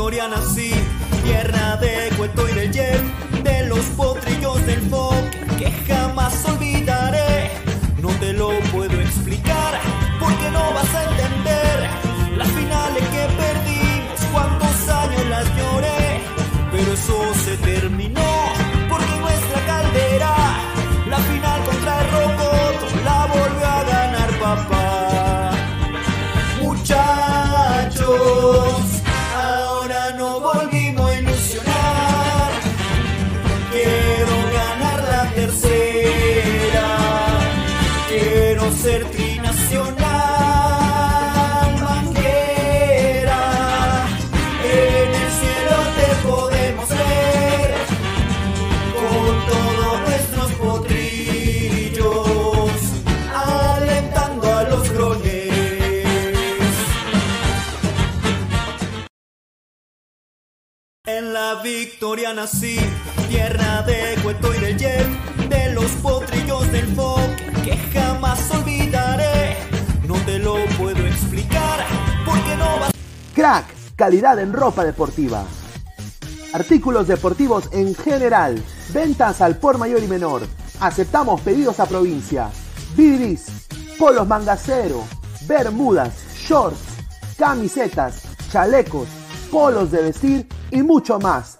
La victoria nací, tierra de Cueto y del Jeff, de los potrillos del Foc, que jamás olvidaré. No te lo puedo explicar, porque no vas a entender las finales que perdimos, cuántos años las lloré, pero eso se terminó, tierra de y de los potrillos del que jamás olvidaré. No te lo puedo explicar, porque no vas Crack, calidad en ropa deportiva. Artículos deportivos en general. Ventas al por mayor y menor. Aceptamos pedidos a provincia. Bidris, polos mangacero, bermudas, shorts, camisetas, chalecos, polos de vestir y mucho más.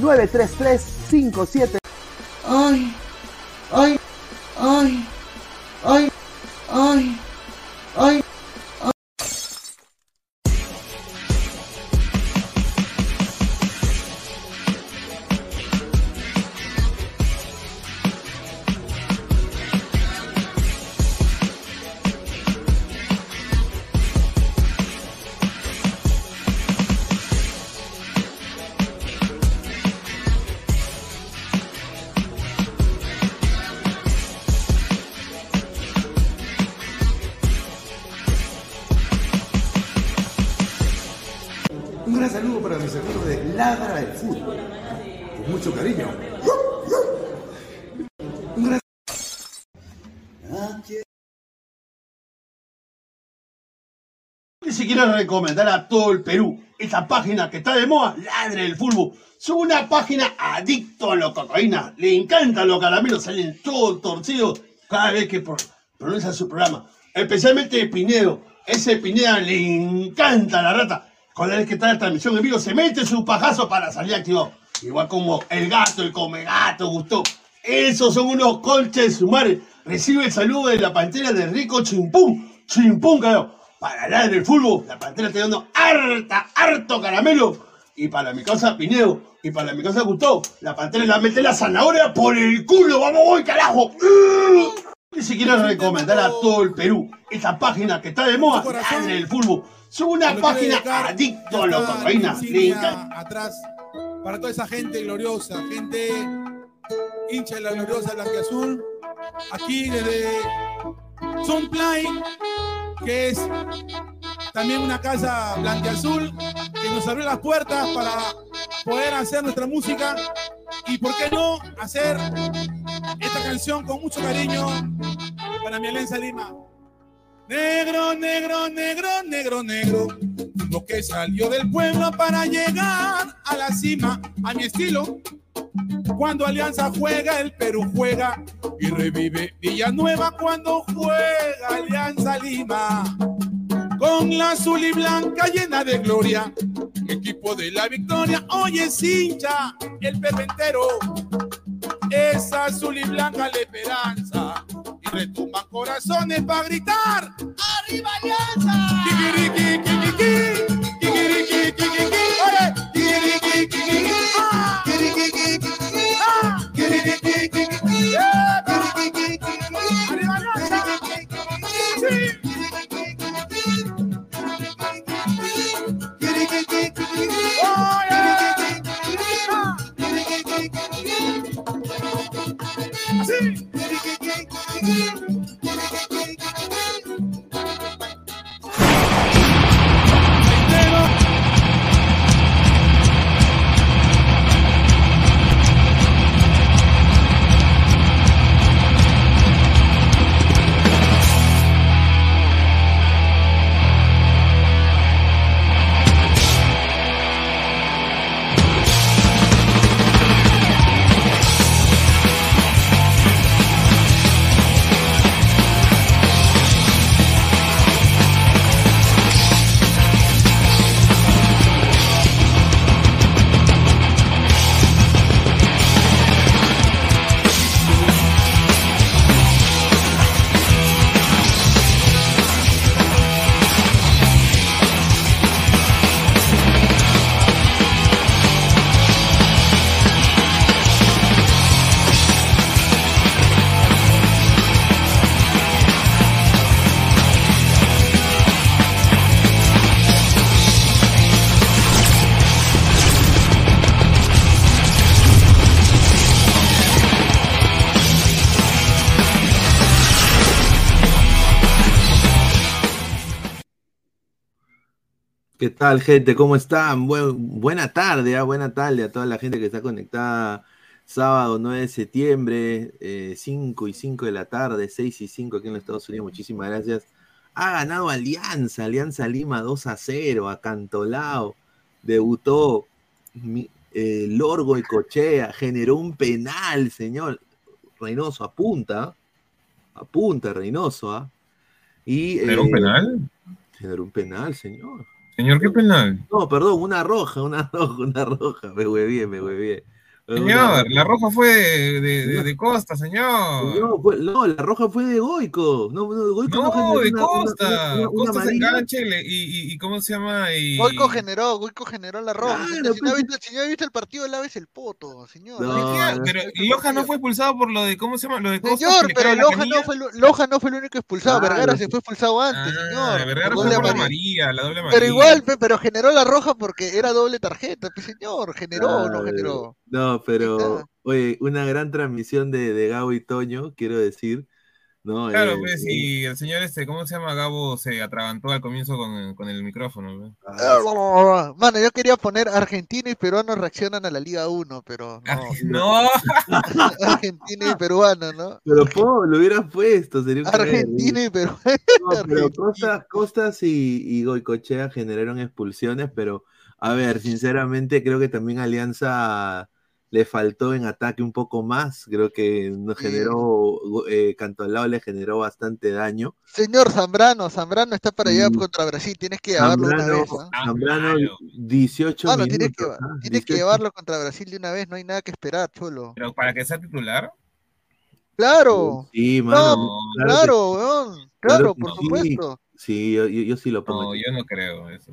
933-57. Ay, ay, ay, ay, ay, ay. Si quiero recomendar a todo el Perú esta página que está de moda, Ladre del Fútbol. Son una página adicto a la cocaína. Le encantan los caramelos, salen todos torcidos cada vez que pro- pronuncia su programa. Especialmente Pinedo. Ese Pineda le encanta la rata. Cada vez que está la transmisión en vivo, se mete su pajazo para salir activado. Igual como el gato, el come gato, gustó. Esos son unos colches sumares. Recibe el saludo de la pantera de Rico Chimpún. Chimpún, carajo. Para hablar del fútbol, la pantera está dando harta, harto caramelo. Y para mi casa Pineo, y para mi casa Gustavo, la pantera la mete la zanahoria por el culo. ¡Vamos, voy, carajo! Y si quiero recomendar a todo el Perú esta página que está de moda, Ladre del Fútbol. Son una página adicto a la cocaína. Atrás para toda esa gente gloriosa, gente hincha de la gloriosa Blanquiazul. Aquí desde Sunplay, que es también una casa blanquiazul que nos abrió las puertas para poder hacer nuestra música y por qué no hacer esta canción con mucho cariño para mi Alianza Lima. Negro, negro, negro, negro, negro. Lo que salió del pueblo para llegar a la cima, a mi estilo. Cuando Alianza juega, el Perú juega y revive Villanueva cuando juega Alianza Lima. Con la azul y blanca llena de gloria, equipo de la victoria hoy es hincha, el perventero. Es azul y blanca la esperanza. Y retumban corazones para gritar. ¡Arriba Alianza! Kikiriki, kikiriki, kikiriki, kikiriki, Yeah. ¿Qué tal, gente? ¿Cómo están? Buen- buena tarde, ah, buena tarde a toda la gente que está conectada. Sábado 9 de septiembre, eh, 5 y 5 de la tarde, 6 y 5 aquí en los Estados Unidos. Muchísimas gracias. Ha ganado Alianza, Alianza Lima 2 a 0, acantolao. Debutó eh, Lorgo y Cochea, generó un penal, señor. Reynoso, apunta. Apunta, Reynoso, ¿ah? Y, ¿Era un eh, penal? Generó un penal, señor. Señor, ¿qué penal? No, perdón, una roja, una roja, una roja. Me huevié, me huevié. Señor, la roja fue de, de- de- de Costa, señor. No, fue- no, la roja fue de Goico. No, no, Goico No, generó de una- Costa. una- una Costa se amarilla. engancha y, ¿cómo se llama? Y... Goico generó, Goico generó la roja. Claro, señor. si, no ha pues, visto, si no ha visto el partido, laves el poto, señor. Pero Loja no fue expulsado por lo de, ¿cómo se llama? Lo de Costa. Señor, pero Loja no, fue, el- Loja no fue el único expulsado. Claro, Vergara se fue expulsado antes, Ah, señor. Vergara fue por la amarilla, la doble amarilla. Pero igual, pe, pero generó la roja porque era doble tarjeta, señor. ¿Generó o no generó? No, pero, oye, una gran transmisión de, de Gabo y Toño, quiero decir. ¿no? Claro, Eh, pues, y el señor este, ¿cómo se llama? Gabo se atragantó al comienzo con, con el micrófono. ¿no? ah, Mano, yo quería poner Argentina y peruano reaccionan a la Liga 1, pero no. No, Argentina y peruano, ¿no? Pero po, lo hubieras puesto, sería un Argentina y peruano. No, pero. Costas, Costas y, y Goicochea generaron expulsiones, pero a ver, sinceramente creo que también Alianza le faltó en ataque un poco más. Creo que nos generó, eh, Cantolao le generó bastante daño. Señor Zambrano, Zambrano está para allá Mm. contra Brasil, tienes que llevarlo una Zambrano, vez. ¿ah? Ah, Zambrano, claro. 18 Mano, minutos. tienes que, ¿ah? tienes que 18. llevarlo contra Brasil de una vez, no hay nada que esperar, cholo. pero para que sea titular. Claro, Sí, mano. No, claro que- claro, weón, claro por sí. supuesto. Sí, yo, yo- yo sí lo pongo. No, aquí. yo no creo eso.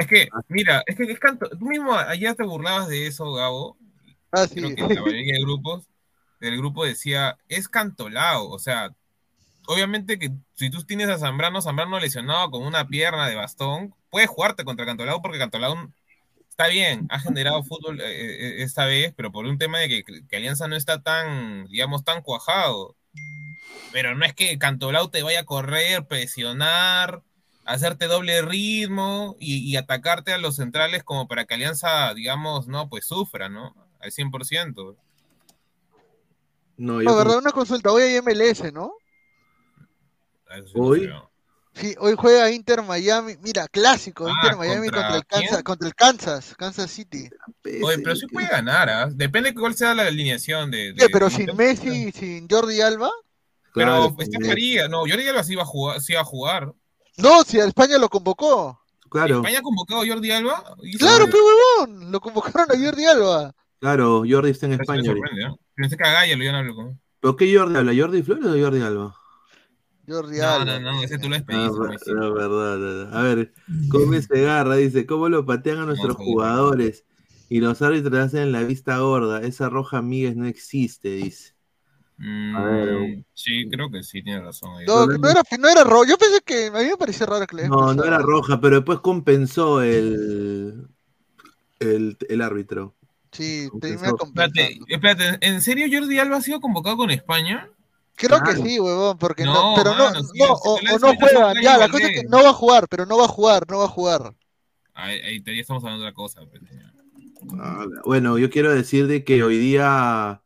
Es que, mira, es que es canto. Tú mismo ayer te burlabas de eso, Gabo. Ah, Creo sí. que la mayoría de grupos, del grupo decía, es cantolao. O sea, obviamente que si tú tienes a Zambrano, Zambrano lesionado con una pierna de bastón, puedes jugarte contra Cantolao porque Cantolao está bien, ha generado fútbol eh, eh, esta vez, pero por un tema de que, que Alianza no está tan, digamos, tan cuajado. Pero no es que Cantolao te vaya a correr, presionar, hacerte doble ritmo y, y atacarte a los centrales como para que Alianza, digamos, no, pues sufra, ¿no? Al 100%. No, yo No, como- verdad, una consulta, hoy hay MLS, ¿no? Eso sí Hoy. Sí, hoy juega Inter Miami, mira, clásico, Ah, Inter Miami ¿contra contra el Kansas, quién? contra el Kansas, Kansas City. Oye, pero sí puede ganar, ¿ah? Depende cuál sea la alineación de. ¿Qué, de- pero de- sin Messi, sin Jordi Alba? Pero Claro, pues, sí. Steph María, no, Jordi Alba sí iba a jugar, sí iba a jugar. No, si a España lo convocó. Claro, ¿España ha convocado a Jordi Alba? Claro, se- pe huevón. Lo convocaron a Jordi Alba. claro, Jordi está en me España. sorprende, ¿no? Pensé que a Gaya lo iban a hablar con. ¿Pero qué Jordi habla? ¿Jordi Flores o Jordi Alba? Jordi No, Alba. no, no, ese tú lo Ah, despediste. ver- Moisés. no, verdad, verdad. A ver, Gómez Segarra dice, ¿cómo lo patean a nuestros jugadores? Y los árbitros hacen la vista gorda. Esa roja Míguez no existe, dice. Mm, A ver. sí, creo que sí, tiene razón. ahí. No, no era, no era rojo. Yo pensé que a mí me pareció raro que le No, no era roja, pero después compensó el, el, el árbitro. Sí, Compensó. Espérate, espérate, ¿en serio Jordi Alba ha sido convocado con España? Creo Claro. que sí, huevón, porque no, No, pero mano, no, sí, no, o, o no juegan, ya, la cosa es que no va a jugar, pero no va a jugar, no va a jugar. Ahí, ahí estamos hablando de otra cosa. pues, señor. Ah, Bueno, yo quiero decir de que hoy día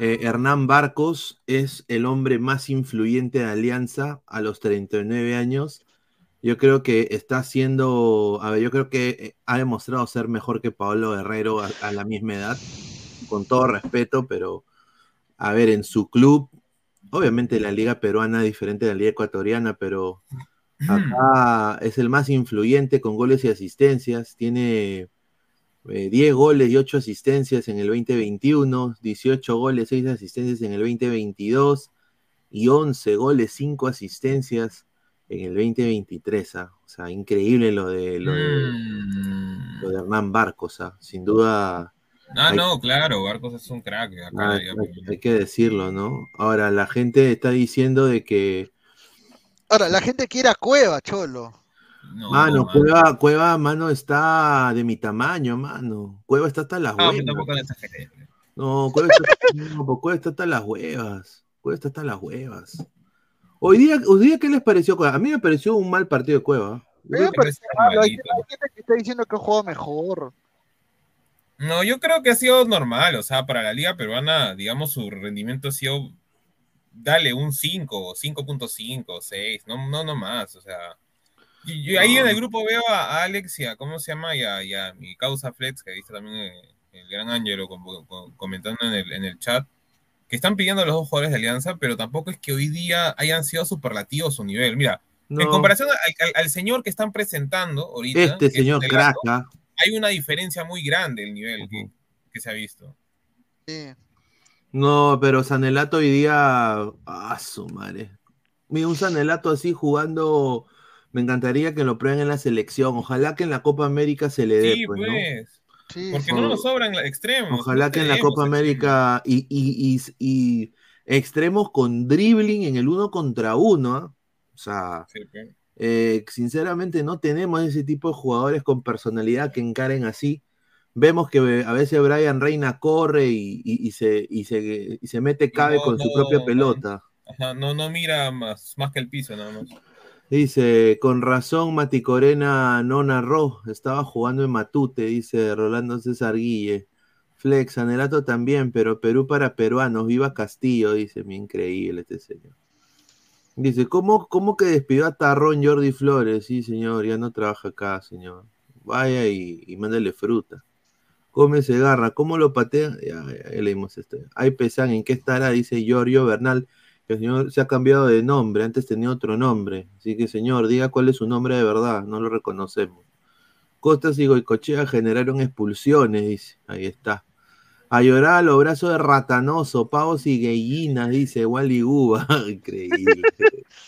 eh, Hernán Barcos es el hombre más influyente de Alianza a los 39 años. Yo creo que está haciendo, a ver, yo creo que eh, ha demostrado ser mejor que Pablo Guerrero a, a la misma edad, con todo respeto, pero a ver, en su club, obviamente la liga peruana es diferente de la liga ecuatoriana, pero acá es el más influyente con goles y asistencias, tiene eh, 10 goles y 8 asistencias en el 2021, 18 goles, 6 asistencias en el 2022 y 11 goles, 5 asistencias en el 2023. ¿ah? O sea, increíble lo de, lo de, Mm. lo de Hernán Barcos, ¿ah? sin duda Ah, Hay- no, claro, Barcos es un crack. acá, ah, hay, hay que decirlo, ¿no? Ahora, la gente está diciendo de que, Ahora, la gente quiere a Cueva, cholo. No, mano, mano. Cueva, Cueva, mano, está de mi tamaño, mano. Cueva está hasta las huevas. No, Cueva está, no, pues Cueva está hasta las huevas. Cueva está hasta las huevas. Hoy día, hoy día, ¿qué les pareció Cueva? A mí me pareció un mal partido de Cueva. Me creo que- parece malo, hay gente que está diciendo que juega mejor. No, yo creo que ha sido normal, o sea, para la liga peruana, digamos, su rendimiento ha sido, dale un 5, 5.5, 6, no, no, no más, o sea. Y- yo ahí en el grupo veo a Alex y a, ¿cómo se llama? Y a, y a mi causa Flex, que dice también eh, el gran Ángelo com- com- comentando en el, en el chat, que están pidiendo a los dos jugadores de Alianza, pero tampoco es que hoy día hayan sido superlativos su nivel. Mira, en comparación al, al- al señor que están presentando ahorita, este es señor crack, ¿ah? hay una diferencia muy grande el nivel que se ha visto. Sí. No, pero Sanelato hoy día. Ah, su madre. Mira, un Sanelato así jugando. Me encantaría que lo prueben en la selección. Ojalá que en la Copa América se le dé, Sí, pues, ¿no? pues. Sí, Porque sí. no nos sobran extremos. Ojalá que en la Copa. América y, y, y, y extremos con dribbling en el uno contra uno. ¿ah? O sea, Sí, pues. eh, sinceramente no tenemos ese tipo de jugadores con personalidad que encaren así. Vemos que eh, a veces Brian Reina corre y, y- y se, y, se, y se mete cabe no, con su propia pelota. Ajá, no, no mira más, más que el piso, nada más. Dice, con razón Mati Corena no narró, estaba jugando en Matute, dice Rolando César Guille. Flex, Anelato también, pero Perú para peruanos, viva Castillo, dice, mi increíble este señor. Dice, ¿cómo, cómo que despidió a Tarrón Jordi Flores? Sí, señor, ya no trabaja acá, señor. Vaya y, y mándale fruta. Come Segarra, ¿cómo lo patea? Ya, ya, ya leímos esto. Hay pesan, ¿en qué estará? Dice Giorgio Bernal el señor se ha cambiado de nombre, antes tenía otro nombre. Así que, señor, diga cuál es su nombre de verdad, no lo reconocemos. Costas y Goicochea generaron expulsiones, dice. Ahí está. A llorar a los brazos de ratanoso, pavos y gallinas, dice Wally Guba. increíble.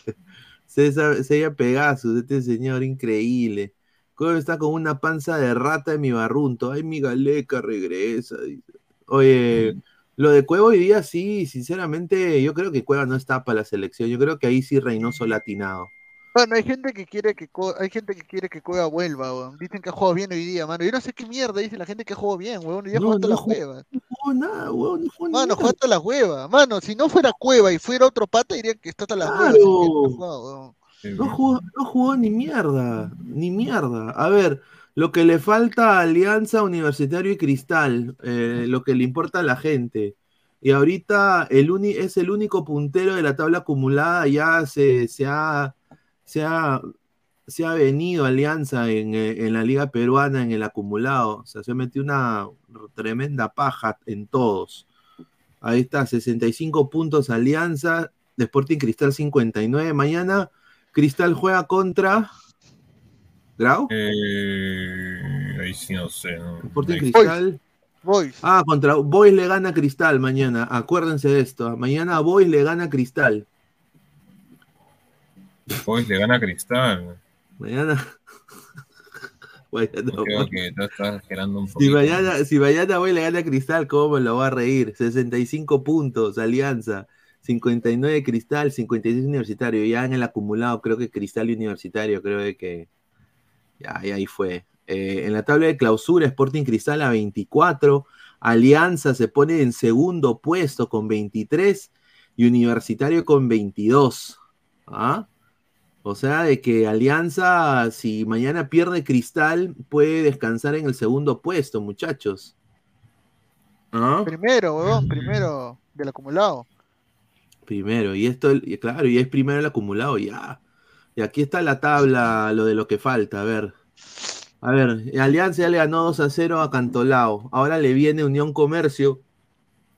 César Sella Pegasus, este señor, increíble. ¿Cómo está con una panza de rata en mi barrunto? Ay, mi galeca regresa. dice. Oye, lo de Cueva hoy día sí, sinceramente, yo creo que Cueva no está para la selección. Yo creo que ahí sí Reynoso latinado. Bueno, hay gente que quiere que hay gente que quiere que Cueva vuelva, weón. Dicen que ha jugado bien hoy día, mano. Yo no sé qué mierda dice la gente que jugó bien, weón. Hoy día No, jugó hasta no las jugó- huevas. No jugó nada, weón, no jugó Mano, nada. jugó hasta las huevas. Mano, si no fuera Cueva y fuera otro pata, diría que está hasta las huevas. Claro. ha jugado. Sí, No jugó, no jugó ni mierda, ni mierda. A ver, lo que le falta a Alianza Universitario y Cristal, eh, lo que le importa a la gente. Y ahorita es el único puntero de la tabla acumulada, ya se, ha, ha, ha venido Alianza en, eh, en la Liga Peruana en el acumulado. O sea, se metió una tremenda paja en todos. Ahí está, 65 puntos Alianza, Sporting Cristal 59. Mañana Cristal juega contra ¿Grau? Eh, ahí sí no sé. ¿no? Sporting Cristal. Boys. Ah, contra Boys le gana Cristal mañana. Acuérdense de esto. Mañana Boys le gana Cristal. Boys le gana Cristal. Mañana. Creo que tú estás generando un Si poquito. mañana, si mañana Boys le gana Cristal, ¿cómo me lo va a reír? 65 puntos, Alianza. 59 Cristal, 56 Universitario. Ya en el acumulado, creo que Cristal y Universitario, creo de que. Ya, ya ahí fue. Eh, en la tabla de clausura, Sporting Cristal a 24. Alianza se pone en segundo puesto con 23 y Universitario con 22. ¿Ah? O sea, de que Alianza, si mañana pierde Cristal, puede descansar en el segundo puesto, muchachos. ¿Ah? Primero, huevón, primero del acumulado. Primero, y esto, y claro, y es primero el acumulado, ya. Y aquí está la tabla, lo de lo que falta, a ver. A ver, Alianza ya le ganó 2 a 0 a Cantolao. Ahora le viene Unión Comercio.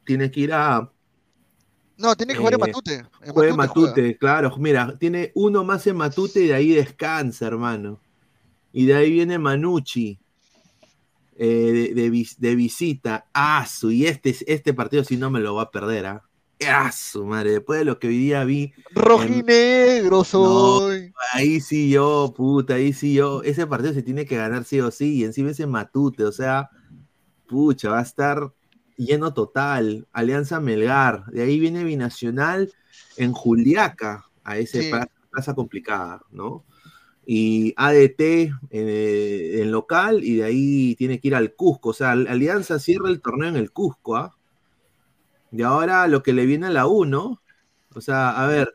Tiene que ir a No, tiene que jugar en Eh, Matute. En Juegue Matute Matute, claro. Mira, tiene uno más en Matute y de ahí descansa, hermano. Y de ahí viene Manucci. eh, de, de vis- de visita. Ah, su, y este, este partido sí no me lo va a perder, ¿ah? Ah, su madre. Después de lo que hoy día vi, Rojinegro soy. ahí sí yo, puta, ahí sí yo. Ese partido se tiene que ganar sí o sí. Y encima ese Matute, o sea, pucha, va a estar lleno total. Alianza Melgar. De ahí viene Binacional en Juliaca, a ese Sí. plaza, plaza complicada, ¿no? Y ADT eh, en local, y de ahí tiene que ir al Cusco. O sea, Alianza cierra el torneo en el Cusco, ¿ah? Y ahora lo que le viene a la U, ¿no? O sea, a ver,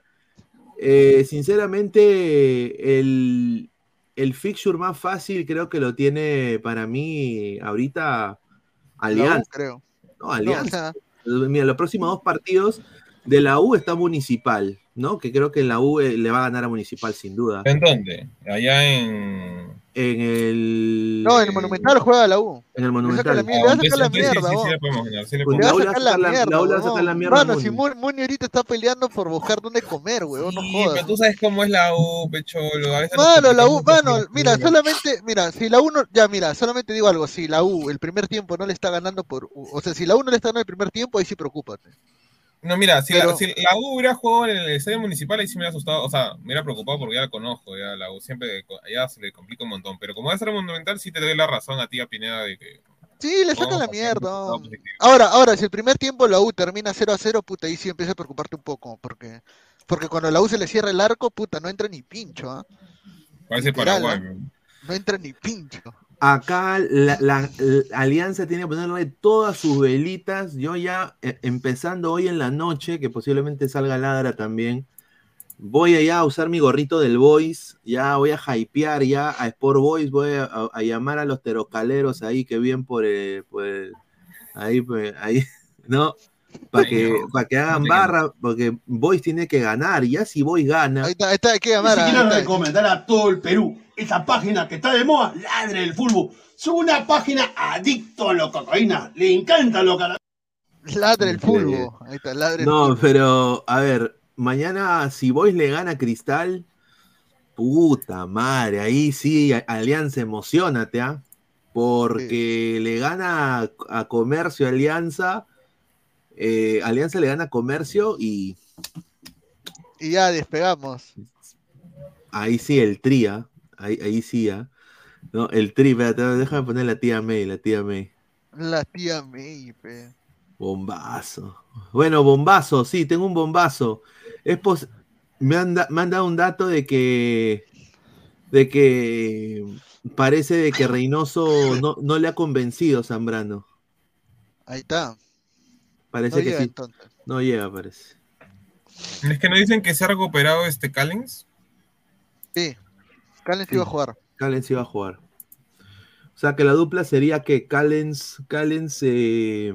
eh, sinceramente, el, el fixture más fácil creo que lo tiene para mí ahorita Alianza. creo. No, No, Alianza. o sea, Mira, los próximos dos partidos de la U está Municipal, ¿no? Que creo que en la U eh, le va a ganar a Municipal sin duda. ¿En dónde? Allá en. En el. no, en el Monumental juega la U. En el Monumental. le va a sacar la mierda, sí, vos. sí, le va a sacar la mierda. la U le va a sacar la mierda Mano, Muni. si Mu- Muni ahorita está peleando por buscar dónde comer, weón, no jodas. pero tú sabes cómo es la U, pecholo. Mano, la U, mano, mira, solamente, mira, si la U no, ya mira, solamente digo algo, si la U el primer tiempo no le está ganando por, o sea, si la U no le está ganando el primer tiempo, ahí sí preocúpate. No, mira, si, la, Pero- si la U hubiera jugado en el estadio municipal, ahí sí me hubiera asustado, o sea, me hubiera preocupado porque ya la conozco, ya la U siempre, ya se le complica un montón, pero como va a ser monumental, sí te doy la razón a ti, a Pineda, de que... Sí, le sacan vamos la mierda. Ahora, ahora, si el primer tiempo la U termina 0 a 0, puta, ahí sí empieza a preocuparte un poco, porque, porque cuando la U se le cierra el arco, puta, no entra ni pincho, ¿ah? Parece Literal, Paraguay. ¿no? No entra ni pincho. Acá la, la- la alianza tiene que ponerle todas sus velitas. Yo ya, eh, empezando hoy en la noche, que posiblemente salga ladra también, voy allá a usar mi gorrito del Boys, ya voy a hypear ya a Sport Boys, voy a, a- a llamar a los terocaleros ahí que viven por, eh, por el- ahí, pues, ahí, ¿no? Para que, para que hagan barra, porque Boys tiene que ganar, y ya si Boys gana, Ahí está, ahí está, hay que llamar si a- quiero recomendar a todo el Perú esa página que está de moda, Ladre el Fútbol. Es una página adicto a la cocaína. Le encanta lo que a la Ladre el fulbo. Ahí está, ladre el No, fulbo. pero a ver, mañana si Boys le gana a Cristal, puta madre, ahí sí, Alianza, emocionate, ¿ah? Porque le gana a, a Comercio Alianza, eh, Alianza le gana a Comercio y Y ya despegamos. ahí sí el tría, ahí, ahí sí, ¿ah? No, el tri, espérate, déjame poner la tía May, la tía May. La tía May, pe. Bombazo. Bueno, bombazo, sí, tengo un bombazo. Es pos- me, han me han dado un dato de que de que parece de que Reynoso no, no le ha convencido a Zambrano. Ahí está. Parece No que llega, sí. entonces. No llega, parece. Es que no dicen que se ha recuperado este Callens. Sí. Callens Sí. iba a jugar. Callens iba a jugar. O sea que la dupla sería que Callens, Callens, eh,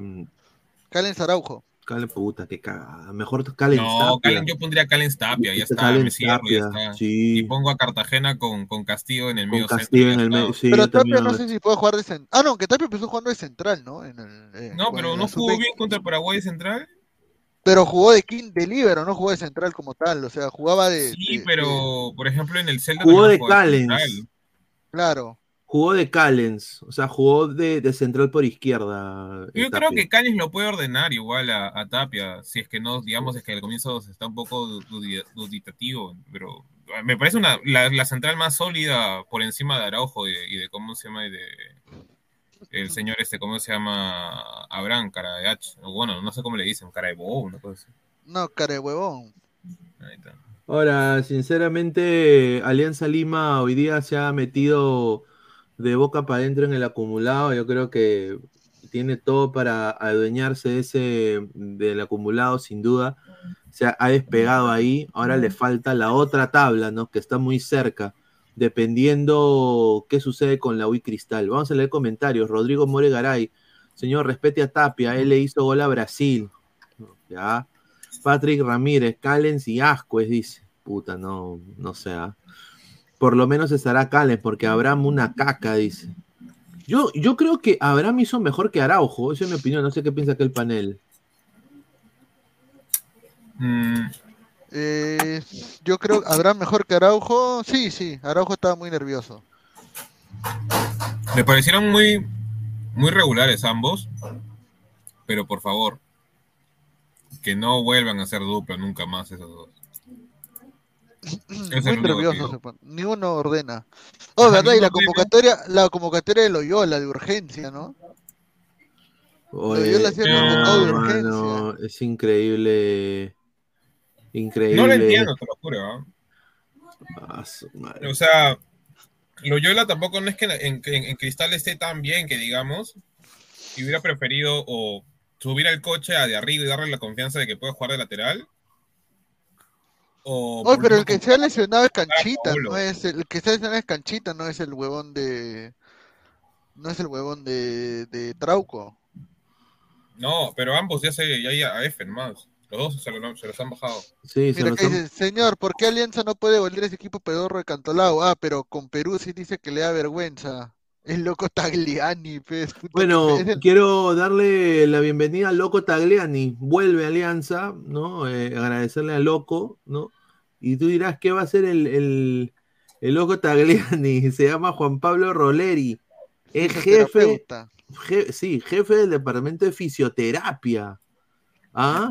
Callens Araujo. Callens, puta, que cagada. Mejor Callens. No, Tapia. Callens, yo pondría Callens Tapia, ya está, Callens me cierro, ya Tapia, está. sí. Y pongo a Cartagena con, con Castillo en el Con medio Castillo en centro, el ya medio. Sí, Pero Tapia no sé si puede jugar de central. Ah, no, que Tapia empezó jugando de central, ¿no? En el, eh, No, pero no jugó sub-20. bien contra Paraguay Central. Pero jugó de quin de libero, no jugó de central como tal. O sea, jugaba de. Sí, de- pero por ejemplo en el Celta Jugó de Callens. Claro. Jugó de Callens, o sea, jugó de, de central por izquierda. Yo creo que Cañas lo puede ordenar igual a, a Tapia, si es que no, digamos, es que al comienzo está un poco dudi- duditativo, pero me parece una, la, la central más sólida por encima de Araujo y de, y de cómo se llama, y de el señor este, ¿cómo se llama? Abraham, cara de H, o bueno, no sé cómo le dicen, cara de bobo, una cosa así. No, cara de huevón. Ahí está. Ahora, sinceramente, Alianza Lima hoy día se ha metido de boca para adentro en el acumulado. Yo creo que tiene todo para adueñarse de ese del acumulado, sin duda. Se ha, ha despegado ahí. Ahora le falta la otra tabla, ¿no? Que está muy cerca, dependiendo qué sucede con la UI Cristal. Vamos a leer comentarios. Rodrigo More Garay. Señor, respete a Tapia. Él le hizo gol a Brasil. Ya. Patrick Ramírez, Callens y Ascuez, dice. Puta, no, no sé. ¿ah? Por lo menos estará Callens, porque Abraham una caca, dice. Yo, yo creo que Abraham hizo mejor que Araujo, esa es mi opinión, no sé qué piensa aquel panel. Mm, Eh, yo creo que habrá mejor que Araujo. Sí, sí, Araujo estaba muy nervioso. me parecieron muy, muy regulares ambos, pero por favor, que no vuelvan a ser dupla nunca más esos dos. Es muy nervioso. Ni uno ordena. Oh, verdad, y la convocatoria, la convocatoria de Loyola de urgencia, ¿no? Oye, yo la hacía No, mano, urgencia. es increíble. Increíble. No lo entiendo, te lo juro. ¿ah? Su madre. O sea, Loyola tampoco no es que en, en- en Cristal esté tan bien que digamos, y hubiera preferido o subir al coche a de arriba y darle la confianza de que puede jugar de lateral. O Oh, pero el que se ha lesionado es Canchita, no es el, el que se ha lesionado es Canchita, no es el huevón de no es el huevón de, de Trauco. No, pero ambos ya se ya hay a F más. Los dos se, lo- se los han bajado. Sí, Mira han- señor, ¿por qué Alianza no puede volver a ese equipo pedorro de Cantolao? Ah, pero con Perú sí dice que le da vergüenza. El loco Tagliani, pues, Bueno, el- quiero darle la bienvenida al Loco Tagliani. Vuelve a Alianza, ¿no? Eh, agradecerle al Loco, ¿no? Y tú dirás, ¿qué va a hacer el, el, el Loco Tagliani? Se llama Juan Pablo Roleri. Es jefe, je- sí, jefe del departamento de fisioterapia. ¿Ah?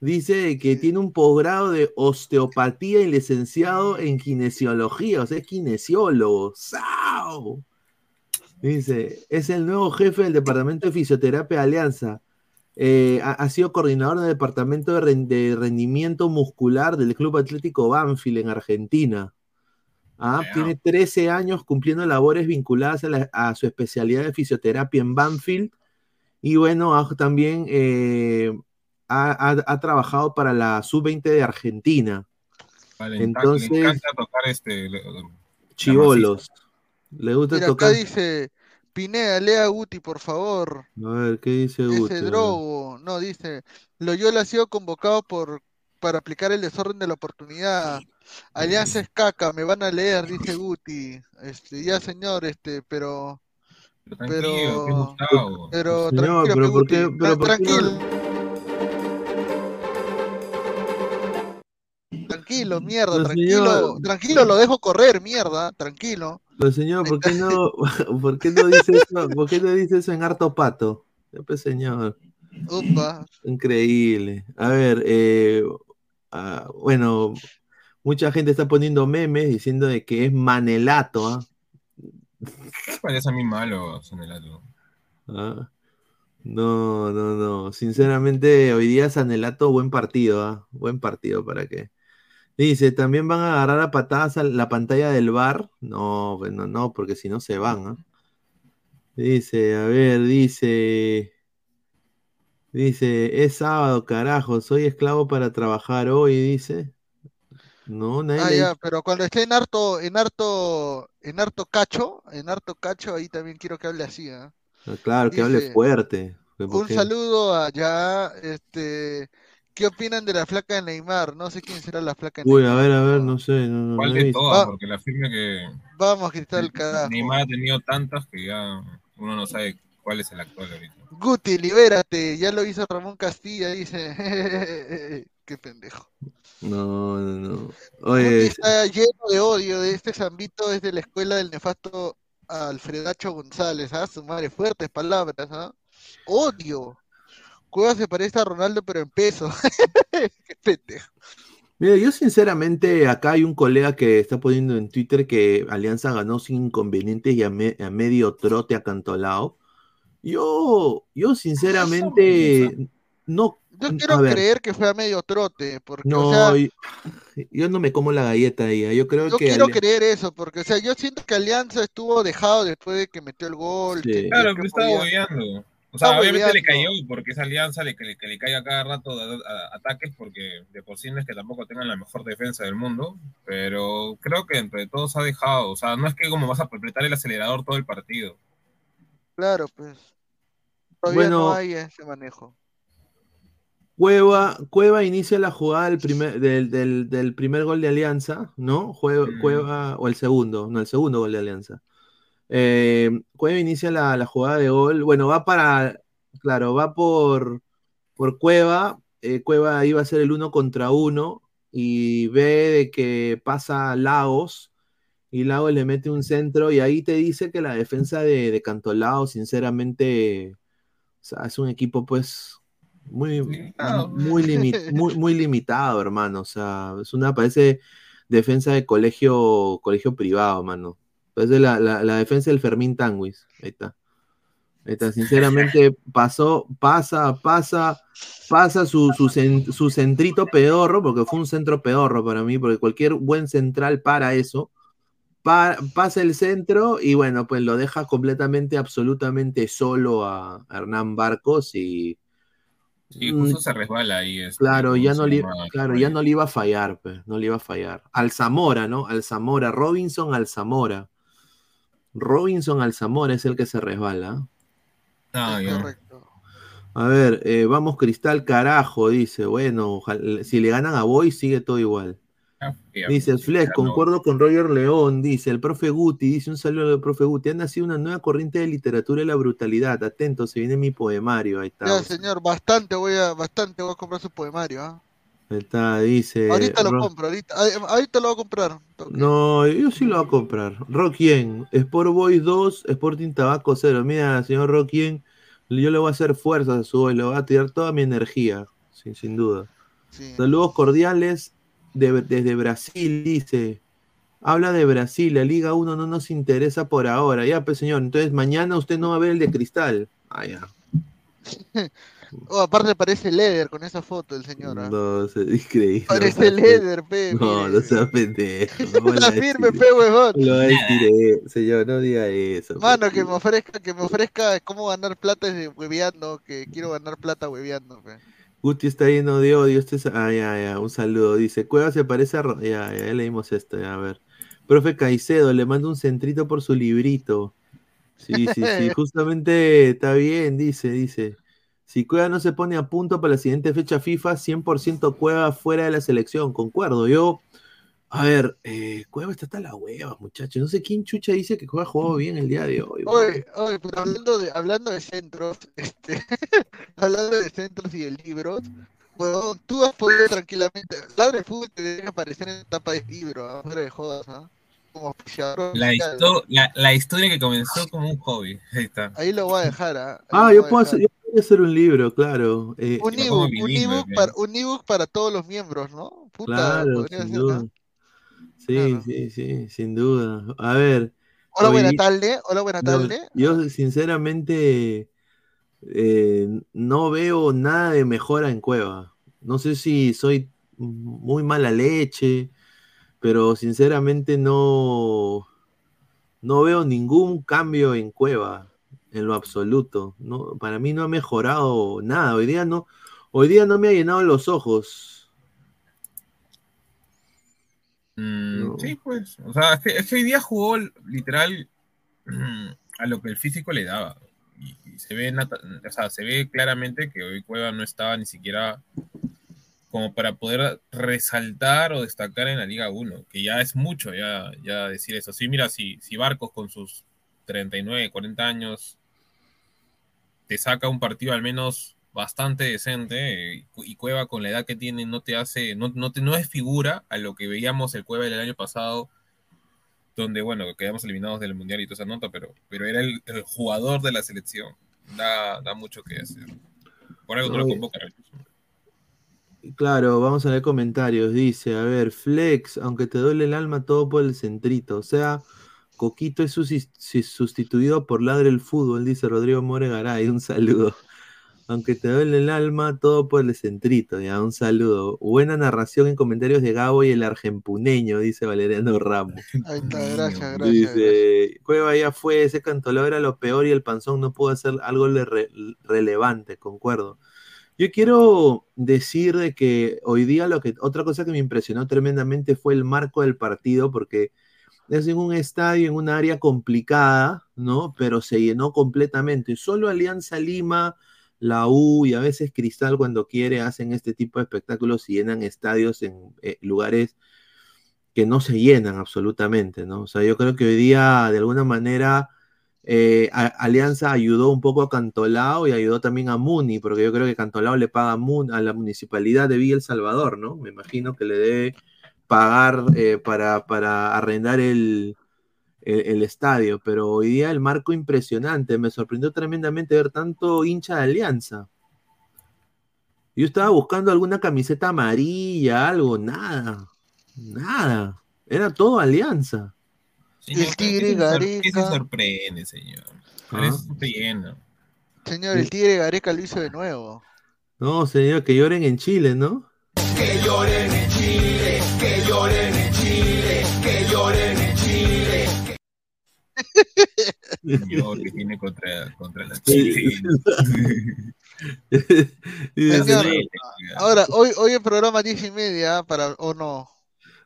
Dice que tiene un posgrado de osteopatía y licenciado en kinesiología, o sea, es kinesiólogo. ¡Sao! Dice, es el nuevo jefe del departamento de fisioterapia de Alianza. Eh, ha, ha sido coordinador del departamento de, ren- de rendimiento muscular del Club Atlético Banfield en Argentina. Ah. Tiene 13 años cumpliendo labores vinculadas a, la- a su especialidad de fisioterapia en Banfield. Y bueno, también eh, ha, ha- ha trabajado para la Sub-20 de Argentina. Vale, Entonces- le encanta tocar este. Chivolos. Le gusta Mira, acá tocar. dice, Pineda, lea a Guti, por favor. A ver, ¿qué dice Guti? Ese drogo. No, dice, Loyola ha sido convocado por para aplicar el desorden de la oportunidad. Alianza es caca, me van a leer, dice Guti. Este, ya señor, este, pero, Pero tranquilo, Pero- Gustavo. pero Señor, tranquilo, pero pe, ¿por qué- Guti, pero tra- por qué no- tranquilo. Mierda, Pero, tranquilo, señor. tranquilo, lo dejo correr, mierda, tranquilo. Pero señor, ¿por qué no, por qué no dice eso? ¿Por qué no dice eso en harto pato? Pues, señor, Upa. increíble. A ver, eh, ah, bueno, mucha gente está poniendo memes diciendo de que es Manelato, ¿ah? Me parece a mí malo, Sanelato. Ah, No, no, no. Sinceramente, hoy día Sanelato, buen partido, ¿ah? Buen partido para qué. Dice, ¿también van a agarrar a patadas a la pantalla del bar? No, bueno, no, porque si no se van, ¿ah? Dice, a ver, dice. Dice, es sábado, carajo, soy esclavo para trabajar hoy, dice. No, nadie Ah, le ya, pero cuando esté en harto, en harto, en harto cacho, en harto cacho, ahí también quiero que hable así, ¿ah? dice- Claro, que hable fuerte. Un porque- saludo allá, este, ¿qué opinan de la flaca de Neymar? No sé quién será la flaca de Uy, a Neymar. ver, a ver, no sé, no, no, ¿Cuál no de todas? Va- Porque la firma que Vamos, Cristal, carajo. Neymar ha tenido tantas que ya uno no sabe cuál es el actual ahorita. Guti, libérate, ya lo hizo Ramón Castilla, dice. Qué pendejo. No, no, no. Guti Oye, está lleno de odio de este Zambito desde la escuela del nefasto Alfredacho González, ¿ah? Su madre, fuertes palabras, ¿ah? Odio. Cueva se parece a Ronaldo, pero en peso. Qué pendejo. Mira, yo sinceramente, acá hay un colega que está poniendo en Twitter que Alianza ganó sin inconvenientes y a, me- a medio trote acantolado. Yo, yo sinceramente, no, Yo quiero ver, creer que fue a medio trote, porque, no, o sea, yo, yo no me como la galleta ahí. Yo creo yo que quiero Ali- creer eso, porque, o sea, yo siento que Alianza estuvo dejado después de que metió el gol. Sí. que- Claro, que estaba bobeando. O sea, Está obviamente le cayó, porque esa alianza le, que, le, que le cae a cada rato a, a- ataques, porque de por sí no es que tampoco tengan la mejor defensa del mundo, pero creo que entre todos ha dejado. O sea, no es que como vas a apretar el acelerador todo el partido. Claro, pues. Todavía Bueno. no hay ese manejo. Cueva, Cueva inicia la jugada del primer, del, del- del primer gol de Alianza, ¿no? Jue- Mm. Cueva, o el segundo, no, el segundo gol de Alianza. Eh, Cueva inicia la, la jugada de gol. Bueno, va para, claro, va por, por Cueva. eh, Cueva iba a ser el uno contra uno y ve de que pasa Lagos y Lagos le mete un centro y ahí te dice que la defensa de, de Cantolao, sinceramente, o sea, es un equipo pues muy, Limitado. muy, limi- muy, muy limitado, hermano. O sea, es una, parece defensa de colegio, colegio privado, mano. Parece la, la, la defensa del Fermín Tanguis. Ahí está. Ahí está. Sinceramente, pasó, pasa, pasa, pasa su, su, su centrito pedorro, porque fue un centro pedorro para mí, porque cualquier buen central para eso. Pa- pasa el centro y bueno, pues lo deja completamente, absolutamente solo a Hernán Barcos y Sí, justo se resbala ahí. este, Claro, ¿cómo ya no, le, claro, ya no le iba a fallar, pues, no le iba a fallar. Al Zamora, ¿no? Al Zamora, Robinson al Zamora. Robinson al Zamora es el que se resbala. Ah, ya. correcto. A ver, eh, vamos Cristal carajo, dice. Bueno, ojalá- si le ganan a Boy sigue todo igual. Ah, ya, Dice Flex, no. concuerdo con Roger León, dice el profe Guti, dice un saludo al profe Guti. Ha nacido una nueva corriente de literatura de la brutalidad. Atento, se viene mi poemario. Ahí está. Ya, señor, bastante voy a, bastante voy a comprar su poemario, ¿ah? Está, dice. Ahorita lo Ro- compro, ahorita, ah, ahorita lo voy a comprar. No, yo sí lo voy a comprar. Rockien, Sport Boys 2, Sporting Tabaco 0. Mira, señor Rockien, yo le voy a hacer fuerza a su voz, le voy a tirar toda mi energía, sin, sin duda. Sí. Saludos cordiales de- desde Brasil, dice. Habla de Brasil, la Liga 1 no nos interesa por ahora. Ya, pues señor, entonces mañana usted no va a ver el de cristal. Ah, ya. Oh, aparte parece Leder con esa foto el señor, ¿ah? No, es increíble. Parece Leder, pe. No, mire. no sea pendejo. no le firme, pe, huevón. No a decir señor, no diga eso. Mano, que me ofrezca, que me ofrezca cómo ganar plata hueveando, que quiero ganar plata hueveando, pe. Guti está lleno de odio. Este es... ah, ya, ya, un saludo. Dice, Cueva se parece a... Ro- Ya, ya, ya leímos esto, ya, a ver. Profe Caicedo, le mando un centrito por su librito. Sí, sí, sí, justamente está bien, dice, dice. Si Cueva no se pone a punto para la siguiente fecha FIFA, 100% Cueva fuera de la selección, concuerdo. Yo, a ver, eh, Cueva está hasta la hueva, muchachos. No sé quién chucha dice que Cueva jugó bien el día de hoy. Oye, oye, pero hablando de, hablando de centros, este, hablando de centros y de libros, huevón, tú has podido tranquilamente, Ladre Fútbol te debe aparecer en tapa de libro, ¿ah? fuera de jodas, ¿ah? Como auspiciador La, histo- la, la historia que comenzó como un hobby. Ahí está. Ahí lo voy a dejar, ¿ah? Ahí Ah, lo yo puedo dejar. hacer, yo podría hacer un libro, claro. Eh, Un ebook, un ebook pe. para, un para todos los miembros, ¿no? Puta, Claro, podría sin ser, duda. Sí, Claro. sí, sí, sin duda. A ver, Hola, hoy buena tarde, hola, buena no, tarde. yo sinceramente eh, no veo nada de mejora en Cueva. No sé si soy muy mala leche, pero sinceramente no, no veo ningún cambio en Cueva en lo absoluto. No, para mí no ha mejorado nada. Hoy día no, hoy día no me ha llenado los ojos. Mm, No. Sí, pues. O sea, es que, es que hoy día jugó literal mm, a lo que el físico le daba. Y, y se ve o sea, se ve claramente que hoy Cueva no estaba ni siquiera como para poder resaltar o destacar en la Liga 1, que ya es mucho ya, ya decir eso. Sí, mira, si, si Barcos con sus 39, 40 años te saca un partido al menos bastante decente eh, y Cueva con la edad que tiene no te hace, no, no, te, no es figura a lo que veíamos el Cueva del año pasado, donde, bueno, quedamos eliminados del Mundial y toda esa nota, pero, pero era el, el jugador de la selección. Da, da mucho que hacer. Por algo no lo Oye. convoca. Claro, vamos a ver comentarios. Dice, a ver, Flex, aunque te duele el alma, todo por el centrito. O sea, Coquito es sustituido por Ladre el Fútbol, dice Rodrigo More Garay. Un saludo. Aunque te duele el alma, todo por el centrito. Ya, un saludo. Buena narración en comentarios de Gabo y el argempuneño, dice Valeriano Ramos. Ahí está, gracias, gracias. gracias. Dice, Cueva ya fue, ese cantolao era lo peor y el panzón no pudo hacer algo le- re- relevante, concuerdo. Yo quiero decir de que hoy día lo que otra cosa que me impresionó tremendamente fue el marco del partido, porque es en un estadio, en un área complicada, ¿no? Pero se llenó completamente. Solo Alianza Lima, la U y a veces Cristal cuando quiere hacen este tipo de espectáculos y llenan estadios en eh, lugares que no se llenan absolutamente, ¿no? O sea, yo creo que hoy día, de alguna manera, eh, Alianza ayudó un poco a Cantolao y ayudó también a Muni, porque yo creo que Cantolao le paga a, a la municipalidad de Villa El Salvador, ¿no? Me imagino que le debe pagar eh, para, para arrendar el, el, el estadio, pero hoy día el marco impresionante, me sorprendió tremendamente ver tanto hincha de Alianza. Yo estaba buscando alguna camiseta amarilla, algo, nada, nada, era todo Alianza. Señor, El Tigre ¿qué se sor- ¿Qué se Gareca. sorprende, señor? Ah. Señor, el Tigre Gareca lo hizo de nuevo. No, señor, que lloren en Chile, ¿no? Que lloren en que tiene contra, contra la Señor, Ahora, hoy, hoy el programa 10 y media, para, o no.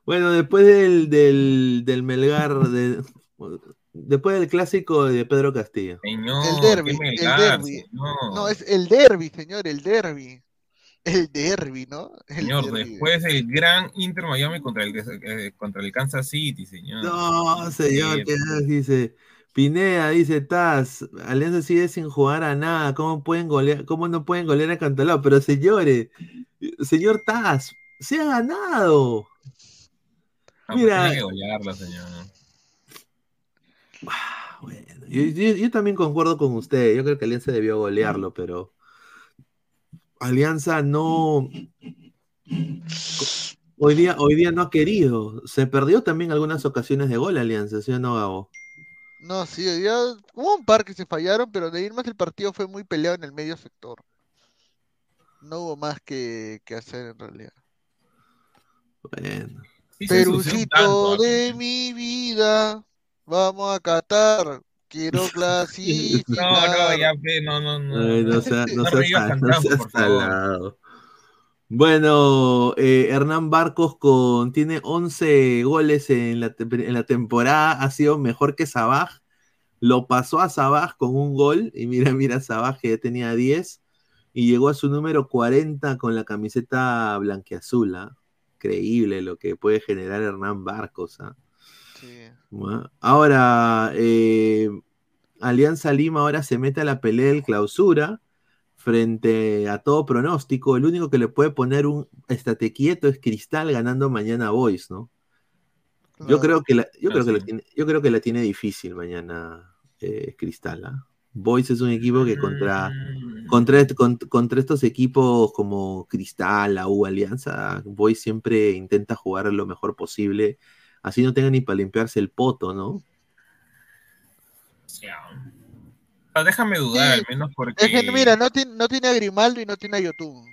Bueno, después del, del, del Melgar, de- después del clásico de Pedro Castillo. Señor, El derbi, qué el señor. No, es el derby, señor, el derby. El derby, ¿no? El Señor, después el gran Inter Miami contra el, eh, contra el Kansas City, señor. No, señor, que dice. Pineda dice Taz, Alianza sigue sin jugar a nada, ¿cómo pueden golear, cómo no pueden golear a Cantolao? Pero señores, señor Taz, se ha ganado. Ah, mira. pues tiene que golearlo, señor. Bueno, yo, yo- yo también concuerdo con usted, yo creo que Alianza debió golearlo, pero Alianza no, hoy día, hoy día no ha querido, se perdió también algunas ocasiones de gol Alianza, ¿sí o no, Gabo? No, sí, ya hubo un par que se fallaron, pero de en más el partido fue muy peleado en el medio sector. No hubo más que, que hacer en realidad. Bueno. Perucito de mi vida, vamos a Qatar, quiero clasificar. No, no, ya, fe, no, no, no. Ay, no sea- no salado. Bueno, eh, Hernán Barcos con, tiene 11 goles en la, te- en la temporada, ha sido mejor que Sabaj, lo pasó a Sabaj con un gol, y mira, mira Sabaj que ya tenía 10, y llegó a su número 40 con la camiseta blanqueazul, ¿ah? Increíble lo que puede generar Hernán Barcos, ¿ah? Sí. Bueno, Ahora, eh, Alianza Lima ahora se mete a la pelea del clausura frente a todo pronóstico. El único que le puede poner un estate quieto es Cristal ganando mañana a Boys, ¿no? Yo creo que la, yo creo que la tiene, yo creo que la tiene difícil mañana eh, Cristal. ¿ah? Boys es un equipo que contra, Mm. contra, est- con- contra estos equipos como Cristal, la U, Alianza, Boys siempre intenta jugar lo mejor posible. Así no tenga ni para limpiarse el poto, ¿no? Ya. Ah, Déjame dudar, Sí, al menos porque. Es que mira, no tiene, no tiene a Grimaldo y no tiene a Yotun.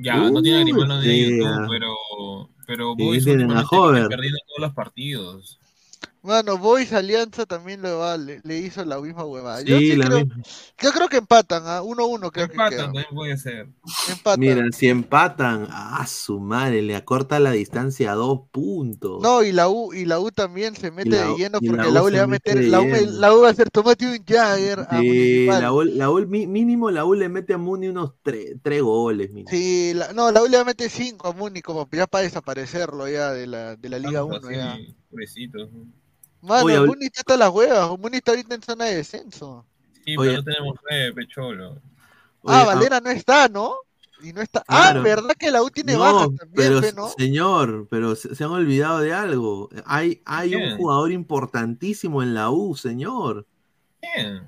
Ya, no tiene a Grimaldo ni a sí, YouTube, pero. Pero Sí, Boys tienen a Hover. perdiendo todos los partidos. Bueno, Boys Alianza también lo va- le, le hizo la misma huevada. Yo, Sí, sí la creo, misma. yo creo que empatan, a 1-1 creo que Empatan, también puede ser. Empatan. Mira, si empatan, a su madre, le acorta la distancia a dos puntos. No, y la U, y la U también se mete la de lleno la porque U la U le va a mete meter, la U, la U va a hacer tomate un Jagger a Sí, Municipal. la U, la U, mínimo la U le mete a Muni unos tre- tres goles. mínimo. Sí, la- no, la U le va a meter 5 a Muni como ya para desaparecerlo ya de la, de la Liga 1 Tanto ya. así, pobrecitos. Mano, Oye, Muni está hasta las huevas, Muni está ahorita en zona de descenso. Sí, Oye. pero no tenemos nueve, pecholo. Ah, Oye, ah, Valera no está, ¿no? Y no está. Claro. Ah, ¿verdad que la U tiene no, bajas también, pero pe, no? señor, pero se, se han olvidado de algo. Hay, hay un jugador importantísimo en la U, señor. Bien.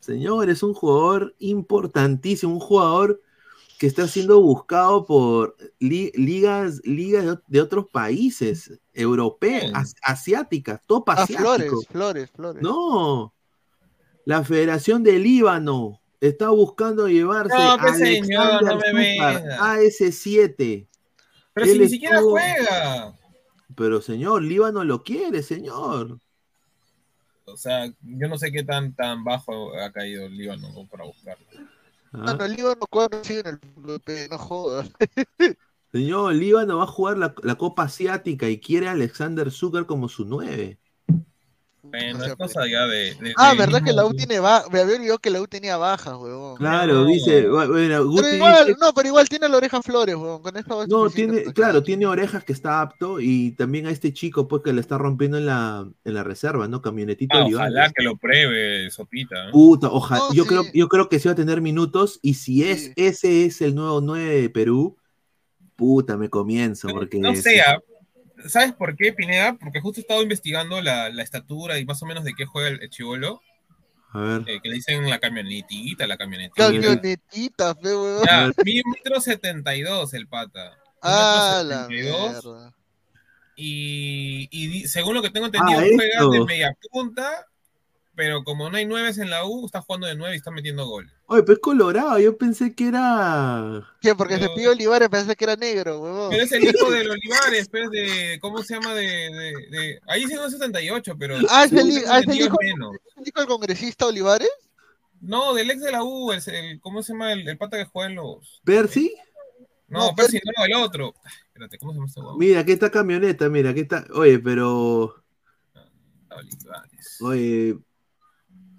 Señor, es un jugador importantísimo, un jugador que está siendo buscado por li- ligas, ligas de, de otros países, europeas, asiáticas, top Ah, asiático. Flores, Flores, Flores. No, la Federación del Líbano está buscando llevarse No, a pues, señor, Alexander no me Zúcar, venga. AS7. Pero Él si ni siquiera estuvo- juega. Pero señor, Líbano lo quiere, señor. O sea, yo no sé qué tan, tan bajo ha caído el Líbano para buscarlo. Ah, No, no, el Líbano cuando sigue en el no jodas. Señor, Líbano va a jugar la, la Copa Asiática y quiere a Alexander Zucker como su 9. Bueno, es cosa ya de. de- Ah, de ¿verdad que la U tiene bajas? Me había olvidado que la U tenía bajas, huevón. Claro, No. dice, bueno, Pero igual, dice- no, pero igual tiene la oreja Flores, huevón. Con esta no, tiene, claro, tiene orejas que está apto y también a este chico pues que le está rompiendo en la, en la reserva, ¿no? Camionetito Ah, ojalá que lo pruebe, Sopita. ¿eh? Puta, ojalá. No, yo, sí. creo, yo creo que sí va a tener minutos y si es Sí. ese es el nuevo 9 de Perú, puta, me comienzo porque No sí. sea. ¿Sabes por qué, Pineda? Porque justo he estado investigando la, la estatura y más o menos de qué juega el, el chivolo. A ver. eh, que le dicen la camionetita, la camionetita. Camionetita, fe, huevón. Ya, metro setenta y dos el pata. Ah, la 72, mierda. y, y según lo que tengo entendido, Ah, juega de media punta, pero como no hay nueves en la U, está jugando de nueve y está metiendo goles. Oye, pero es colorado, yo pensé que era. ¿Qué? Porque se Pero- pidió Olivares, pensé que era negro, huevón. Pero es el hijo del Olivares, pues, de, ¿cómo se llama? De, de, de- ahí sí no es 78, pero Ah, es el ah, es el hijo- menos. ¿Dijo el congresista Olivares? No, del ex de la U, el, el- ¿cómo se llama? El, el pata que juega en los... ¿Percy? No, No, Percy, no, el otro. Ay, Espérate, ¿cómo se llama este huevón? Mira, aquí está camioneta, mira, aquí está. Oye, pero. Olivares. Oye.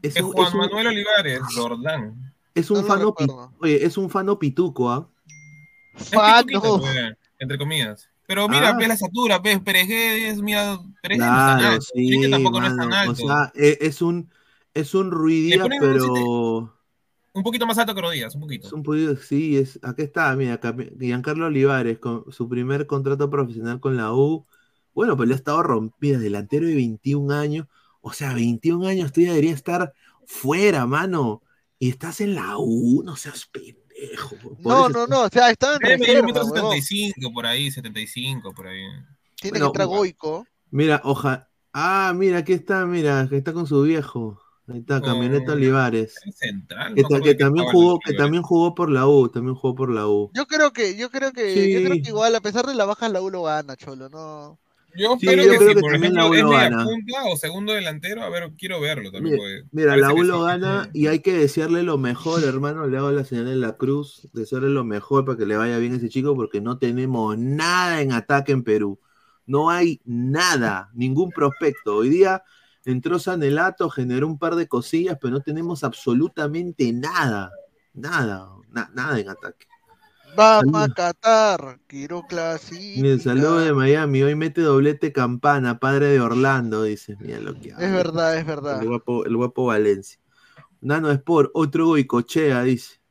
Es Es un, Juan es un- Manuel Olivares, Jordán. es un No fano pi- recuerdo. Oye, es un fano pituco, ¿ah? Es Fano. entre comillas. Pero mira, Ah. ves la estatura, ves, Perejé es, mira, Perejé no es tan Claro, alto, sí, Enrique tampoco no es tan alto. O sea, e- es un es un un pero un poquito más alto que Rodríguez, un poquito. es un poquito, sí, es, acá está, mira, Giancarlo Olivares con su primer contrato profesional con la U. Bueno, pues le ha estado rompiendo, delantero de 21 años. O sea, 21 años tú ya deberías estar fuera, mano. Y estás en la U, no seas pendejo. No, no, no, o sea, estaba en huevón. 75 por ahí, 75 por ahí. Tiene Bueno, que entrar Goico. Mira, oja. Ah, mira, aquí está, mira, que está con su viejo. Ahí está, Camioneta Olivares. Es central. Que, no que también jugó, el que Olivares. también jugó por la U, también jugó por la U. Yo creo que, yo creo que, yo creo que igual, a pesar de la baja, la U lo gana, cholo, no. Yo Sí, espero yo que creo si, que por ejemplo, es media punta o segundo delantero, a ver, quiero verlo también. Mira, la U lo sí. gana y hay que desearle lo mejor, hermano. Le hago la señal en la cruz, desearle lo mejor para que le vaya bien a ese chico, porque no tenemos nada en ataque en Perú. No hay nada, ningún prospecto. Hoy día entró Sanelato, generó un par de cosillas, pero no tenemos absolutamente nada. Nada, na- nada en ataque. Vamos a. Qatar, quiero clasificar. Miren, saludos de Miami. Hoy mete doblete campana, padre de Orlando, dice. Mira lo que Es habla. verdad, es verdad. El guapo, el guapo Valencia. Nano Sport, otro goicochea, dice.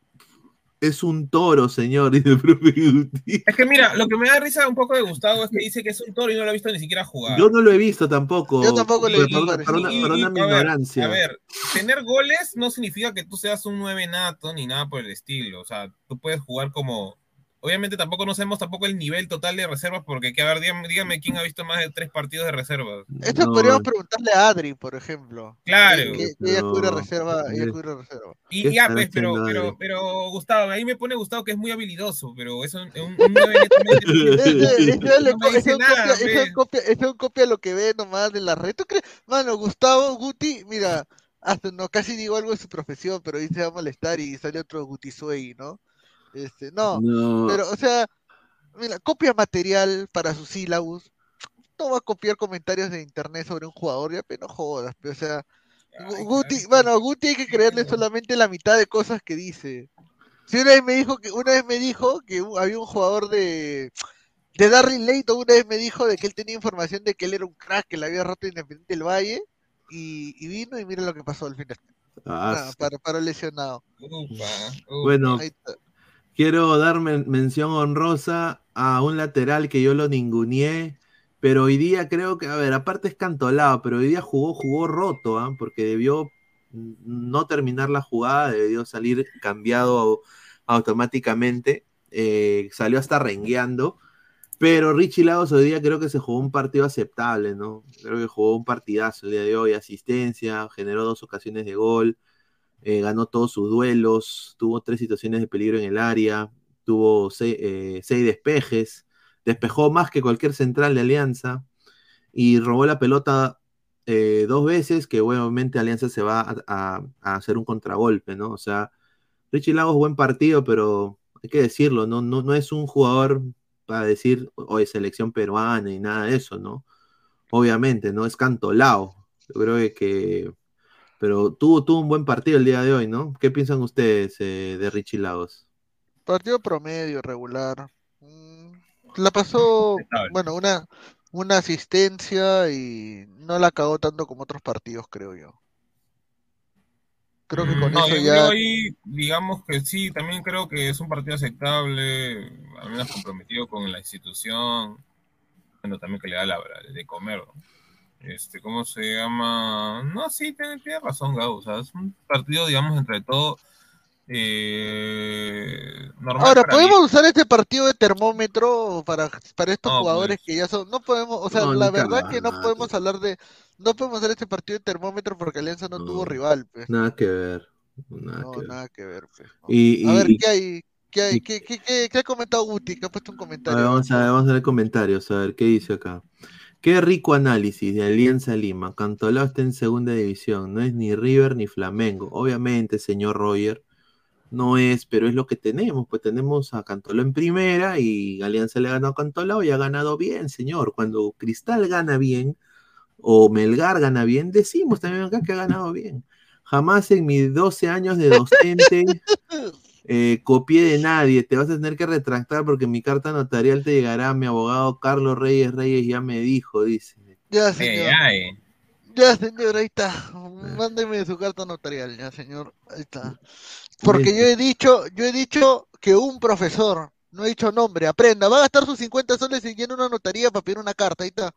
Es un toro, señor, dice el profe Guti. Es que mira, lo que me da risa un poco de Gustavo es que dice que es un toro y no lo ha visto ni siquiera jugar. Yo no lo he visto tampoco. Yo tampoco lo he visto, Perdona, mi ignorancia. A ver, tener goles no significa que tú seas un 9 nato ni nada por el estilo. O sea, tú puedes jugar como. Obviamente tampoco no sabemos tampoco el nivel total de reservas, porque que, a ver, dígame, dígame quién ha visto más de tres partidos de reservas. Esto No, podríamos preguntarle a Adri, por ejemplo. Claro. Que, que- que ella cubre reserva, ella ¿Qué- cubre reserva. Y ¿Qué ya, pues, pero, pero, pero, Gustavo, ahí me pone Gustavo que es muy habilidoso, pero eso un, un, un 9 netamente- Ese- ese le No co- me dice ese nada, copia- pues. copia lo que ve nomás de la red. ¿Tú crees? Mano, Gustavo Guti, mira, hasta no casi digo algo de su profesión, pero ahí se va a molestar y sale otro Guti Suey, ¿no? Este, no, No, pero, o sea, mira, copia material para sus sílabus. No va a copiar comentarios de internet sobre un jugador, ya, pero no jodas, pero, o sea, Ay, Guti, claro. bueno, a Guti hay que creerle solamente la mitad de cosas que dice. Si una vez me dijo que, una vez me dijo que había un jugador de, de Darryl Layton, una vez me dijo de que él tenía información de que él era un crack, que le había roto Independiente del Valle, y, y vino y mira lo que pasó al final. Ah, Ah, para, para lesionado. Upa, upa. Bueno, Ahí está. Quiero dar men- mención honrosa a un lateral que yo lo ninguneé, pero hoy día creo que, a ver, aparte es cantolado, pero hoy día jugó, jugó roto, ¿ah? porque debió no terminar la jugada, debió salir cambiado automáticamente, eh, salió hasta rengueando. Pero Richie Lagos hoy día creo que se jugó un partido aceptable, ¿no? Creo que jugó un partidazo el día de hoy, asistencia, generó dos ocasiones de gol, eh, ganó todos sus duelos, tuvo tres situaciones de peligro en el área, tuvo seis, eh, seis despejes, despejó más que cualquier central de Alianza y robó la pelota eh, dos veces, que obviamente Alianza se va a, hacer un contragolpe, ¿no? O sea, Richie Lagos buen partido, pero hay que decirlo, no, no, no es un jugador para decir, hoy selección peruana y nada de eso, ¿no? Obviamente, no es cantolao. Yo creo que- pero tuvo, tuvo un buen partido el día de hoy, ¿no? ¿Qué piensan ustedes eh, de Richie Lagos? Partido promedio, regular. Mm, La pasó, bueno, una, una asistencia y no la cagó tanto como otros partidos, creo yo. Creo que con No, eso yo ya. creo ahí, digamos que sí, también creo que es un partido aceptable, al menos comprometido con la institución, bueno, también que le da la de comer, ¿no? Este, ¿cómo se llama? No, sí, tiene, tiene razón, Gabo, o sea, es un partido, digamos, entre todo, eh, normal Ahora, ¿podemos mí. usar este partido de termómetro para, para estos No, jugadores pues. que ya son, no podemos, o sea, No, la verdad que no podemos hablar de, no podemos usar este partido de termómetro porque Alianza no, No. tuvo rival, pues. Nada que ver. Nada No, que ver. nada que ver, pues. no. Y, A y- ver, ¿qué hay? ¿Qué hay? y- ¿Qué, qué, qué, qué ha comentado Guti? Que ha puesto un a ver, comentario. vamos, a ver, vamos a ver comentarios, a ver qué dice acá. Qué rico análisis de Alianza Lima. Cantolao está en segunda división. No es ni River ni Flamengo. Obviamente, señor Roger, no es, pero es lo que tenemos. Pues tenemos a Cantolao en primera y Alianza le ha ganado a Cantolao y ha ganado bien, señor. Cuando Cristal gana bien o Melgar gana bien, decimos también acá que ha ganado bien. Jamás en mis 12 años de docente eh, copié de nadie. Te vas a tener que retractar porque mi carta notarial te llegará. Mi abogado Carlos Reyes Reyes ya me dijo, dice. Ya, señor. ay. Ya, señor, ahí está. Mándeme su carta notarial, ya, señor. Ahí está. Porque yo he dicho, yo he dicho que un profesor, no he dicho nombre, aprenda, va a gastar sus 50 soles y llena una notaría para pedir una carta, ahí está.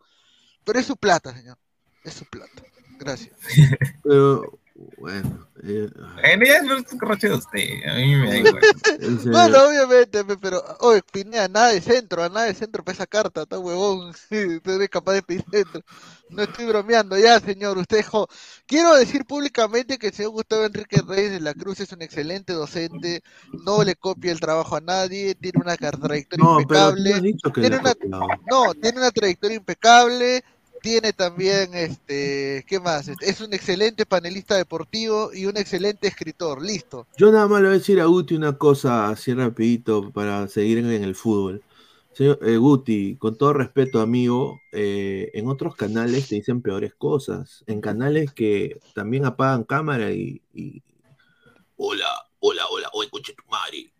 Pero es su plata, señor. Es su plata. Gracias. Pero, bueno. eh, En realidad no es un corroche de usted, a mí me da igual. Bueno, obviamente, pe- pero, oye, Pineda, nada de centro, a nada de centro para esa carta, está huevón. Usted no es capaz de pedir centro. No estoy bromeando, ya, señor. Usted dejó. Quiero decir públicamente que el señor Gustavo Enrique Reyes de la Cruz es un excelente docente, no le copia el trabajo a nadie, tiene una trayectoria no, pero tú impecable. has dicho que tiene una-. No, tiene una trayectoria impecable, tiene también, este, ¿qué más? Es un excelente panelista deportivo y un excelente escritor, listo. Yo nada más le voy a decir a Guti una cosa así rapidito para seguir en, el fútbol. Señor eh, Guti, con todo respeto, amigo, eh, en otros canales te dicen peores cosas. En canales que también apagan cámara y, y- hola, hola, hola, oye, coche tu madre.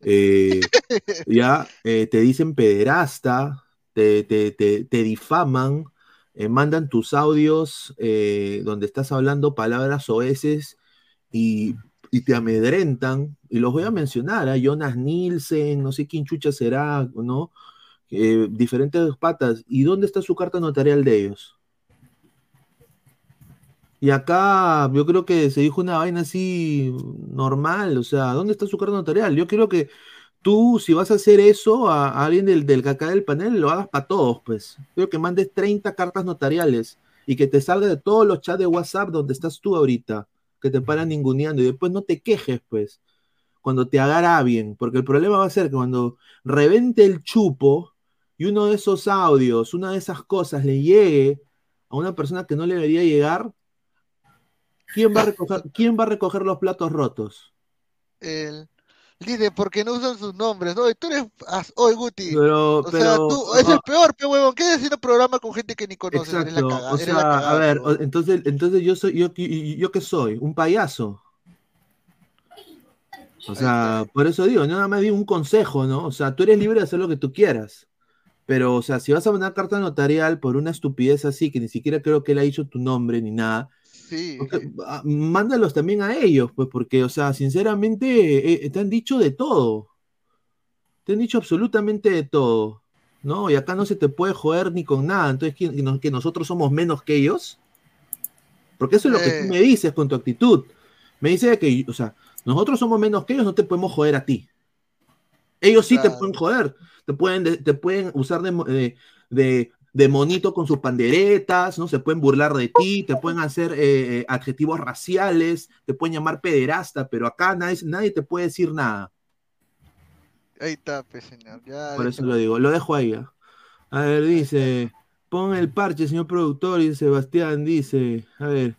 Eh, ya te dicen pederasta, te, te, te, te difaman, eh, mandan tus audios eh, donde estás hablando palabras oeces y, y te amedrentan. Y los voy a mencionar, a Jonas Nielsen, no sé quién chucha será, ¿no? Eh, diferentes patas. ¿Y dónde está su carta notarial de ellos? Y acá yo creo que se dijo una vaina así normal, o sea, ¿dónde está su carta notarial? Yo creo que tú, si vas a hacer eso a, a alguien del, del cacá del panel, lo hagas para todos, pues. Creo que mandes 30 cartas notariales y que te salga de todos los chats de WhatsApp donde estás tú ahorita, que te paran ninguneando y después no te quejes, pues, cuando te agarra bien, porque el problema va a ser que cuando revente el chupo y uno de esos audios, una de esas cosas le llegue a una persona que no le debería llegar, ¿quién va a recoger, quién va a recoger los platos rotos? El... Dice, porque no usan sus nombres. Oye, tú eres. Oye, Guti. Pero, O sea, tú, es el peor, pe huevón. ¿Qué decir un programa con gente que ni conoces? Eres la Exacto, cagada, o sea, la a ver, entonces, entonces yo soy, yo, yo, yo qué soy, un payaso. O sea, por eso digo, nada más digo un consejo, ¿no? O sea, tú eres libre de hacer lo que tú quieras. Pero, o sea, si vas a mandar carta notarial por una estupidez así, que ni siquiera creo que él ha dicho tu nombre ni nada, Sí. Ah, mándalos también a ellos, pues, porque, o sea, sinceramente, eh, te han dicho de todo. Te han dicho absolutamente de todo. ¿No? Y acá no se te puede joder ni con nada. Entonces, ¿que, que nos- que nosotros somos menos que ellos? Porque eso es lo que Eh. tú me dices con tu actitud. Me dices que, o sea, nosotros somos menos que ellos, no te podemos joder a ti. Ellos sí te pueden joder. Te pueden, de- te pueden usar de, mo- de, de- de monito con sus panderetas, ¿no? Se pueden burlar de ti, te pueden hacer eh, eh, adjetivos raciales, te pueden llamar pederasta, pero acá nadie, nadie te puede decir nada. Ahí está, pues, señor. Ya, Por eso lo digo, lo dejo ahí. ¿ah? A ver, dice, pon el parche, señor productor, y Sebastián dice, a ver,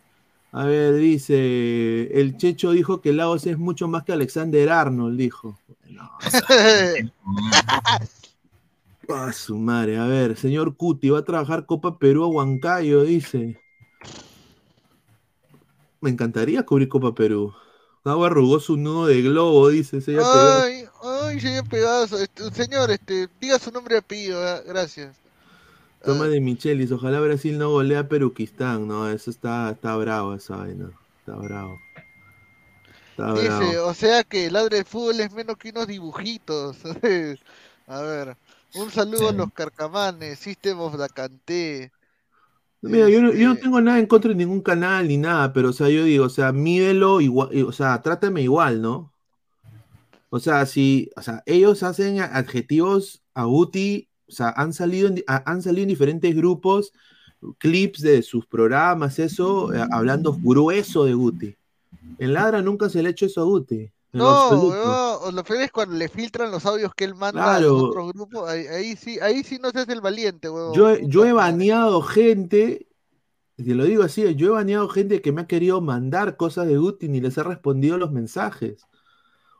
a ver, dice, el Checho dijo que Lagos es mucho más que Alexander Arnold, dijo. No, a su madre, a ver, señor Cuti, va a trabajar Copa Perú a Huancayo, dice. Me encantaría cubrir Copa Perú. Agua arrugó su nudo de globo, dice. se haya pegado. Ay, ay, señor Pegaso. Este, señor, este, diga su nombre apellido, ah, gracias. Toma de Michelis, ojalá Brasil no golea a Peruquistán, no, eso está, está bravo esa vaina, está bravo. Está Dice, bravo. o sea que el ladre de fútbol es menos que unos dibujitos. a ver, un saludo a los carcamanes, System of the Canté. Mira, yo no, yo no este- tengo nada en contra de ningún canal ni nada, pero o sea, yo digo, o sea, mídelo igual, o sea, trátame igual, ¿no? O sea, si, o sea, ellos hacen adjetivos a Guti, o sea, han salido en, han salido en diferentes grupos, clips de sus programas, eso, eh, hablando grueso de Guti. En Ladra nunca se le ha hecho eso a Guti. No, weón, lo peor es cuando le filtran los audios que él manda a Claro. los otros grupos, ahí, ahí sí, ahí sí no se hace el valiente, weón. Yo, he- yo he baneado gente, y lo digo así, yo he baneado gente que me ha querido mandar cosas de Guti ni les he respondido los mensajes.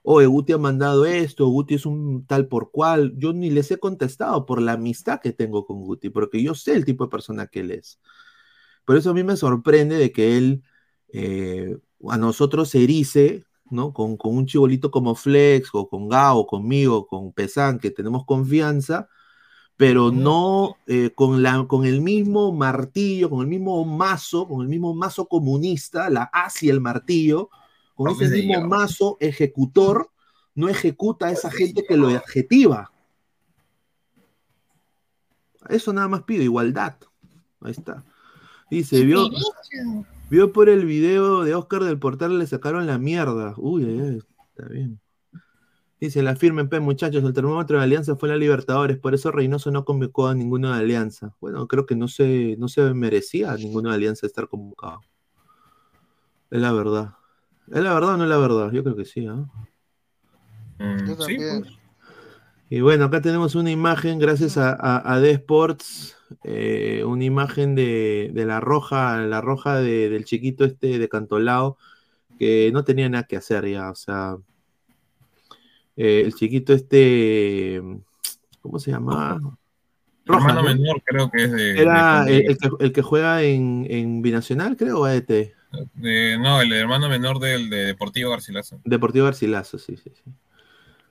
Oye, Guti ha mandado esto, Guti es un tal por cual. Yo ni les he contestado por la amistad que tengo con Guti, porque yo sé el tipo de persona que él es. Por eso a mí me sorprende de que él eh, a nosotros se erice, ¿no? Con, con un chibolito como Flex, o con Gao, conmigo, con Pesan, que tenemos confianza, pero no eh, con, la, con el mismo martillo, con el mismo mazo, con el mismo mazo comunista, la as y el martillo, con ese mismo mazo ejecutor, no ejecuta a esa gente que lo adjetiva. Eso nada más pido, igualdad. Ahí está. Dice, vio, vio por el video de Oscar del Portal, le sacaron la mierda. Uy, ay, ay, está bien. Dice, la firma P, muchachos, el termómetro de Alianza fue la Libertadores, por eso Reynoso no convocó a ninguno de Alianza. Bueno, creo que no se, no se merecía a ninguno de Alianza estar convocado. Es la verdad. ¿Es la verdad o no es la verdad? Yo creo que sí, ¿ah? Mm, Yo sí, pues. Y bueno, acá tenemos una imagen, gracias a, a, a D Sports, eh, una imagen de, de la roja, la roja de- del chiquito este de Cantolao, que no tenía nada que hacer ya, o sea, eh, el chiquito este, ¿cómo se llama? Hermano ¿no? menor creo que es de... Era de- el, el que, el que juega en, en Binacional, creo, o AET. de- no, el hermano menor del de Deportivo Garcilaso. Deportivo Garcilaso, sí, sí, sí.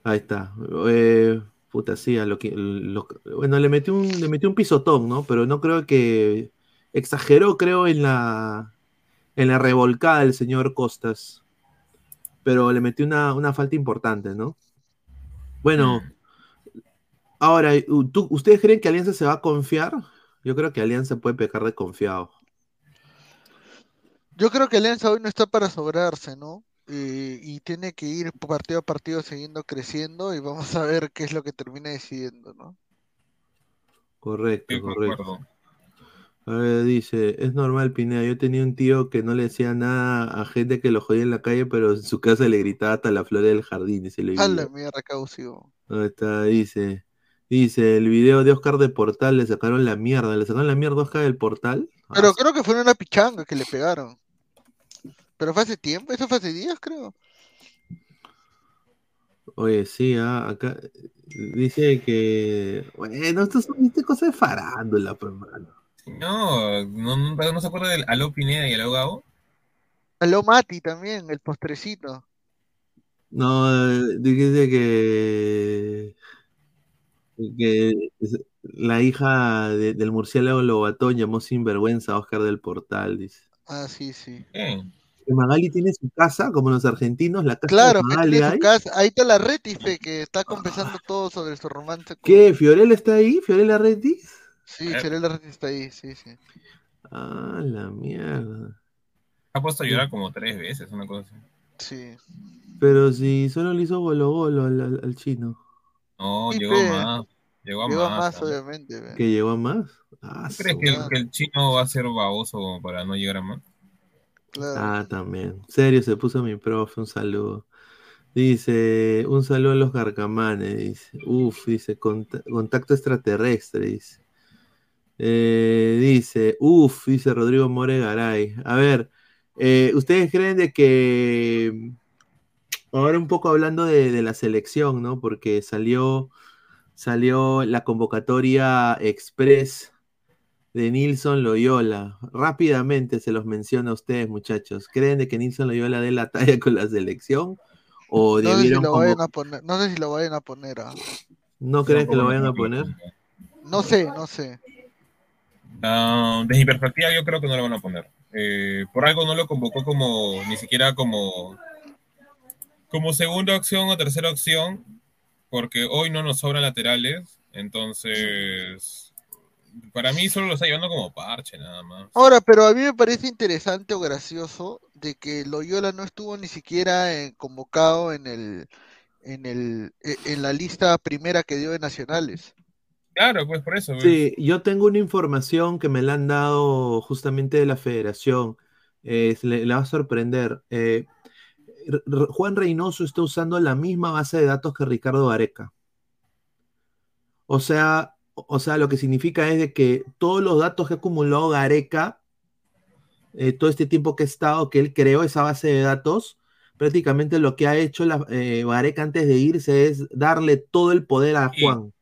Ahí está. Eh, puta, sí, a lo que, lo- bueno, le metió un, le metió un pisotón, ¿no? Pero no creo que exageró, creo, en la en la revolcada del señor Costas. Pero le metió una, una falta importante, ¿no? Bueno, ahora, ¿tú- ¿ustedes creen que Alianza se va a confiar? Yo creo que Alianza puede pecar de confiado. Yo creo que Alianza hoy no está para sobrarse, ¿no? Eh, y tiene que ir partido a partido siguiendo creciendo y vamos a ver qué es lo que termina decidiendo, ¿no? Correcto, Sí, correcto. A ver, dice, es normal, Pineda. Yo tenía un tío que no le decía nada a gente que lo jodía en la calle, pero en su casa le gritaba hasta la flor del jardín. Dice el A la mierda, caucio. Ahí está, dice. Dice, el video de Oscar de Portal le sacaron la mierda. ¿Le sacaron la mierda a Oscar del Portal? Pero Ah, creo que fue una pichanga que le pegaron. Pero fue hace tiempo, eso fue hace días, creo. Oye, sí, ah, acá dice que. Bueno, esto son viste, cosas de farándula, pues, hermano. No, no, no, no se acuerda del Aló Pineda y Aló Gabo. Aló Mati también, el postrecito. No, dice que. que la hija de- del murciélago Lobatón llamó sinvergüenza a Oscar del Portal, dice. Ah, sí, sí. ¿Qué? Que Magali tiene su casa, como los argentinos, la casa Claro, de Magali tiene su casa. Ahí está la Retife que está confesando todo sobre su romance. con- ¿Qué? ¿Fiorella está ahí? ¿Fiorella Retis? Sí, Eh. Fiorella Retife está ahí, sí, sí. Ah, la mierda. Ha puesto a llorar como tres veces, una cosa así. Sí. Pero si solo le hizo golo golo al, al- al chino. No, Sí, llegó pe. más. Llegó a Llegó a más. más, obviamente. ¿Que llegó a más? Ah, ¿Tú crees que el, que el chino va a ser baboso como para no llegar a más? Ah, también. Serio, se puso mi profe, un saludo. Dice, un saludo a los garcamanes, dice. Uf, dice, "Cont- contacto extraterrestre, dice. Eh, dice, uf, dice Rodrigo More Garay. A ver, eh, ¿ustedes creen de que, ahora un poco hablando de, de la selección, ¿no? Porque salió, salió la convocatoria express de Nilson Loyola. Rápidamente se los menciono a ustedes, muchachos. ¿Creen de que Nilson Loyola dé la talla con la selección? ¿O No sé, si lo vayan a poner, no sé si lo vayan a poner. ah. ¿No creen que lo vayan a poner? No sé, no sé. Ah, desde mi perspectiva, yo creo que no lo van a poner. Eh, por algo no lo convocó como, ni siquiera como, como segunda opción o tercera opción, porque hoy no nos sobran laterales. Entonces, para mí solo lo está llevando como parche, nada más. Ahora, pero a mí me parece interesante o gracioso de que Loyola no estuvo ni siquiera eh, convocado en el, en el, e- en la lista primera que dio de nacionales. Claro, pues por eso. pues. Sí, yo tengo una información que me la han dado justamente de la federación. Eh, le, le va a sorprender. Eh, Juan Reynoso está usando la misma base de datos que Ricardo Gareca. O sea, o sea, lo que significa es de que todos los datos que ha acumulado Gareca, eh, todo este tiempo que ha estado, que él creó esa base de datos, prácticamente lo que ha hecho la, eh, Gareca antes de irse es darle todo el poder a. Juan.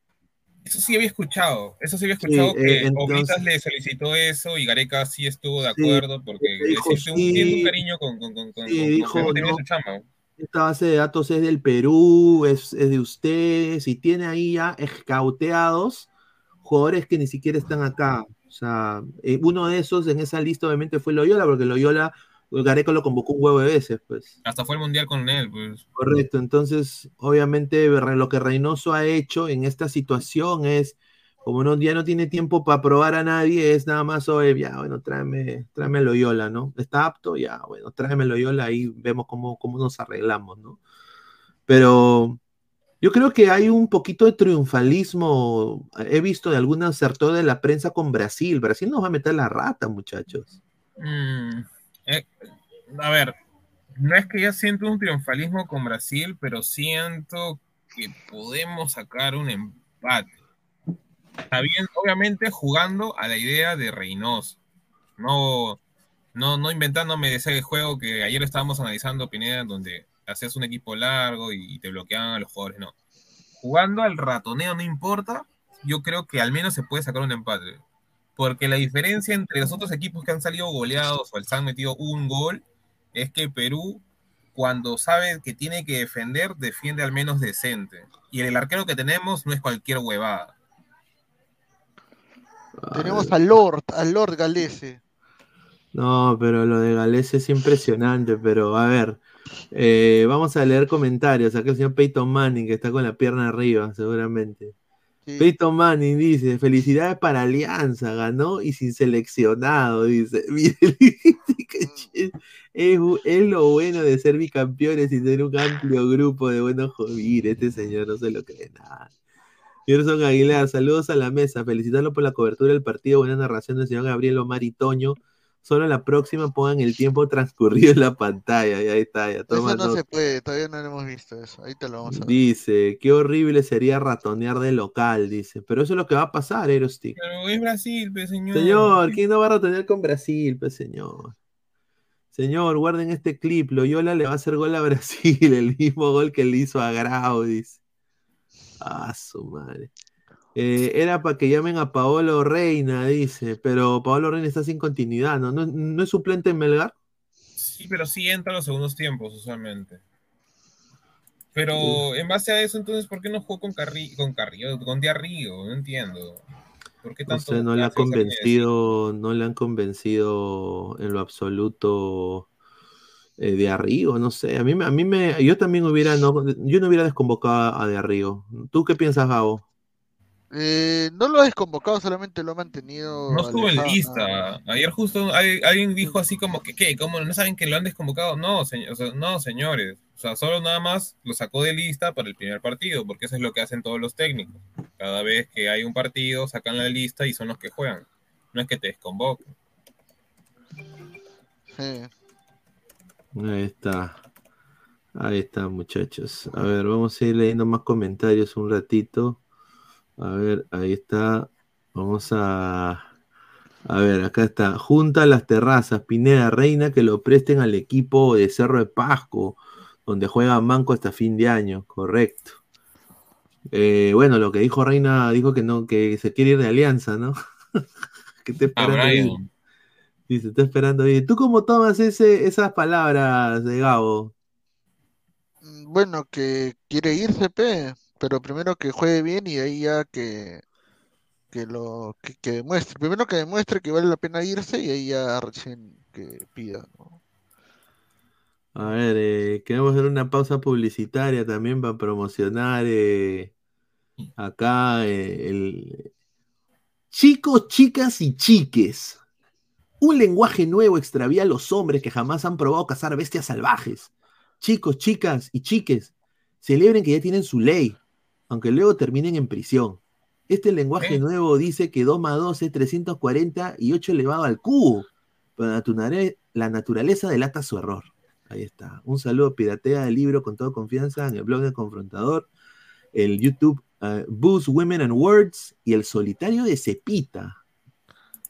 Eso sí había escuchado. Eso sí había escuchado Sí, que eh, entonces- Oblitas le solicitó eso y Gareca sí estuvo de Sí, acuerdo porque le dijo, un, sí. un cariño con, con, con, con, dijo, no. su chamba. Esta base de datos es del Perú, es, es de ustedes, y tiene ahí ya escauteados jugadores que ni siquiera están acá. O sea, eh, uno de esos en esa lista obviamente fue Loyola, porque Loyola, Gareca lo convocó un huevo de veces, pues. Hasta fue el mundial con él, pues. Correcto, entonces obviamente lo que Reynoso ha hecho en esta situación es, como no, ya no tiene tiempo para probar a nadie, es nada más, oye, ya, bueno, tráeme, tráeme Loyola, ¿no? ¿Está apto? Ya, bueno, tráeme Loyola y vemos cómo, cómo nos arreglamos, ¿no? Pero yo creo que hay un poquito de triunfalismo, he visto de algunos sectores de la prensa con Brasil, Brasil nos va a meter la rata, muchachos. Mm, eh, a ver, no es que ya siento un triunfalismo con Brasil, pero siento que podemos sacar un empate. Está bien, obviamente jugando a la idea de Reynoso. No, no, no inventándome ese juego que ayer estábamos analizando, Pineda, donde hacías un equipo largo y, y te bloqueaban a los jugadores. No. Jugando al ratoneo no importa, yo creo que al menos se puede sacar un empate. Porque la diferencia entre los otros equipos que han salido goleados o se han metido un gol es que Perú, cuando sabe que tiene que defender, defiende al menos decente. Y el arquero que tenemos no es cualquier huevada. Tenemos al Lord, al Lord Galese. No, pero lo de Gales es impresionante, pero a ver, eh, vamos a leer comentarios. Acá el señor Peyton Manning, que está con la pierna arriba, seguramente. Sí. Peyton Manning dice, felicidades para Alianza, ganó y sin seleccionado, dice. Mire, es, es lo bueno de ser bicampeones y tener un amplio grupo de buenos jóvenes. Este señor no se lo cree nada. Gerson Aguilar, saludos a la mesa, felicitarlo por la cobertura del partido, buena narración del señor Gabriel Omar y Toño. Solo la próxima pongan el tiempo transcurrido en la pantalla. Y ahí está, ya toma Eso no nota. se puede, todavía no lo hemos visto eso. Ahí te lo vamos a ver. Dice, qué horrible sería ratonear de local, dice. Pero eso es lo que va a pasar, Aerostick. Pero es Brasil, pues, señor. Señor, ¿quién no va a ratonear con Brasil, pues, señor? Señor, guarden este clip. Loyola le va a hacer gol a Brasil, el mismo gol que le hizo a Grau, dice. Ah, su madre. Eh, era para que llamen a Paolo Reina, dice, pero Paolo Reina está sin continuidad, ¿no? ¿No, no es suplente en Melgar? Sí, pero sí entra a los segundos tiempos, usualmente. Pero en base a eso, entonces, ¿por qué no jugó con Carri con Carrillo, con Diarrigo? No entiendo. ¿Por qué No le ha convencido, no le han convencido en lo absoluto eh, de no sé. A mí, a mí me, yo también hubiera, no, yo no hubiera desconvocado a de. ¿Tú qué piensas, Gabo? Eh, no lo ha desconvocado, solamente lo ha mantenido. No estuvo en lista. Ayer justo hay- alguien dijo así como que, ¿qué? ¿Cómo no saben que lo han desconvocado? No, señor, o sea, no, señores. O sea, solo nada más lo sacó de lista para el primer partido, porque eso es lo que hacen todos los técnicos. Cada vez que hay un partido, sacan la lista y son los que juegan. No es que te desconvoquen. Sí. Ahí está. Ahí está, muchachos. A ver, vamos a ir leyendo más comentarios un ratito. A ver, ahí está. Vamos a. A ver, acá está. Junta las terrazas, Pineda Reina, que lo presten al equipo de Cerro de Pasco, donde juega Manco hasta fin de año. Correcto. Eh, bueno, lo que dijo Reina, dijo que no, que se quiere ir de alianza, ¿no? que está Ah, esperando. Brian. Dice, está esperando ahí. ¿Tú cómo tomas ese, esas palabras de Gabo? Mm, Bueno, que quiere irse, pe, pero primero que juegue bien y ahí ya que, que lo que, demuestre. Primero que demuestre que vale la pena irse y ahí ya recién que pida, ¿no? A ver, eh, queremos hacer una pausa publicitaria también para promocionar eh, acá eh, el chicos, chicas y chiques. Un lenguaje nuevo extravía a los hombres que jamás han probado cazar bestias salvajes. Chicos, chicas y chiques, celebren que ya tienen su ley, aunque luego terminen en prisión. Este lenguaje ¿Eh? nuevo dice que 2 más 2 es 340 y 8 elevado al cubo, pero la naturale- la naturaleza delata su error. Ahí está. Un saludo, piratea el libro con toda confianza en el blog del Confrontador, el YouTube uh, Booze, Women and Words y el solitario de Cepita.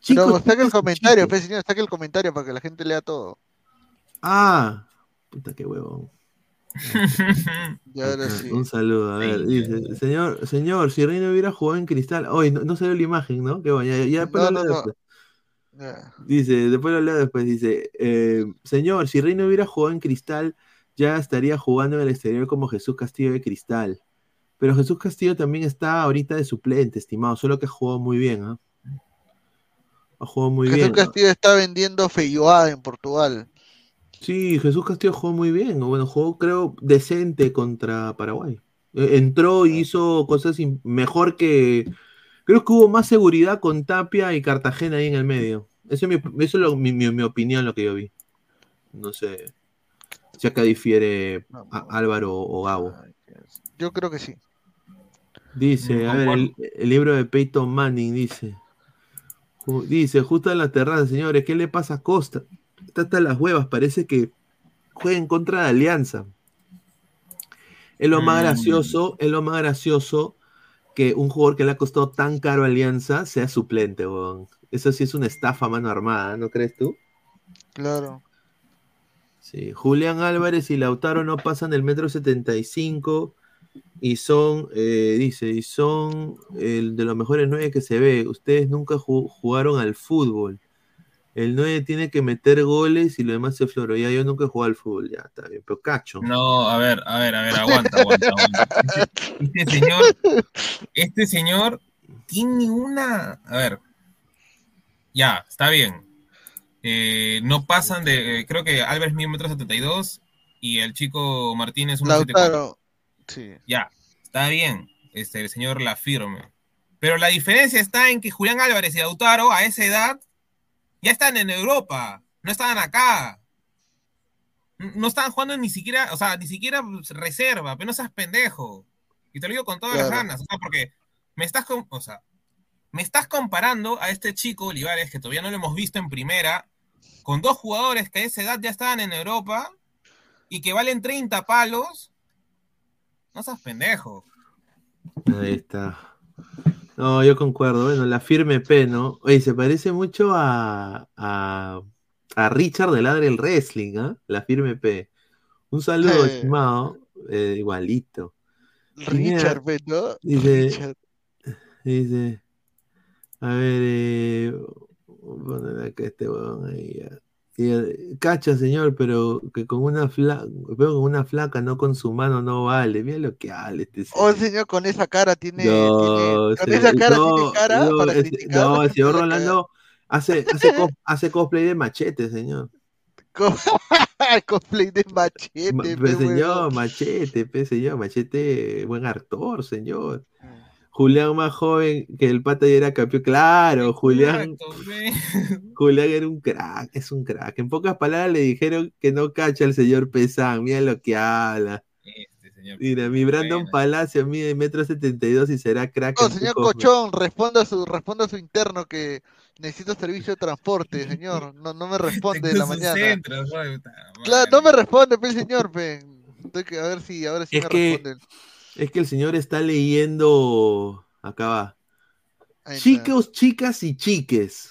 Pero Chicos, saque el chicas y comentario, pe, señor, saque el comentario para que la gente lea todo. Ah, puta que huevón. Y ahora Acá, sí. Un saludo, a ver, Sí, dice, señor, señor, si Reino hubiera jugado en cristal, hoy no, no salió la imagen, ¿no? Qué bueno, ya, ya después No, lo no, leo no. después. Dice, después lo leo después, dice, eh, señor, si Reino hubiera jugado en cristal, ya estaría jugando en el exterior como Jesús Castillo de cristal. Pero Jesús Castillo también está ahorita de suplente, estimado, solo que ha jugado muy bien, ¿ah? Ha jugado muy Jesús bien. Castillo está vendiendo feijoada en Portugal. Sí, Jesús Castillo jugó muy bien. Bueno, jugó, creo, decente contra Paraguay. Eh, Entró y hizo cosas mejor que. Creo que hubo más seguridad con Tapia y Cartagena ahí en el medio. Eso es, mi, eso es lo- mi, mi- mi opinión, lo que yo vi. No sé si acá difiere a- Álvaro o Gabo. Yo creo que sí. Dice, Mm, a ver, el, el libro de Peyton Manning dice. Dice, justo en la terraza, señores, ¿qué le pasa a Costa? Está hasta las huevas, parece que juega en contra de Alianza. Es lo más Mm. gracioso, es lo más gracioso que un jugador que le ha costado tan caro a Alianza sea suplente, weón. Eso sí es una estafa a mano armada, ¿no crees tú? Claro. Sí, Julián Álvarez y Lautaro no pasan del metro 75 y son, eh, dice, y son el de los mejores nueve que se ve. Ustedes nunca ju- jugaron al fútbol. El 9 tiene que meter goles y lo demás se floro. Ya yo nunca he jugado al fútbol, ya está bien, pero cacho. No, a ver, a ver, a ver, aguanta, aguanta, aguanta. Este, este señor, este señor tiene una, a ver, ya, está bien. Eh, no pasan de, eh, creo que Álvarez mide un metro setenta y dos y el chico Martínez un Lautaro. Sí. Ya, está bien, este, el señor la firme. Pero la diferencia está en que Julián Álvarez y Lautaro a esa edad ya están en Europa, no estaban acá. No estaban jugando ni siquiera, o sea, ni siquiera reserva, pero no seas pendejo. Y te lo digo con todas las ganas, o sea, porque me estás, o sea, me estás comparando a este chico Olivares, que todavía no lo hemos visto en primera, con dos jugadores que a esa edad ya estaban en Europa y que valen 30 palos. No seas pendejo. Ahí está. No, yo concuerdo. Bueno, la firme P, ¿no? Oye, se parece mucho a, a, a Richard de Ladre el Wrestling, ¿ah? La firme P. Un saludo, Eh. estimado. Eh, igualito. Richard, pe, ¿no? Dice, Richard. dice, a ver, eh, voy a poner acá este huevón ahí ya. Y, eh, cacha, señor, pero que con una flaca, pero con una flaca, no con su mano, no vale. Mira lo que habla este Oh, señor. señor, con esa cara tiene. No, tiene- con esa cara no, tiene cara no, para criticar. no, el señor Rolando hace, hace, cos- hace cosplay de machete, señor. Co- Cosplay de machete, Ma- pe, señor, machete, pe, señor, machete, buen actor, señor. Mm. Julián más joven que el pata ya era campeón. Claro, Julián, Exacto. Julián era un crack, es un crack. En pocas palabras le dijeron que no cacha al señor Pesán, mira lo que habla. Este señor. Mira, mi Brandon Buena. Palacio mide metro setenta y dos y será crack. No, señor Cochón, responda a su, responda a su interno que necesito servicio de transporte, señor. No, no me responde en la mañana. Claro, no me responde, pe, señor, pe. Estoy que- a ver si, ahora sí Es me que- responde. Es que el señor está leyendo. Acá va. Chicos, chicas y chiques.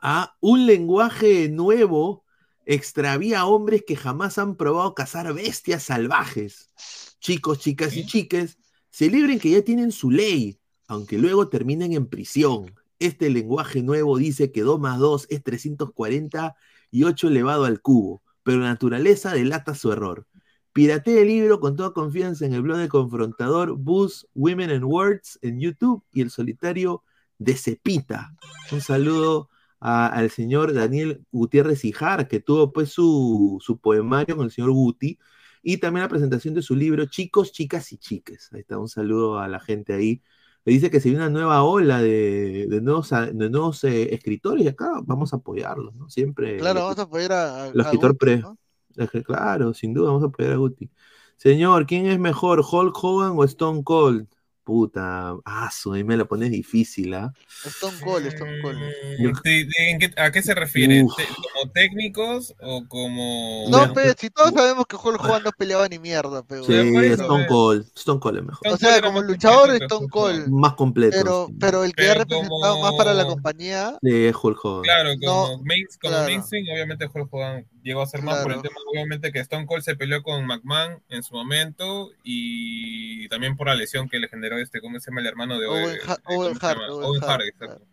Ah, un lenguaje nuevo extravía a hombres que jamás han probado cazar bestias salvajes. Chicos, chicas y chiques, celebren que ya tienen su ley, aunque luego terminen en prisión. Este lenguaje nuevo dice que 2 más 2 es 340 y 8 elevado al cubo, pero la naturaleza delata su error. Piratee el libro con toda confianza en el blog de Confrontador, Bus, Women and Words en YouTube y el solitario de Cepita. Un saludo a- al señor Daniel Gutiérrez Ijar, que tuvo pues su, su poemario con el señor Guti, y también la presentación de su libro Chicos, Chicas y Chiques. Ahí está, un saludo a la gente ahí. Le dice que se viene una nueva ola de, de nuevos, de nuevos eh, escritores y acá vamos a apoyarlos, ¿no? Siempre. Claro, vamos a apoyar a, el a escritor Guti, pre- ¿no? Es que, Claro, sin duda, vamos a apoyar a Guti. Señor, ¿quién es mejor, Hulk Hogan o Stone Cold? Puta, su, ahí me la pones difícil, ¿ah? Stone Cold, Stone Cold. Yo- ¿de- de- en qué- ¿A qué se refiere? Uf. ¿Te- ¿Como técnicos o como.? No, Bueno. pe, si todos sabemos que Hulk Hogan no peleaba ni mierda, pe, Sí, Stone. Cold. Stone Cold es mejor. Stone O sea, como luchador Stone. Cold. Más completo. Pero, pero el que ha Pero representado como- más para la compañía, Sí, es Hulk Hogan. Claro, como, No, main- como claro. mainstream, obviamente Hulk Hogan llegó a ser más por el Claro. tema, obviamente, que Stone Cold se peleó con McMahon en su momento y también por la lesión que le generó este, ¿cómo se llama el hermano de Owen de- Ha- ¿cómo Owen se Hart, llama? Owen Owen Hart, Hart, exacto.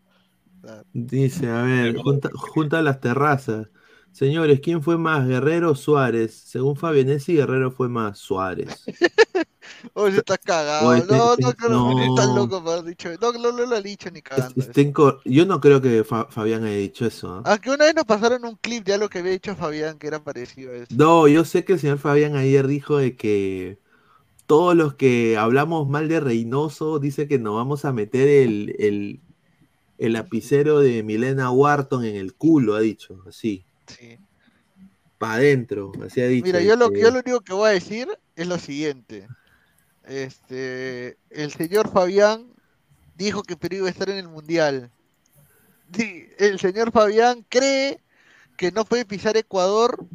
claro. Dice, a ver, junta, junta las terrazas. Señores, ¿quién fue más, Guerrero o Suárez? Según Fabianesi, Guerrero fue más Suárez. Oye, está cagado. Oye, no, no, que no. está loco para haber dicho. No, no, no lo ha dicho ni cagando. Yo no creo que Fa- Fabián haya dicho eso. ¿ah? Aunque una vez nos pasaron un clip de algo que había dicho Fabián que era parecido a eso. No, yo sé que el señor Fabián ayer dijo de que todos los que hablamos mal de Reynoso dice que nos vamos a meter el, el, el lapicero de Milena Wharton en el culo, ha dicho, así, Sí. para adentro, así ha dicho. Mira, yo lo, este, yo lo único que voy a decir es lo siguiente. Este, el señor Fabián dijo que Perú iba a estar en el Mundial. Di- El señor Fabián cree que no puede pisar Ecuador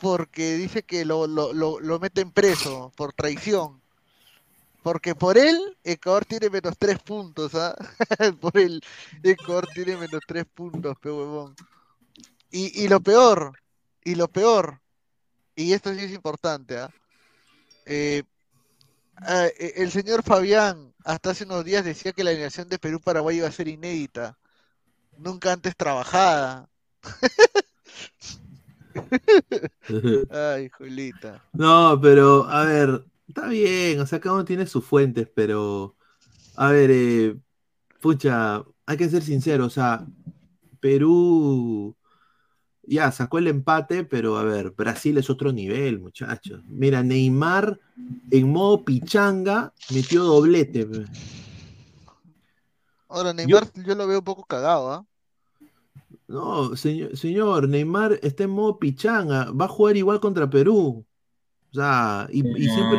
porque dice que lo, lo, lo, meten preso por traición. Porque por él, Ecuador tiene menos tres puntos, ¿ah? por él, Ecuador tiene menos tres puntos, pe huevón. Y, y lo peor, y lo peor, y esto sí es importante, ¿ah? Eh, eh, el señor Fabián hasta hace unos días decía que la alineación de Perú-Paraguay iba a ser inédita, nunca antes trabajada. Ay, Julita. No, pero, a ver, está bien, o sea, cada uno tiene sus fuentes, pero, a ver, eh, pucha, hay que ser sincero, o sea, Perú ya sacó el empate, pero a ver, Brasil es otro nivel, muchachos. Mira, Neymar en modo pichanga metió doblete. Ahora, Neymar yo, lo veo un poco cagado, ¿ah? No, señor, señor, Neymar está en modo pichanga, va a jugar igual contra Perú. O sea, y, y siempre,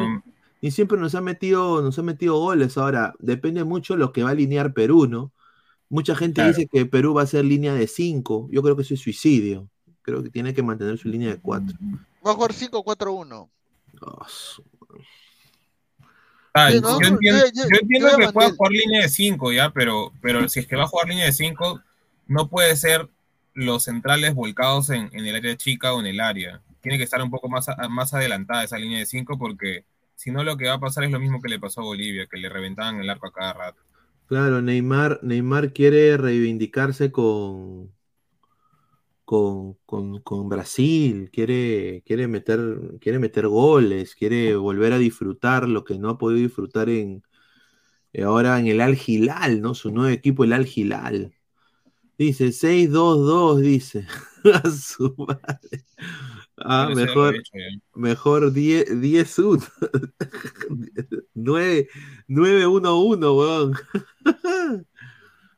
y siempre nos ha metido, nos ha metido goles. Ahora, depende mucho lo que va a alinear Perú, ¿no? Mucha gente Claro. dice que Perú va a ser línea de 5. Yo creo que eso es suicidio. Creo que tiene que mantener su línea de 4. Va a jugar 5-4-1. Ah, Sí, yo, no, entiendo, yo- yo- yo entiendo yo que pueda jugar línea de 5 ya, pero, pero si es que va a jugar línea de 5, no puede ser los centrales volcados en, en el área chica o en el área. Tiene que estar un poco más, a- más adelantada esa línea de 5 porque si no lo que va a pasar es lo mismo que le pasó a Bolivia, que le reventaban el arco a cada rato. Claro, Neymar, Neymar quiere reivindicarse con, con, con- con Brasil, quiere, quiere meter, quiere meter goles, quiere volver a disfrutar lo que no ha podido disfrutar en eh, ahora en el Al Hilal, ¿no? Su nuevo equipo, el Al Hilal. Dice 6-2-2, dice. A su madre. Ah, Parece mejor, hecho, mejor 10 10 1 9 9-1-1, weón.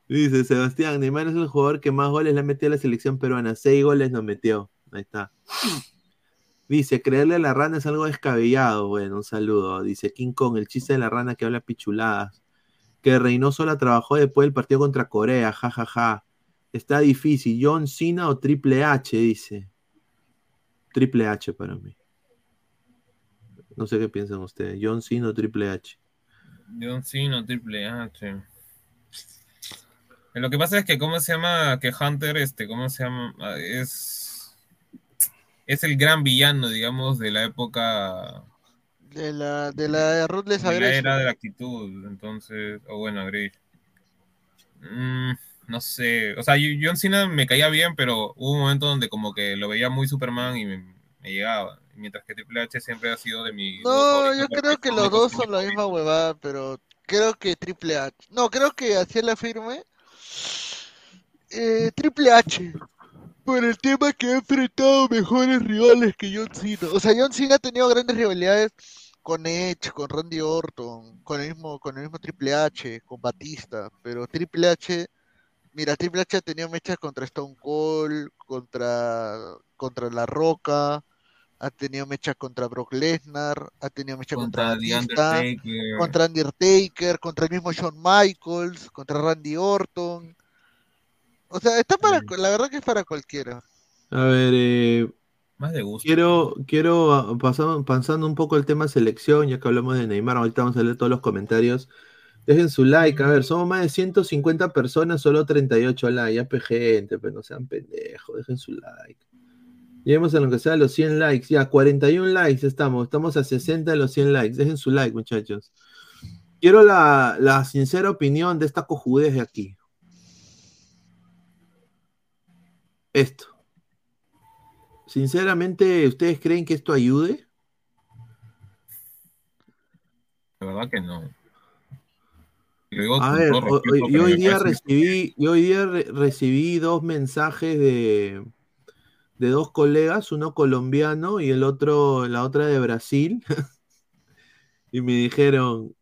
Dice Sebastián, Neymar es el jugador que más goles le ha metido a la selección peruana. Seis goles nos metió. Ahí está. Dice, creerle a la rana es algo descabellado. Bueno, un saludo. Dice King Kong, el chiste de la rana que habla pichuladas. Que Reynoso la trabajó después del partido contra Corea. Ja, ja, ja. Está difícil. John Cena o Triple H, dice. Triple H para mí. No sé qué piensan ustedes. John Cena o Triple H. John Cena, Triple H. Lo que pasa es que, ¿cómo se llama? Que Hunter, este, ¿cómo se llama? Ah, Es. Es el gran villano, digamos, de la época. De la, de la Ruthless De la era de la actitud. Entonces. O bueno, Aggression. Mm, no sé. O sea, yo- John Cena me caía bien, pero hubo un momento donde como que lo veía muy Superman y me, me llegaba. Mientras que Triple H siempre ha sido de mi. No, yo creo que los dos son la misma huevada, pero creo que Triple H. No, creo que así la firme. Eh, Triple H. Por el tema que ha enfrentado mejores rivales que John Cena. O sea, John Cena ha tenido grandes rivalidades con Edge, con Randy Orton, con el mismo, con el mismo Triple H, con Batista. Pero Triple H, mira, Triple H ha tenido mechas contra Stone Cold, contra, contra La Roca, ha tenido mechas contra Brock Lesnar, ha tenido mechas contra, Contra The Batista, Undertaker. contra Undertaker, contra el mismo Shawn Michaels, contra Randy Orton. O sea, está para, la verdad que es para cualquiera. A ver, eh, Más de gusto. quiero, quiero ah, pasando, pasando un poco el tema selección, ya que hablamos de Neymar, ahorita vamos a leer todos los comentarios. Dejen su like, a ver, somos más de 150 personas, solo 38 likes, ya pe gente, pero no sean pendejos, dejen su like. Lleguemos a lo que sea los 100 likes, ya 41 likes estamos, estamos a 60 de los 100 likes, dejen su like muchachos. Quiero la, la sincera opinión de esta cojudez de aquí. Esto. Sinceramente, ¿ustedes creen que esto ayude? La verdad que no. A ver, yo hoy día recibí, yo hoy día re- recibí dos mensajes de, de dos colegas, uno colombiano y el otro, la otra de Brasil, y me dijeron,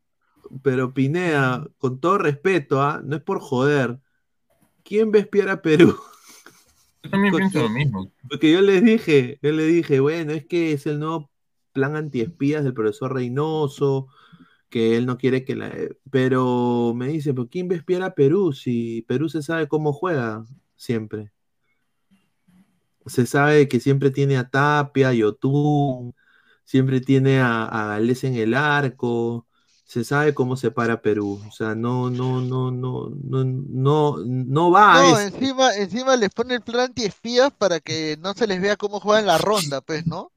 pero Pineda, con todo respeto, ¿ah? no es por joder, ¿quién va a espiar a Perú? Yo también pienso lo mismo. Porque yo les dije, yo les dije, bueno, es que es el nuevo plan antiespías del profesor Reynoso, que él no quiere que la... Pero me dice, ¿pero quién va a espiar a Perú si Perú se sabe cómo juega siempre? Se sabe que siempre tiene a Tapia, a Yotun, siempre tiene a, a Gales en el arco, se sabe cómo se para Perú. O sea, no, no, no, no, no, no, no va a No, eso. encima, encima les pone el plan antiespías para que no se les vea cómo juegan la ronda, pues, ¿no?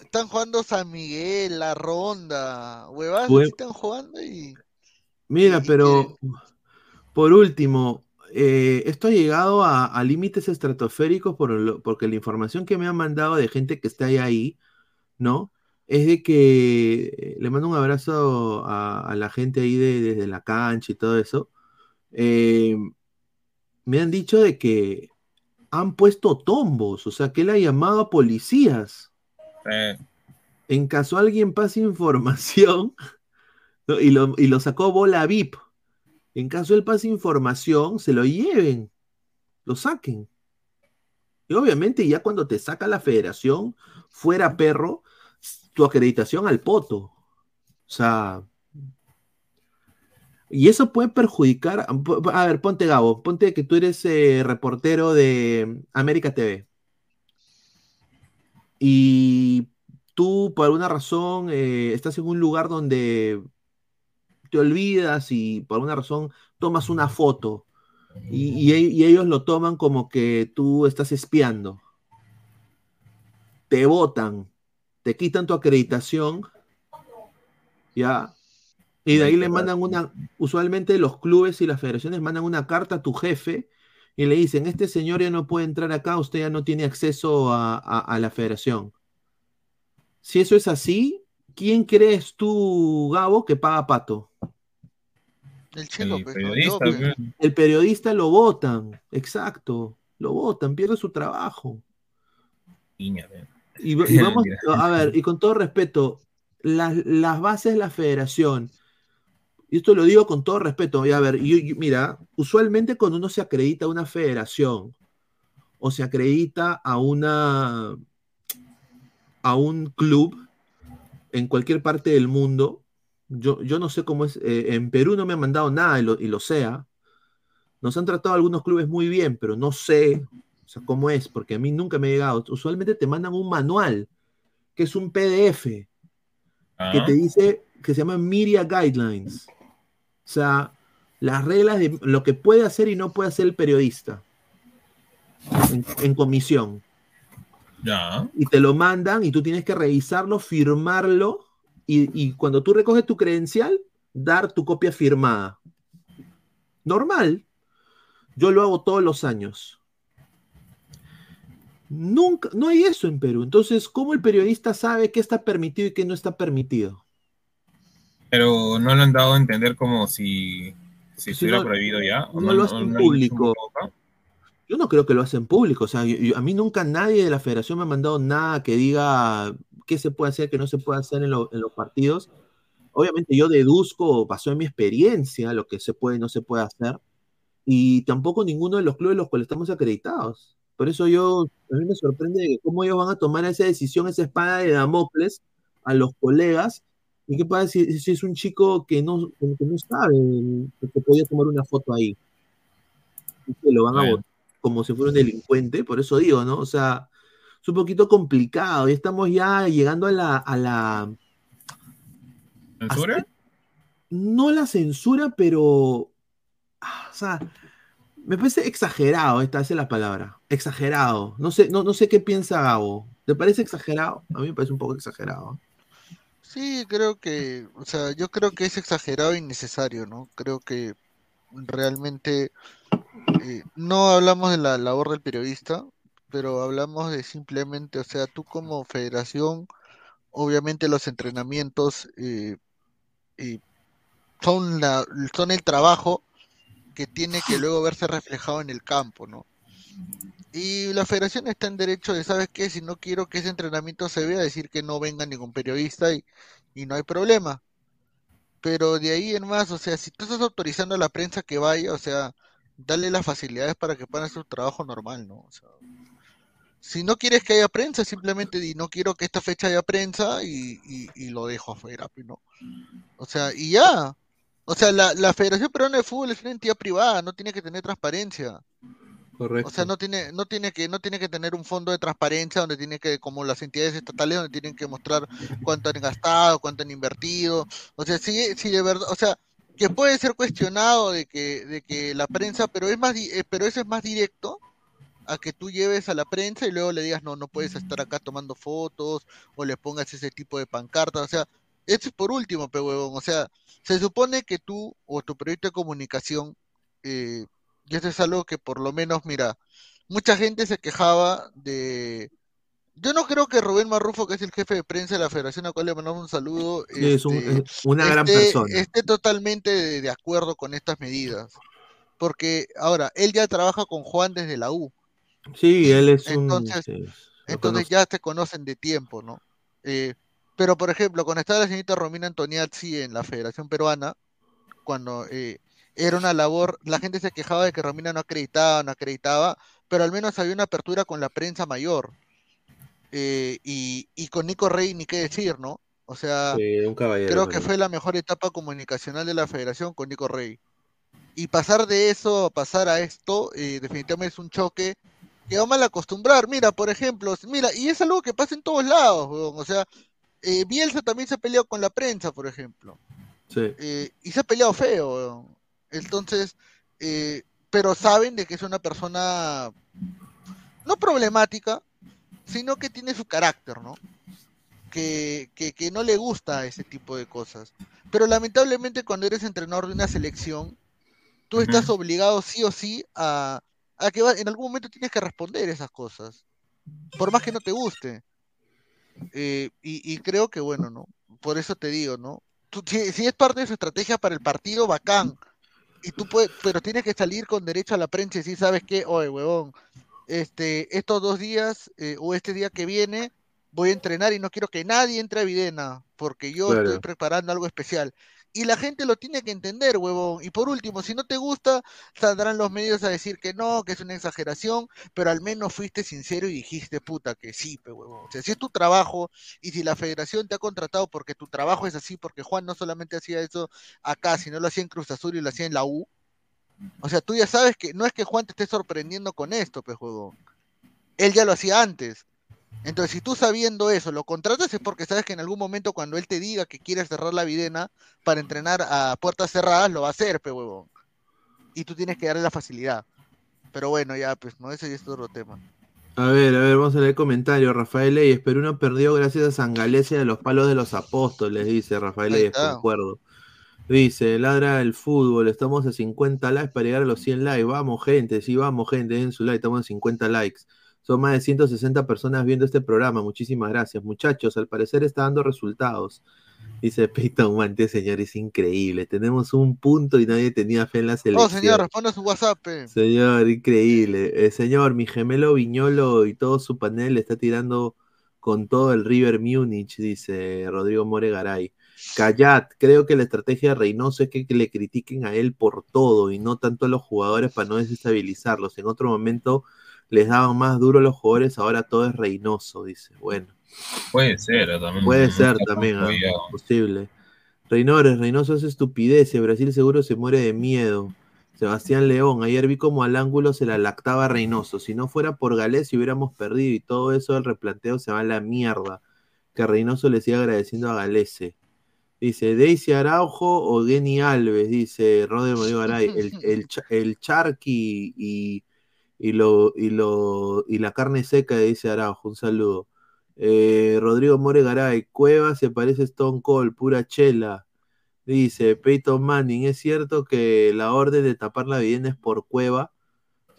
Están jugando San Miguel, la ronda, huevadas, están jugando y Mira, pero por último, eh, esto ha llegado a, a límites estratosféricos por lo- porque la información que me han mandado de gente que está ahí, ahí, ¿no? Es de que le mando un abrazo a, a la gente ahí de- desde la cancha y todo eso. Eh, me han dicho de que han puesto tombos, o sea, que él ha llamado a policías. Eh, En caso alguien pase información ¿no? y, lo, y lo sacó bola VIP, en caso él pase información, se lo lleven, lo saquen. Y obviamente ya cuando te saca la federación, fuera perro, tu acreditación al poto. O sea... Y eso puede perjudicar. A ver, ponte Gabo, ponte que tú eres eh, reportero de América TV. Y tú, por alguna razón, eh, estás en un lugar donde te olvidas y por alguna razón tomas una foto y, y e- y ellos lo toman como que tú estás espiando. Te votan, te quitan tu acreditación, ¿ya? Y de ahí le mandan una, usualmente los clubes y las federaciones mandan una carta a tu jefe y le dicen, este señor ya no puede entrar acá, usted ya no tiene acceso a, a- a la federación. Si eso es así, ¿quién crees tú, Gabo, que paga pato? El chelo, El pues, ¿no? periodista, Yo. El periodista lo votan, exacto, lo votan, pierde su trabajo. Piña. Y, y vamos, a ver, y con todo respeto, las, las bases de la federación, y esto lo digo con todo respeto, y a ver, yo- yo- mira, usualmente cuando uno se acredita a una federación o se acredita a una a un club en cualquier parte del mundo, yo, yo no sé cómo es, eh, en Perú no me han mandado nada y lo, y lo sea, nos han tratado algunos clubes muy bien, pero no sé o sea, cómo es, porque a mí nunca me ha llegado. Usualmente te mandan un manual, que es un PDF, que te dice, que se llama Media Guidelines. O sea, las reglas de lo que puede hacer y no puede hacer el periodista en, en comisión. Ya. Y te lo mandan y tú tienes que revisarlo, firmarlo y, y cuando tú recoges tu credencial, dar tu copia firmada. Normal. Yo lo hago todos los años. Nunca, no hay eso en Perú. Entonces, ¿cómo el periodista sabe qué está permitido y qué no está permitido? Pero no lo han dado a entender como si, si Si estuviera no- prohibido ya. ¿o no lo hacen público. Yo no creo que lo hacen público. O sea, yo- yo- a mí nunca nadie de la federación me ha mandado nada que diga qué se puede hacer, qué no se puede hacer en, lo- en los partidos. Obviamente yo deduzco, basó en mi experiencia, lo que se puede y no se puede hacer. Y tampoco ninguno de los clubes los cuales estamos acreditados. Por eso yo, a mí me sorprende de cómo ellos van a tomar esa decisión, esa espada de Damocles a los colegas. ¿Y qué pasa si, si es un chico que no, que no sabe que podía tomar una foto ahí? Y que lo van a votar como si fuera un delincuente, por eso digo, ¿no? O sea, es un poquito complicado y estamos ya llegando a la, a la, ¿Censura? no la censura, pero, ah, o sea, me parece exagerado, esta es la palabra, exagerado. No sé, no, no sé qué piensa Gabo. ¿Te parece exagerado? A mí me parece un poco exagerado. Sí, creo que, o sea, yo creo que es exagerado e innecesario, ¿no? Creo que realmente eh, no hablamos de la labor del periodista, pero hablamos de simplemente, o sea, tú como federación, obviamente los entrenamientos eh, son la, son el trabajo que tiene que luego verse reflejado en el campo, ¿no? Y la federación está en derecho de, ¿sabes qué? Si no quiero que ese entrenamiento se vea, decir que no venga ningún periodista y, y no hay problema. Pero de ahí en más, o sea, si tú estás autorizando a la prensa que vaya, o sea, dale las facilidades para que puedan hacer su trabajo normal, ¿no? O sea, si no quieres que haya prensa, simplemente di, no quiero que esta fecha haya prensa y, y- y lo dejo afuera, pues, ¿no? O sea, y ya. O sea, la, la Federación Peruana de Fútbol es una entidad privada, no tiene que tener transparencia. Correcto. O sea, no tiene, no tiene que, no tiene que tener un fondo de transparencia donde tiene que, como las entidades estatales, donde tienen que mostrar cuánto han gastado, cuánto han invertido. O sea, si, si de verdad, o sea, que puede ser cuestionado de que, de que la prensa, pero es más, eh, pero eso es más directo a que tú lleves a la prensa y luego le digas, no, no puedes estar acá tomando fotos, o le pongas ese tipo de pancarta. O sea, eso es por último, pe huevón. O sea, se supone que tú o tu proyecto de comunicación, eh, y esto es algo que por lo menos, mira, mucha gente se quejaba de... Yo no creo que Rubén Marrufo, que es el jefe de prensa de la federación, a cual le mandamos un saludo, Sí, es este, es una gran esté- persona. esté totalmente de, de acuerdo con estas medidas. Porque ahora, él ya trabaja con Juan desde la U. Sí, él es un... Entonces, lo entonces ya se conocen de tiempo, ¿no? Eh, pero, por ejemplo, cuando estaba la señorita Romina Antoniazzi en la Federación Peruana, cuando eh, era una labor, la gente se quejaba de que Romina no acreditaba, no acreditaba, pero al menos había una apertura con la prensa mayor. Eh, y, y con Nico Rey, ni qué decir, ¿no? O sea, Sí, un caballero. creo que fue la mejor etapa comunicacional de la federación con Nico Rey. Y pasar de eso a pasar a esto, eh, definitivamente es un choque que va mal acostumbrar. Mira, por ejemplo, mira, y es algo que pasa en todos lados, weón. O sea, eh, Bielsa también se ha peleado con la prensa, por ejemplo. Sí. Eh, y se ha peleado feo, weón. Entonces, eh, pero saben de que es una persona no problemática, sino que tiene su carácter, ¿no? Que, que, que no le gusta ese tipo de cosas. Pero lamentablemente cuando eres entrenador de una selección, tú estás obligado sí o sí a, a que va- en algún momento tienes que responder esas cosas, por más que no te guste. Eh, y, y creo que, bueno, ¿no? Por eso te digo, ¿no? Tú- si, si es parte de su estrategia para el partido, bacán. Y tú puedes, pero tienes que salir con derecho a la prensa y decir, ¿sabes qué? Oye, huevón, este, estos dos días eh, o este día que viene voy a entrenar y no quiero que nadie entre a Videna porque yo Claro. estoy preparando algo especial. Y la gente lo tiene que entender, huevón. Y por último, si no te gusta, saldrán los medios a decir que no, que es una exageración, pero al menos fuiste sincero y dijiste, puta, que sí, pe, huevón. O sea, si es tu trabajo y si la federación te ha contratado porque tu trabajo es así, porque Juan no solamente hacía eso acá, sino lo hacía en Cruz Azul y lo hacía en la U. O sea, tú ya sabes que no es que Juan te esté sorprendiendo con esto, pues, huevón. Él ya lo hacía antes. Entonces, si tú sabiendo eso lo contratas es porque sabes que en algún momento cuando él te diga que quiere cerrar la videna para entrenar a puertas cerradas, lo va a hacer, pe huevón. Y tú tienes que darle la facilidad. Pero bueno, ya, pues, no, ese ya es otro tema. A ver, a ver, vamos a leer comentarios. Rafael Leyes, Perú no perdió gracias a Sangalese y a los palos de los apóstoles, dice Rafael Leyes, concuerdo. Dice, ladra el fútbol, estamos a 50 likes para llegar a los 100 likes. Vamos, gente, sí, vamos, gente, den su like, estamos a 50 likes. Son más de 160 personas viendo este programa, muchísimas gracias. Muchachos, al parecer está dando resultados. Dice Peyton Mante, señor, es increíble. Tenemos un punto y nadie tenía fe en la No, selección. señor, responda su WhatsApp, pe. Señor, increíble. Eh, señor, mi gemelo Viñolo y todo su panel está tirando con todo el River Múnich, dice Rodrigo More Callad, creo que la estrategia de Reynoso es que, le critiquen a él por todo y no tanto a los jugadores para no desestabilizarlos. En otro momento les daban más duro a los jugadores, ahora todo es Reynoso, dice. Bueno, Puede ser, ¿eh? también. puede ser también, ah, jodido. posible. Reynores, Reynoso es estupidez, Brasil seguro se muere de miedo. Sebastián León, ayer vi como al ángulo se la lactaba Reynoso. Si no fuera por Galés, si hubiéramos perdido y todo eso del replanteo se va a la mierda. Que Reynoso le siga agradeciendo a Galese. Dice Daisy Araujo o Geni Alves, dice Rodrigo Garay. El, el, el charqui y, y, lo, y, lo, y la carne seca, dice Araujo. Un saludo. Eh, Rodrigo More Garay, Cueva se parece a Stone Cold, pura chela. Dice Peyton Manning, es cierto que la orden de tapar la vivienda es por Cueva,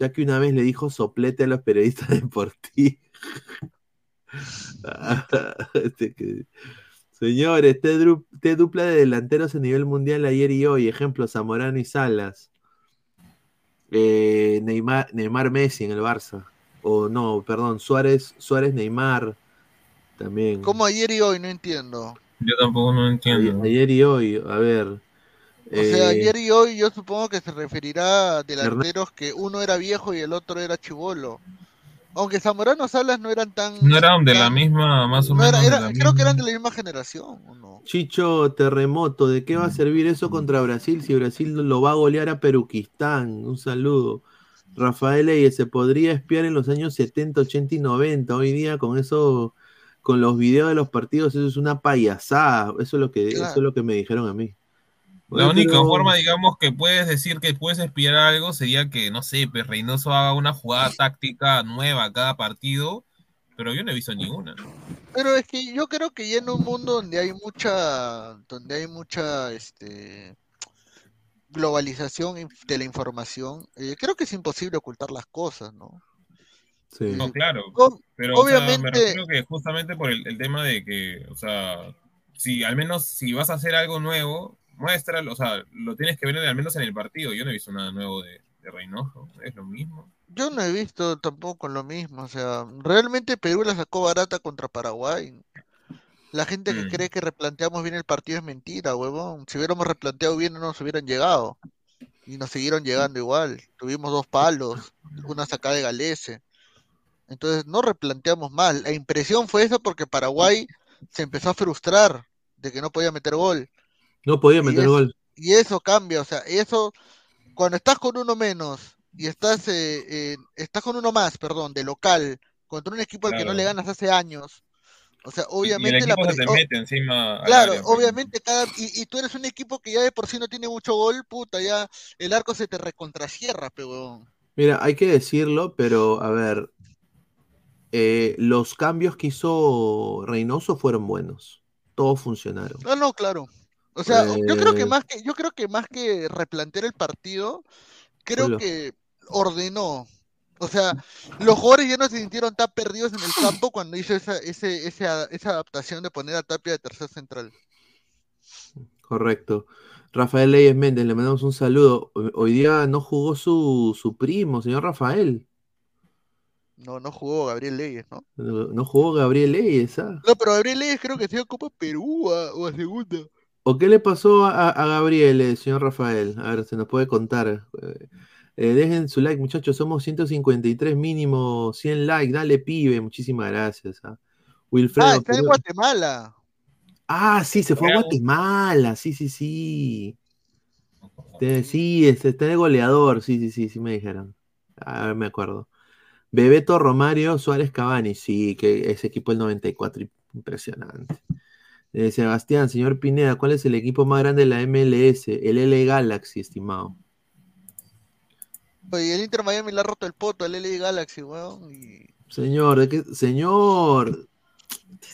ya que una vez le dijo soplete a los periodistas deportivos. Este que- Señores, te, dru- te dupla de delanteros a nivel mundial ayer y hoy. Ejemplo, Zamorano y Salas. Eh, Neymar, Neymar Messi en el Barça. O no, perdón, Suárez, Suárez Neymar. También. Como ayer y hoy, no entiendo. Yo tampoco no entiendo. Ayer, ayer y hoy, a ver. O sea, eh, ayer y hoy yo supongo que se referirá a delanteros que uno era viejo y el otro era chivolo. Aunque Zamorano Salas no eran tan... No eran de la misma, más o no menos. era- era- creo que eran de la misma generación, ¿o no? Chicho Terremoto, ¿de qué va a servir eso contra Brasil si Brasil lo va a golear a Peruquistán? Un saludo. Rafael Eyes, se podría espiar en los años 70, 80 y 90. Hoy día con eso, con los videos de los partidos, eso es una payasada. Eso es lo que, eso es lo que me dijeron a mí. La única pero- forma, digamos, que puedes decir que puedes espiar algo sería que, no sé, pues Reynoso haga una jugada táctica nueva cada partido, pero yo no he visto ninguna. Pero es que yo creo que ya en un mundo donde hay mucha, donde hay mucha, este, globalización de la información, eh, creo que es imposible ocultar las cosas, ¿no? Sí. No, claro. Pero o sea, me obviamente- refiero que justamente por el, el tema de que, o sea, si al menos si vas a hacer algo nuevo, muéstralo, o sea, lo tienes que ver en- al menos en el partido. Yo no he visto nada nuevo de, de Reynoso, es lo mismo. Yo no he visto tampoco lo mismo, o sea, realmente Perú la sacó barata contra Paraguay. La gente que Mm. cree que replanteamos bien el partido es mentira, huevón. Si hubiéramos replanteado bien no nos hubieran llegado. Y nos siguieron llegando igual. Tuvimos dos palos, una sacada de Galese. Entonces no replanteamos mal. La impresión fue esa porque Paraguay se empezó a frustrar de que no podía meter gol. No podía Y meter eso- gol. Y eso cambia, o sea, eso, cuando estás con uno menos y estás, eh, eh, estás con uno más, perdón, de local, contra un equipo al que no le ganas hace años, o sea, Y- y obviamente el la se te mete encima. Claro, área, obviamente cada, y, y tú eres un equipo que ya de por sí no tiene mucho gol, puta, ya el arco se te recontrasierra, pe huevón. Mira, hay que decirlo, pero a ver, eh, los cambios que hizo Reynoso fueron buenos. Todos funcionaron. No, no, claro. O sea, yo creo que Eh, más que, yo creo que más que replantear el partido, creo que ordenó, O sea, los jugadores ya no se sintieron tan perdidos en el campo cuando hizo esa, ese, ese a- esa adaptación de poner a Tapia de tercer central. Correcto. Rafael Leyes Méndez, le mandamos un saludo. Hoy día no jugó su, su primo, señor Rafael. No, no jugó Gabriel Leyes, ¿no? No, no jugó Gabriel Leyes, ¿ah? No, pero Gabriel Leyes creo que se Copa Perú a- o a segunda. ¿O qué le pasó a, a Gabriel, eh, señor Rafael? A ver, se nos puede contar. Eh, eh, dejen su like, muchachos. Somos 153 mínimo, 100 likes. Dale, pibe. Muchísimas gracias. ¿ah? Wilfredo. Ah, está en Guatemala. Ah, sí, se fue a. Guatemala. Sí, sí, sí. Este, sí, este, está de goleador. Sí, sí, sí, sí me dijeron. A ver, me acuerdo. Bebeto Romario Suárez Cavani. Sí, que ese equipo del 94, impresionante. Eh, Sebastián, señor Pineda, ¿cuál es el equipo más grande de la MLS? El L Galaxy, estimado. Oye, el Inter Miami le ha roto el poto al LA Galaxy, weón. y- Señor, ¿de qué? Señor.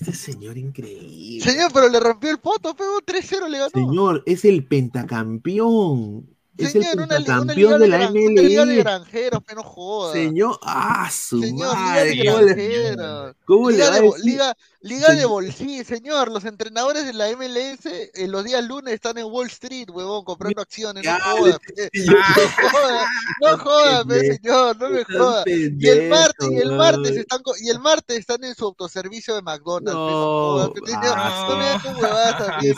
Este señor increíble. Señor, pero le rompió el poto, pegó 3-0, le ganó. Señor, es el pentacampeón. Es el Señor, una, li- una pentacampeón liga de la una liga de MLS. granjeros, que no joda. Señor, ah, su Señor, madre. liga ¿Cómo de le, granjeros. cómo le Liga va de, a bo- decir? liga, liga de bolsillo, señor. Los entrenadores de la MLS en los días lunes están en Wall Street, huevón, comprando acciones. No Ya, joda, pe. señor. no joda, no joda, pe, pendejo, señor, no me estás joda. Y el martes, y el martes están y el martes están en su autoservicio de McDonald's, no señor, me con huevadas también.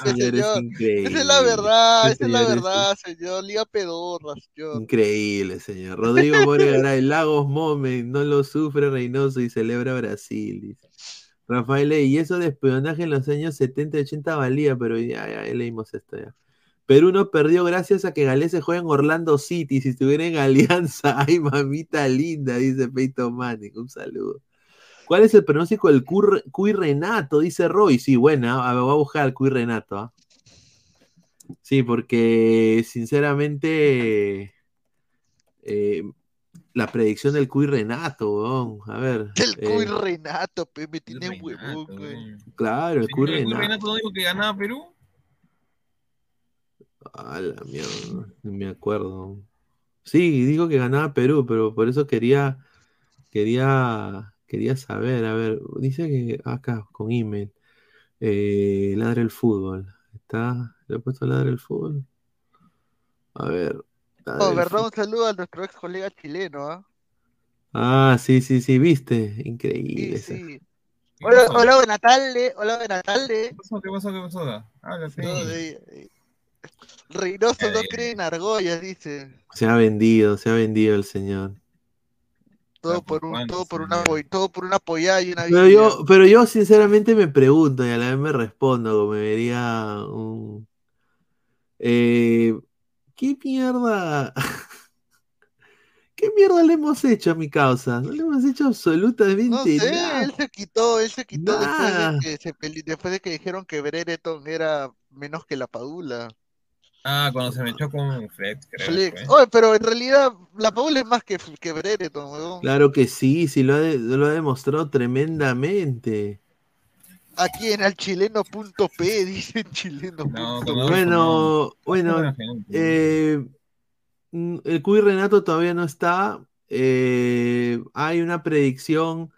Esa es la verdad, esa es la verdad, señor. Liga pedorra, señor. Increíble, señor. Rodrigo Moreira, el Lagos Moment, no lo sufre Reynoso y celebra Brasil. dice. Rafael, y eso de espionaje en los años 70 y 80 valía, pero ya, ya, leímos esto ya. Perú no perdió gracias a que Galés se juega en Orlando City. Si estuviera en Alianza, ay, mamita linda, dice Peyton Manning. Un saludo. ¿Cuál es el pronóstico del Cuy Renato? Dice Roy. Sí, buena. A voy a buscar al Cuy Renato. ¿ah? Sí, porque sinceramente eh, la predicción del Cuy Renato, weón. A ver. El eh, Cuy Renato, pe, me tiene huevón, güey. claro, el Cuy ¿El Renato. Renato no dijo que ganaba Perú? A la mierda, no me acuerdo. Sí, dijo que ganaba Perú, pero por eso quería, quería, quería saber. A ver, dice que acá con email. Eh, ladra el fútbol. ¿Está? ¿Le he puesto ladra el fútbol? A ver. Oh, verdad, un saludo a nuestro ex colega chileno, ¿ah? Ah, sí, sí, sí, viste. Increíble. esa- sí. ¿Qué Hola, hola, buenas tardes, hola, buenas tardes. ¿Qué pasó? ¿Qué pasó? ¿Qué pasó? Háblate. No, de- de- Reynoso no cree en argollas, dice. Se ha vendido, se ha vendido el señor. Todo por un, todo por una todo por una apoyada y una Pero yo, pero yo sinceramente me pregunto y a la vez me respondo, como me vería un... Eh, ¿qué mierda? ¿Qué mierda le hemos hecho a mi causa? No le hemos hecho absolutamente No sé, nada. él se quitó, él se quitó después Nada. de que se después de que dijeron que Brereton era menos que la Padula. Ah, cuando se me echó con Fred, creo. Flex. Oye, pero en realidad la Padula es más que, que Brereton, weón. Claro que sí, sí lo ha, de- lo ha demostrado tremendamente. Aquí en alchileno.p dicen chileno. No, no. Bueno, bueno, eh, el Cuy Renato todavía no está. Eh, hay una predicción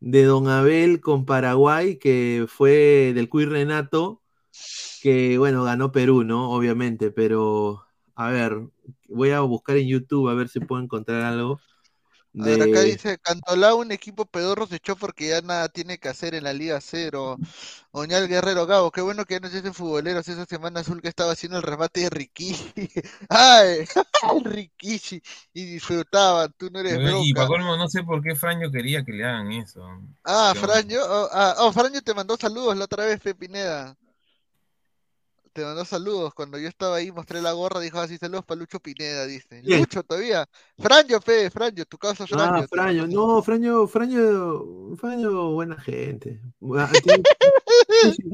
de Don Abel con Paraguay que fue del Cuy Renato, que bueno, ganó Perú, ¿no? Obviamente, pero a ver, voy a buscar en YouTube a ver si puedo encontrar algo. A ver, acá de- dice, Cantolao, un equipo pedorro se echó porque ya nada tiene que hacer en la Liga Cero. Oñal Guerrero Gabo, qué bueno que ya no se hacen futboleros esa semana azul que estaba haciendo el remate de Rikishi. ¡Ay! Rikishi. Y disfrutaban, tú no eres Y bronca. para colmo, no sé por qué Franjo quería que le hagan eso. Ah, Franjo, oh, ah, oh, Franjo te mandó saludos la otra vez, Fe Pineda. Te mandó saludos. Cuando yo estaba ahí, mostré la gorra, dijo así, saludos para Lucho Pineda, dice. ¿Quién? Lucho todavía. Franjo, Fe, Franjo, tu causa Franjo. Ah, mandó no, Fraño, Fraño, Fraño, buena gente. Ah, tiene-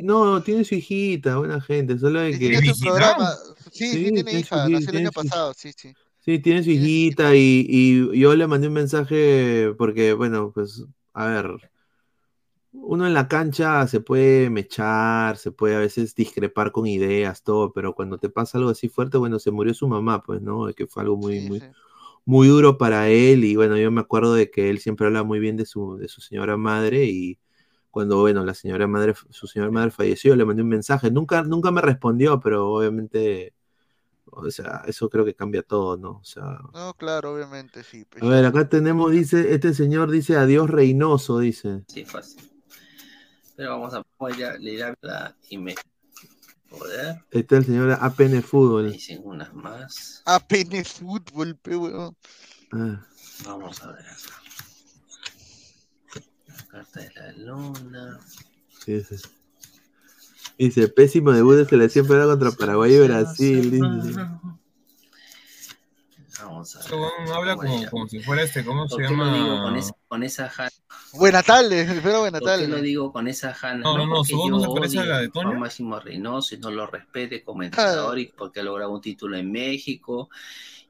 no, tiene su hijita, buena gente, solo de que... tiene su hijita? programa. Sí, sí, Sí, tiene tiene su hija, hij- nació el año pasado, sí, sí. Sí, Tiene su hijita y, y yo le mandé un mensaje porque, bueno, pues, a ver, uno en la cancha se puede mechar, se puede a veces discrepar con ideas, todo, pero cuando te pasa algo así fuerte, bueno, se murió su mamá, pues, ¿no? Que fue algo muy, Sí, muy, sí. muy duro para él y bueno, yo me acuerdo de que él siempre habla muy bien de su, de su señora madre y cuando, bueno, la señora madre, su señora madre falleció, le mandé un mensaje, nunca, nunca me respondió, pero obviamente, o sea, eso creo que cambia todo, ¿no? O sea, No, claro, obviamente, sí. pues. a ver, acá tenemos, dice, este señor dice adiós Reynoso, dice. Sí, fácil. Pero vamos a leer la email. Poder. Está el señor APN Fútbol. Dicen unas más. APN Fútbol, pe, weón. Ah, Vamos a ver acá. La carta de la luna. sí, dice. Dice, pésimo debut de selección peruana contra Paraguay y Brasil. Dice. Vamos a ver. Huevón habla como, como si fuera este, ¿cómo se ¿Por qué lo digo llama? con, esa, con esa jana? Buenas tardes, espero buenas ¿Por qué lo tardes. digo con esa jana? No, no, no, porque su voz no yo se parece a la de Toño. Máximo Reynoso y no lo respete como entrenador y porque ha logrado un título en México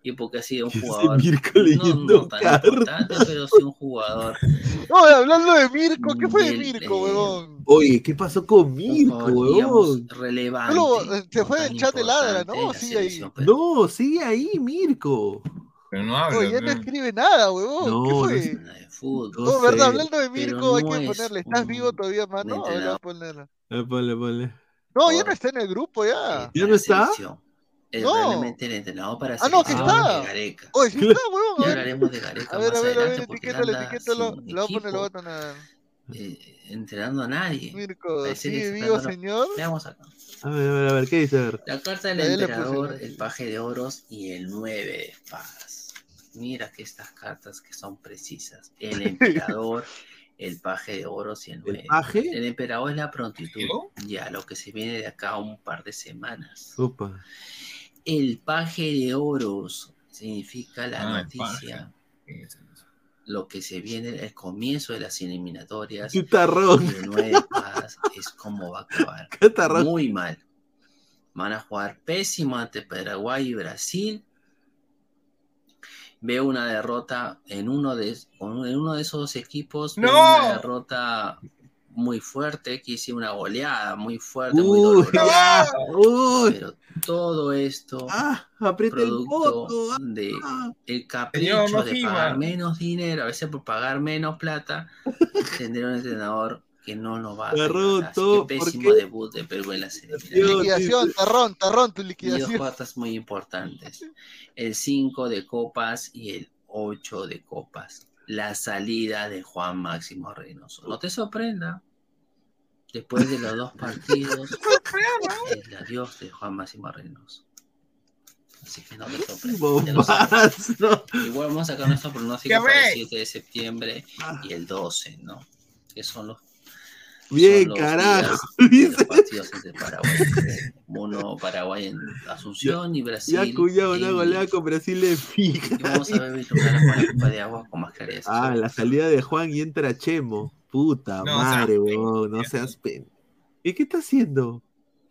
y porque ha sido un jugador Mirko no, leyendo no tan cartas. importante, pero sí un jugador No, hablando de Mirko, ¿qué fue de Mirko, eh, huevón? Oye, ¿qué pasó con Mirko, huevón? relevante. Solo, eh, se no fue del chat de ladra, ¿no? Sigue ahí. peruana. No, sigue ahí, Mirko. Pero no habla. Oye, ya no escribe nada, huevón. ¿Qué No, no fue? es- de fútbol. No No, sé. verdad, hablando de Pero Mirko, hay no que es ponerle, ¿estás un vivo todavía, mano? A ver, voy a entrenador. ponerle. Ah, ponle, ponle. No, ya no está en el grupo ya. ¿Ya no está? selección. Es No. realmente el entrenador para Ah, no, que está. de Gareca. Oye, sí está, huevón. Ya hablaremos de Gareca a ver, más a ver, a ver, etiquétalo, etiquétalo. Le voy a poner, le voy a poner. eh, entrenando a nadie. Mirko, Parece que ¿sigue está vivo, señor? Veamos acá. A ver, a ver, a ver, ¿qué dice? A ver. La carta del emperador, ¿no? el paje de oros y el nueve de espadas. Mira que estas cartas que son precisas. El emperador, el paje de oros y el ¿El nueve. paje? El emperador es la prontitud. Ya, lo que se viene de acá a un par de semanas. Upa. El paje de oros significa la Ah, noticia, lo que se viene, el comienzo de las eliminatorias. Espadas es como va a acabar. Catarrón. Muy mal. Van a jugar pésimo ante Paraguay y Brasil. Veo una derrota en uno de, en uno de esos dos equipos. Veo ¡No! una derrota muy fuerte, que hice una goleada muy fuerte, muy Uy, dolorosa. Pero todo esto Ah, aprieta el producto de Ah. el capricho Señor, no de gima. pagar menos dinero, a veces por pagar menos plata, tendré un entrenador que no nos va a ¿por pésimo qué? debut de Perú en la selección. Dios, Liquidación, tarrón, tarrón, tu Y dos liquidación. cartas muy importantes. El 5 de copas y el 8 de copas. La salida de Juan Máximo Reynoso. No te sorprenda. Después de los dos partidos, el adiós de Juan Máximo Reynoso. Así que no sabes. Bombazo. Igual vamos a sacar nuestro pronóstico ¡Ya para el ve! 7 de septiembre y el 12, ¿no? Que son los, Bien, son los carajo. días de los partidos entre Paraguay. Uno, Paraguay en Asunción y Brasil. Ya cuñado una goleada con Brasil en fija. y vamos a ver con la copa de agua con más claridad. Ah, la salida de Juan y entra Chemo. Puta No madre, weón. No seas pen. ¿Y qué está haciendo?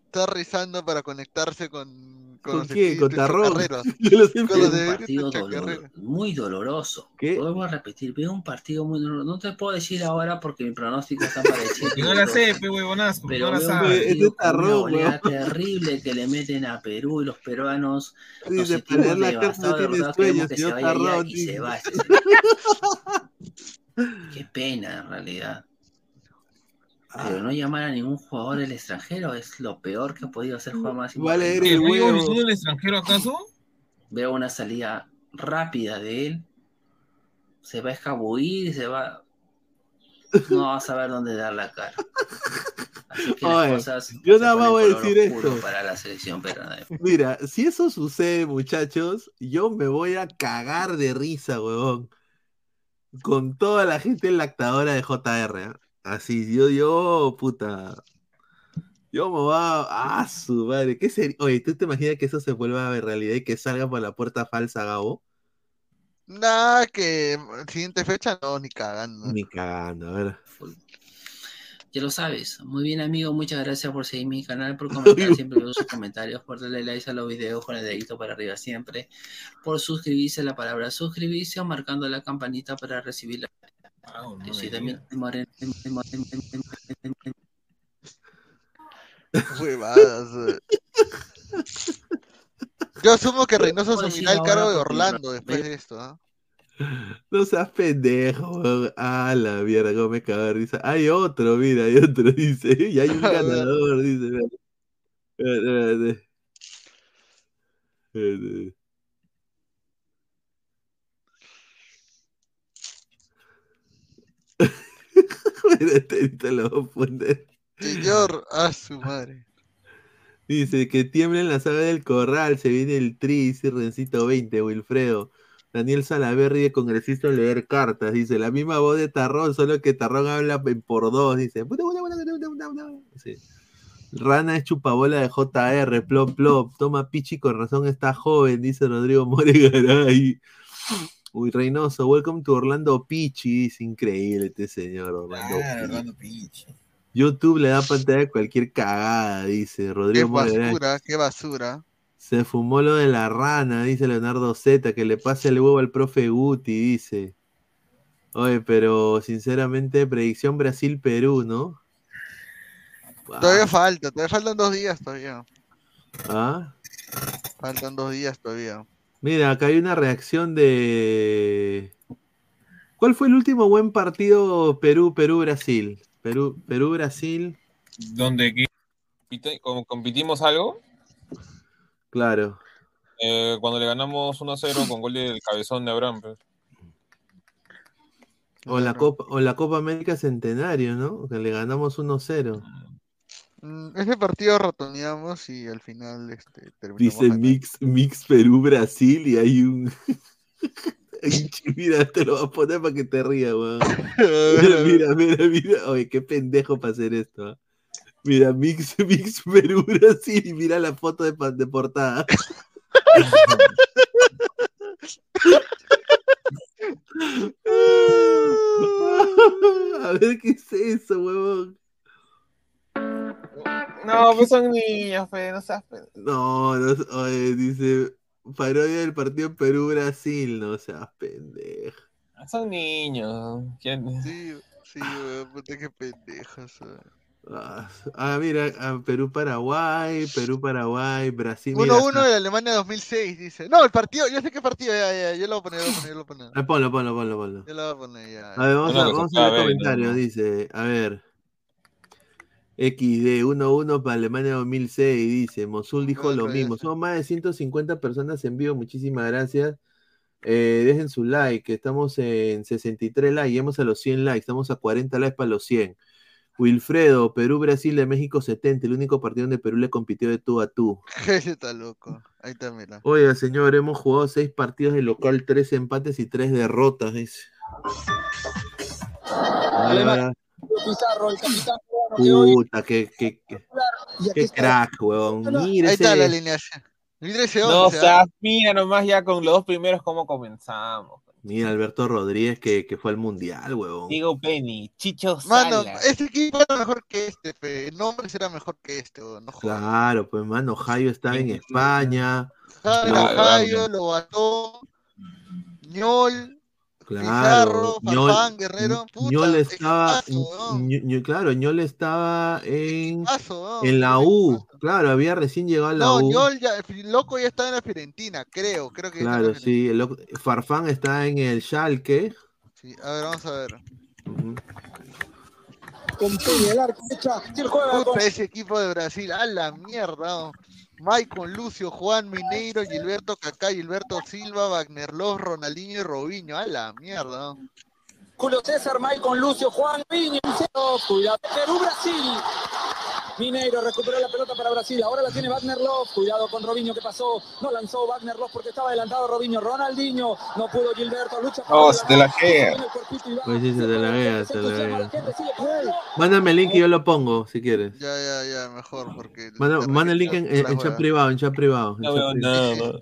Está rizando para conectarse con. ¿Con los quién? ¿Con Tarrón? chacarreros. Yo lo sé, Con pero- los un de partido dolor- muy doloroso. ¿Qué? A repetir, veo un partido muy doloroso. No te puedo decir ahora porque mi pronóstico está Porque no la sé, pe huevonazo, Pero no la partido está con una terrible que le meten a Perú y los peruanos nos Dice, sentimos para la devastados, de tiene sueños, señor Tarrón. y se va. Qué pena en realidad. Pero Ah, no llamar a ningún jugador del extranjero es lo peor que ha podido hacer Juan Máximo. Vale, ¿El huevo. del extranjero acaso? Veo una salida rápida de él. Se va a escabullir, se va. No va a saber dónde dar la cara. Así que Oye, las cosas. yo nada más voy a decir esto. Para la selección peruana de Mira, si eso sucede, muchachos, yo me voy a cagar de risa, huevón. Con toda la gente lactadora de JR. ¿ah? Así, yo, yo, puta. Yo me va a. ¡Ah, su madre! ¿Qué sería? Oye, ¿tú te imaginas que eso se vuelva a realidad y que salga por la puerta falsa, Gabo? Nah, que siguiente fecha no, ni cagando. Ni cagando, a ver. Ya lo sabes. Muy bien, amigo. Muchas gracias por seguir mi canal, por comentar siempre sus comentarios, por darle like a los videos con el dedito para arriba siempre, por suscribirse a la palabra suscribirse o marcando la campanita para recibir la. No Yo me soy también Huevadas. Yo asumo que Reynoso asumirá el cargo de Orlando después de esto, ¿ah? No seas pendejo, weón. Ah, la mierda, cómo me cago de risa. Hay otro, mira, hay otro, dice. Y hay un A ganador, dice. Espérate, espérate, espérate. Espérate, ahorita lo voy a poner. Señor, a su madre. Dice que tiembla en la saga del corral, se viene el tri, dice Rencito 20, Wilfredo. Daniel Salaverri de congresista en leer cartas, dice, la misma voz de Tarrón, solo que Tarrón habla por dos, dice. Rana es chupabola de JR, plop plop, toma pichi con razón está joven, dice Rodrigo Moregaray. Uy, Reynoso, welcome to Orlando Pichi, es increíble este señor Orlando Claro, Pichi. Orlando Pichi. YouTube le da pantalla a cualquier cagada, dice Qué Rodrigo Moregaray. basura, qué basura. Se fumó lo de la rana, dice Leonardo Z, que le pase el huevo al profe Guti, dice. Oye, pero sinceramente, predicción Brasil-Perú, ¿no? Todavía falta, todavía faltan dos días todavía. Ah, Faltan dos días todavía. Mira, acá hay una reacción de. ¿Cuál fue el último buen partido Perú, Perú-Brasil? Perú, compite- como compitimos algo, claro. eh, cuando le ganamos 1-0 con gol del cabezón de Abraham. pues. O la Copa, o la Copa América Centenario, ¿no? Que le ganamos 1-0. Mm, Ese partido ratoneamos y al final este, terminamos Dice. Mix, Mix Perú-Brasil y hay un. mira, te lo voy a poner para que te rías, weón. Mira, mira, mira, mira. Oye, qué pendejo para hacer esto. ¿ah? Mira, Mix, Mix Perú-Brasil y mira la foto de, de portada. A ver qué es eso, huevón. No, pues son niños, fe, no seas No, no, oye, dice parodia del partido Perú-Brasil, no seas pendejo. Son niños. ¿Quién? Sí, sí, weón, puta que pendejos. weón. Ah, ah, mira, ah, Perú-Paraguay, Perú-Paraguay, Brasil. mira 1-1 acá. de Alemania 2006, dice. No, el partido, yo sé qué partido, ya, ya, yo lo voy a poner, yo lo voy a poner, lo. Ah, ponlo, ponlo, ponlo, ponlo. Yo lo voy a poner, ya. A ver, vamos, Bueno, a, vamos a ver comentarios. ¿no? Dice, a ver. XD 1-1 para Alemania 2006. Dice, Mosul dijo lo mismo. Somos más de 150 personas en vivo. Muchísimas gracias. Eh, dejen su like. que Estamos en 63 likes. Llegamos a los 100 likes. Estamos a 40 likes para los 100. Wilfredo, Perú-Brasil de México 70. El único partido donde Perú le compitió de tú a tú. Ese está loco. Ahí está, mira. Oiga, señor, hemos jugado 6 partidos de local, 3 empates y 3 derrotas. Dice. Ahora- Pizarro, el capitán Puta, qué, qué, qué, qué crack, huevón. Mira Ahí está la alineación. No, o sea, ¿ah? mira nomás ya con los dos primeros cómo comenzamos. Mira, Alberto Rodríguez que, que fue al mundial, huevón. Diego Penny, Chicho Mano, este equipo era mejor que este, fe. El nombre será mejor que este, no jodas. Claro, pues mano, Jairo estaba en España. Jairo, Jairo, Lobatón, Ñol, Claro. Pizarro, Ñol- Farfán, Guerrero, puta, Ñol estaba, equipazo, Ño- claro, Ñol estaba en, Equipazo, weón. en la U. Claro, había recién llegado a la No, U. Ñol ya, el loco ya está en la Fiorentina, creo, creo que Claro, la sí. el loco- Farfán está en el Schalke. Sí, a ver, vamos a ver. Ujú. Con Peña, el arco y él juega con Puta, ese equipo de Brasil, a la mierda. Maicon, Lucio, Juan Mineiro, Gilberto Kaká, Gilberto Silva, Wagner Love, Ronaldinho y Robinho, a la mierda. Julio César, Maicon, Lucio, Juan, Viña, cuidado, Perú, Brasil. Mineiro recuperó la pelota para Brasil, ahora la tiene Wagner Love, cuidado con Robinho que pasó, no lanzó Wagner Love porque estaba adelantado Robinho, Ronaldinho, no pudo Gilberto, lucha No, por se te la va. Pues sí, se te la se te la jugando. Mándame el link y yo lo pongo, si quieres. Ya, ya, ya, mejor, porque... Manda, de manda el link en, en- la en chat privado, en chat privado. en No chat privado. nada.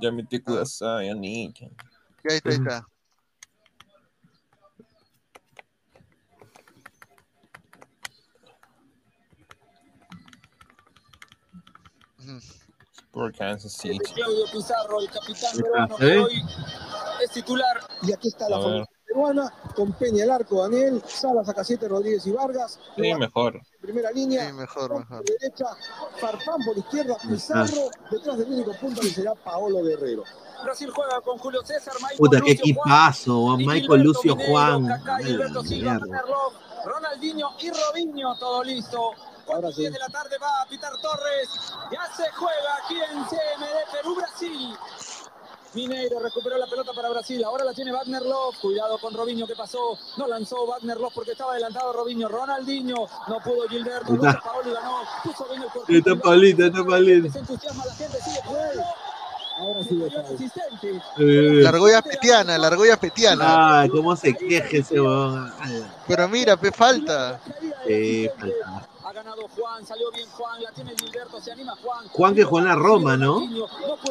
Ya metí kudasai, ya niña. Ya, ahí está, ahí está. Por Kansas City. Claudio Pizarro, el capitán peruano que hoy es titular. Y aquí está la A formación ver. de Perú. peruana, con Peña el arco, Daniel, Salas, Acasiete, Rodríguez y Vargas. Sí, mejor. Primera línea. Sí, mejor, mejor. Derecha, Farfán por izquierda, Pizarro. Detrás del único punto que será Paolo Guerrero. Brasil juega con Julio César, Michael Puta, qué Lucio Juan, equipazo. Michael Lucio Juan. Ronaldinho y Robinho, todo listo. Cuatro días de la tarde va a pitar Torres. Ya se juega aquí en CMD Perú-Brasil. Mineiro recuperó la pelota para Brasil. Ahora la tiene Wagner Love. Cuidado con Robinho que pasó. No lanzó Wagner Love porque estaba adelantado Robinho. Ronaldinho. No pudo Gilberto. Está. Paoli ganó. Puso bien el. Ahí está Paulito, ahí está Paulito. Se entusiasma la gente. Sigue jugando. Ahora sí asistente. Eh. La argolla petiana, la argolla petiana. Ay, cómo se queje ese weón. Pero mira, pe falta. Sí, falta. Ha ganado Juan. Salió bien Juan. La tiene Gilberto. Se anima Juan. Juan que jugó en la Roma, ¿no?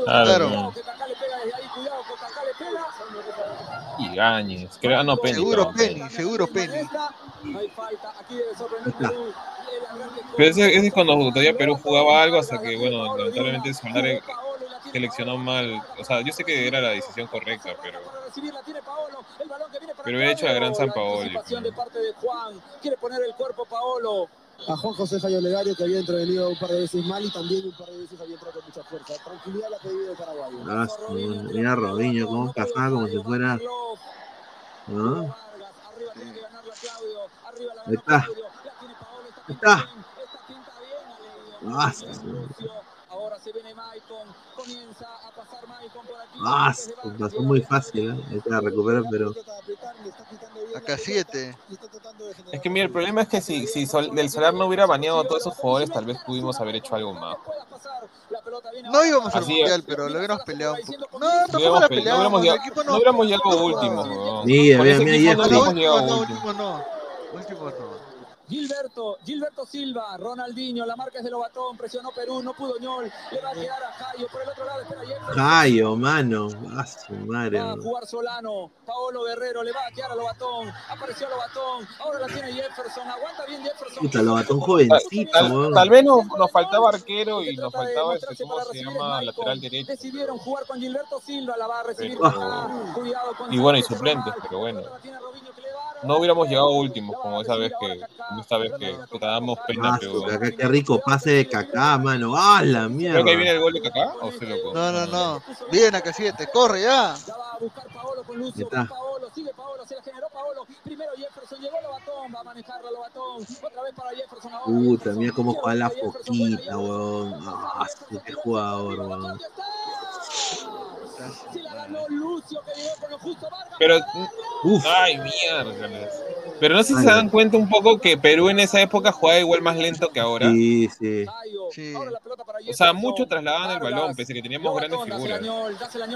Claro. Cuidado que Kaká le pega desde ahí. Cuidado que Kaká le pega. Y Gañez. Creo, ah, no, Penny. Seguro. Penny, seguro Penny. No hay falta. Aquí debe sorprender Perú. El arranque con- Pero ese, ese es cuando todavía Perú jugaba algo hasta que, bueno, lamentablemente Solari seleccionó mal. O sea, yo sé que era la decisión correcta, pero. recibirla tiene Paolo, el balón que viene para Pero hubiera hecho la gran San La Paoli. anticipación de parte de Juan, quiere poner el cuerpo Paolo. A Juan José Jayo Legario, que había intervenido un par de veces mal y también un par de veces había entrado con mucha fuerza. Tranquilidad la ha pedido el paraguayo. Ah, mira a Robinho, cómo pasaba como si fuera. ¿No? Ahí está. Ahí está. Ah, Ahora se viene Maicon, ah, su- pasó muy fácil, ¿eh? Ahí está, recupera, pero. Acá 7. Es que mira, el problema es que si, si Sol- del Solar no hubiera baneado a todos esos jugadores, tal vez pudimos haber hecho algo más. No íbamos al mundial, es. pero lo hubiéramos peleado un poco. No, No tampoco hubiéramos, la pe- no peleamos. hubiéramos El llegado, equipo no hubiéramos llegado últimos, weón. Sí, mira, equipo ya no último no. Último no. Gilberto, Gilberto Silva, Ronaldinho, la marca es de Lobatón, presionó Perú, no pudo Ñol, le va a quedar a Jayo, por el otro lado espera Jefferson. Jayo, mano. Ah, su madre. Va a jugar Solano, Paolo Guerrero, le va a quedar a Lobatón, apareció Lobatón, ahora la tiene Jefferson, aguanta bien Jefferson. Puta, lo mató un jovencito, Tal, weón. tal vez nos, nos faltaba arquero y nos faltaba este, ¿cómo se llama? Lateral derecho. Decidieron jugar con Gilberto Silva, la va a recibir. Kaká, cuidado con Y bueno, y suplentes, pero bueno. No hubiéramos llegado últimos como esa vez que, esta vez que damos pena, Ah, pero. su Kaká, qué rico pase de Kaká, mano. Ah, la mierda. Creo que ahí viene el gol de Kaká, o se loco. No, no, no. Bien, acá 7. Corre ya. Ahí está. Paolo, sigue Paolo, se la generó Paolo, primero Jefferson, llegó Lobatón, va a manejarla Lobatón, otra vez para Jefferson ahora. Puta, mira cómo juega la foquita, weón. Ah, qué jugador, weón. La ganó Lucio que llegó con lo justo Vargas. Pero. Uf. Ay, mierda. Pero no sé si Ay, se dan cuenta un poco que Perú en esa época jugaba igual más lento que ahora. Sí, sí. Sí. O sea, mucho trasladaban el balón, pese a que teníamos grandes figuras.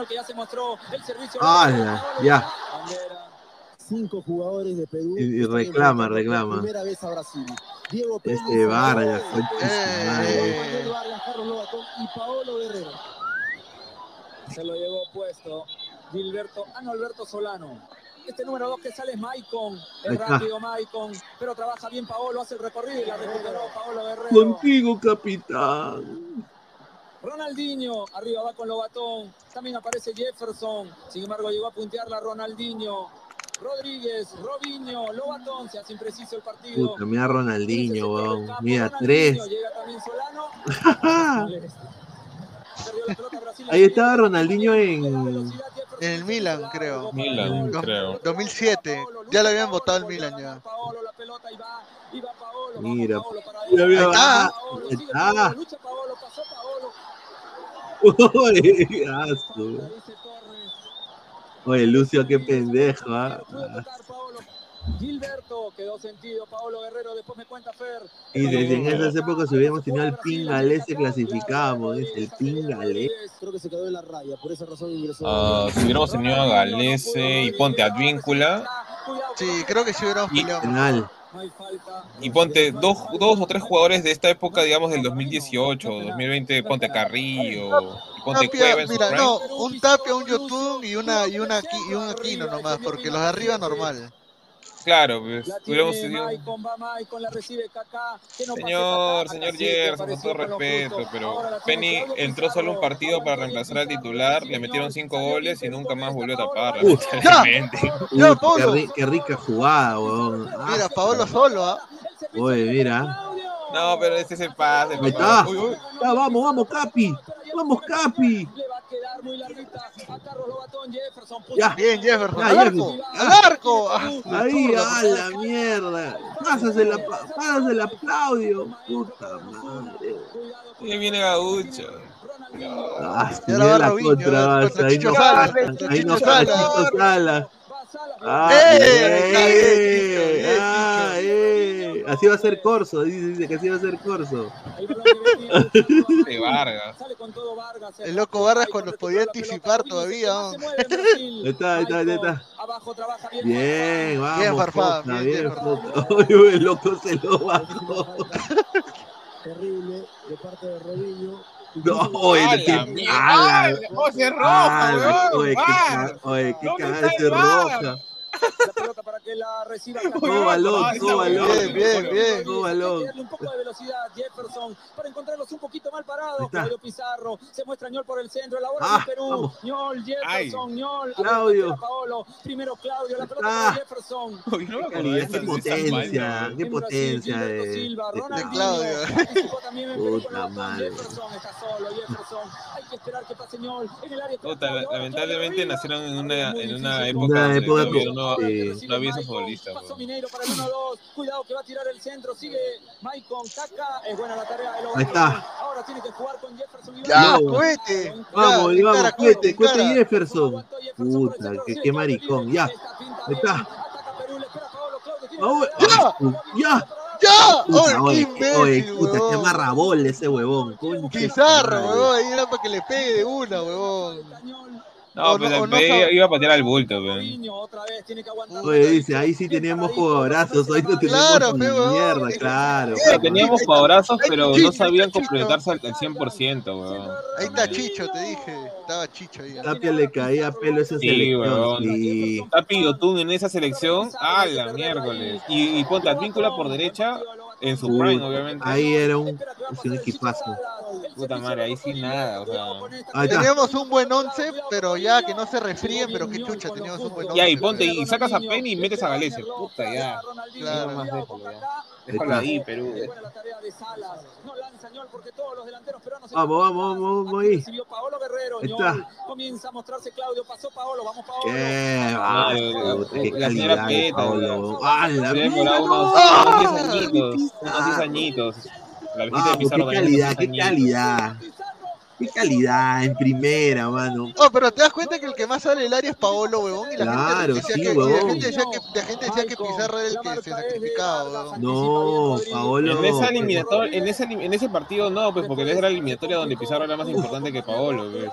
que ya se mostró el servicio. ¡Hala! Ya. Cinco jugadores de Perú. Y- reclama, reclama. Primera vez a Brasil. Diego Pérez, Este Vargas. Manuel Vargas, Carlos Lobatón y Paolo Guerrero. Se lo llevó puesto Gilberto, ah no, Alberto Solano. Este número 2 que sale es Maicon, es rápido Maicon, pero trabaja bien Paolo, hace el recorrido y la recuperó Paolo Guerrero. Contigo, capitán. Ronaldinho, arriba va con Lobatón, también aparece Jefferson, sin embargo llegó a puntearla Ronaldinho. Rodríguez, Robinho, Lobatón, se hace impreciso el partido. Puta, mira Ronaldinho, weón. Mira, Ronaldinho, tres. Llega también Solano. Perdió la pelota Brasil. Ahí estaba Ronaldinho en. En el Milan, creo. Milan, creo. 2007. Ya lo habían votado el Milan ya. Mira. Ahí está. Ah, ahí está. Uy, su- Oye, Lucio, qué pendejo, ¿ah? Gilberto quedó sentido, Paolo Guerrero, después me cuenta Fer. Y desde en esas épocas si hubiéramos tenido al pingalés se clasificábamos, dice el pingalés. Creo que se quedó en la raya, por esa razón ingresó. Ah, si hubiéramos tenido a Galese y ponte Advíncula Sí, creo que sí hubiéramos. Penal. y ponte dos, dos o tres jugadores de esta época, digamos del 2018, 2020, ponte Carrillo, y ponte Tapia, Cueva en mira, no, un Tapia, un Yotun y una y una y un Aquino nomás, porque los de arriba normal. Claro, pues. La tiene Maicon, va Maicon, la recibe Kaká. Que no pase Señor, señor Gerson, con todo respeto, pero Penny entró solo un partido para reemplazar al titular, le metieron cinco goles y nunca más volvió a tapar, Uf, Uy, qué, rica jugada, weón. Ah, Mira, Paolo solo, ¿ah? Oye, mira. No, pero este es el pase. Ahí está. Uy, uy. Ya, vamos, vamos, Capi. Vamos, Capi. Ya. Bien, Jefferson. Ya, ¡Al arco! ¡Al arco! Ah, Ahí, a la mierda. Pásasela, pásasela Claudio. Puta madre. Ahí viene Gaucho. Ah, ahora va Robinho, basta, ahí no ahí no Chicho Ah, ¡Eh! eh. Así va a ser Corso, dice, dice que así va a ser Corso. De Vargas. El loco Vargas cuando podía anticipar todavía. ¿no? Ahí está, ahí está, ahí está. Abajo trabaja bien. Bien, vamos. Bien, Farfán, Foca, bien, bien, el loco se lo bajó. Terrible de parte de Robinho. No, oye. ¡Ala! ¡Ay, ¡Oh, se roja, weón! Oye, qué ¡Var! ca- Oye, qué ¿Dónde cagada está ese el VAR? roja. La pelota para que la reciba. Todo balón, todo balón. Bien, bien, bien. Todo balón. un poco de velocidad Jefferson para encontrarlos un poquito mal parados. Claudio Pizarro se muestra Ñol por el centro. La bola Ah, de Perú. vamos. Ñol, Jefferson, Ñol. Claudio. Paolo. Primero Claudio. La pelota Ah. para Jefferson. Uy, no Qué potencia, qué potencia Silva, de Ronaldinho. Perú Puta madre. Jefferson está solo. Jefferson. Hay que esperar que pase Ñol. En el área. Puta, lamentablemente nacieron en una, en una Una época donde época no, sí. no había esos futbolistas. Pasó weón. Mineiro para el 1-2. Cuidado que va a tirar el centro. Sigue Maicon. Caca. Es buena la tarea de Lobatón. Ahí está. Ahora tiene que jugar con Jefferson. ¡Ya, No. cohete! Vamos, vamos, cuete, cuete Jefferson. Puta, qué, qué maricón, ya. Ahí está. Ya. ¡Ya! Puta, ¡Oye, qué oye, imbécil, puta, qué amarrabol ese huevón. Pizarro, huevón, ahí era para que le pegue de una, huevón. No, O pues no- no iba a patear al bulto, weón. Oye, dice, ahí sí teníamos jugadorazos, hoy no tenemos Claro, mierda, claro. Teníamos jugadorazos, pero no sabían completarse al al 100%, weón. Ahí está Chicho, te dije. Estaba Chicho ahí. Tapia le caía pelo a esa Sí, selección. weón. Sí. Tapi Yotun en esa selección, a la miércoles. Y, y ponte Advíncula por derecha, en su prime, obviamente. Ahí era un, un equipazo. Puta madre, ahí sí nada, o sea. Ahí está. Teníamos un buen once, pero ya que no se resfríen, pero qué chucha, teníamos un buen once. Ya, y ponte, y sacas a Penny y metes a Galese. Puta, ya. Claro. No más déjalo, ya. Déjalo ahí, Perú. Vamos, vamos, vamos, vamos ahí. Está. Comienza a mostrarse Claudio. Pasó Paolo. Vamos, Paolo. Qué señora calidad, Peta, Paolo. ¡Ah, la Se mierda! demoraba unos, ¡Ah! unos 10 añitos. Unos 10 añitos. La visita de Vamos, Pizarro qué calidad, qué 10 añitos. calidad. Qué calidad en primera, mano. Oh, pero te das cuenta que el que más sale del área es Paolo, huevón. Y la Claro, gente decía sí, que, la huevón. gente decía que, la gente decía que Pizarro era el que se sacrificaba, huevón. No, Paolo. En, esa eliminator- en, ese, en ese partido no, pues porque era la eliminatoria donde Pizarro era más importante que Paolo. pues.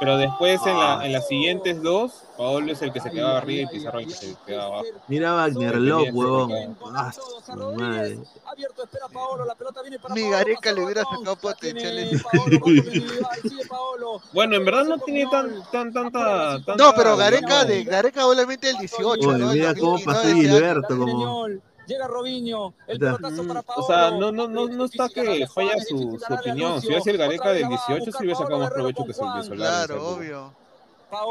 Pero después en, la, en las siguientes dos, Paolo es el que se quedaba arriba y Pizarro el que se quedaba abajo. Mira Wagner Love, huevón. Ah, su madre. Abierto, espera Paolo. La pelota viene para Paolo. Gareca le hubiera sacado potencial ese. Bueno, en verdad no tiene tan, tan, tanta, tanta... No, pero Gareca, de, Gareca obviamente el 18, Oye, ¿no? El mira cómo 2015, pasó. Gilberto, como. Llega Robinho. El Está. pelotazo para Paolo. O sea, no, no, no, no está que falla su, su opinión. Si hubiera sido el Gareca del 18, sí hubiera sacado más provecho que el de Solari. Claro, obvio.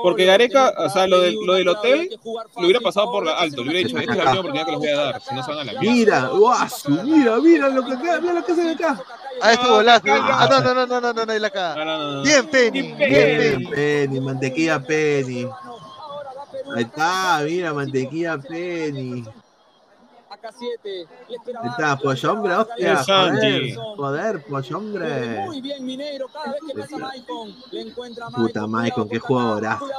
Porque Gareca, o sea, lo, del lo del hotel, lo hubiera pasado por la alto. Le hubiera dicho, esta es la última oportunidad que les voy a dar. Si no se van a la mierda. Mira, guasu, mira, mira lo que acá, mira lo que ve acá. Ah, es tu golazo. Ah, no, no, no, no, no, no, no, ahí la no. Bien, Penny. Bien, Bien, Penny. Penny, mantequilla Penny. Ahí está, mira, mantequilla Penny. Acá 7. Ahí está, pollo hombre, hostia. El Santi. Joder, joder, pollo hombre. Muy bien, Mineiro. Cada vez que pasa Maicon, le encuentra a Puta Maicon, qué jugadorazo.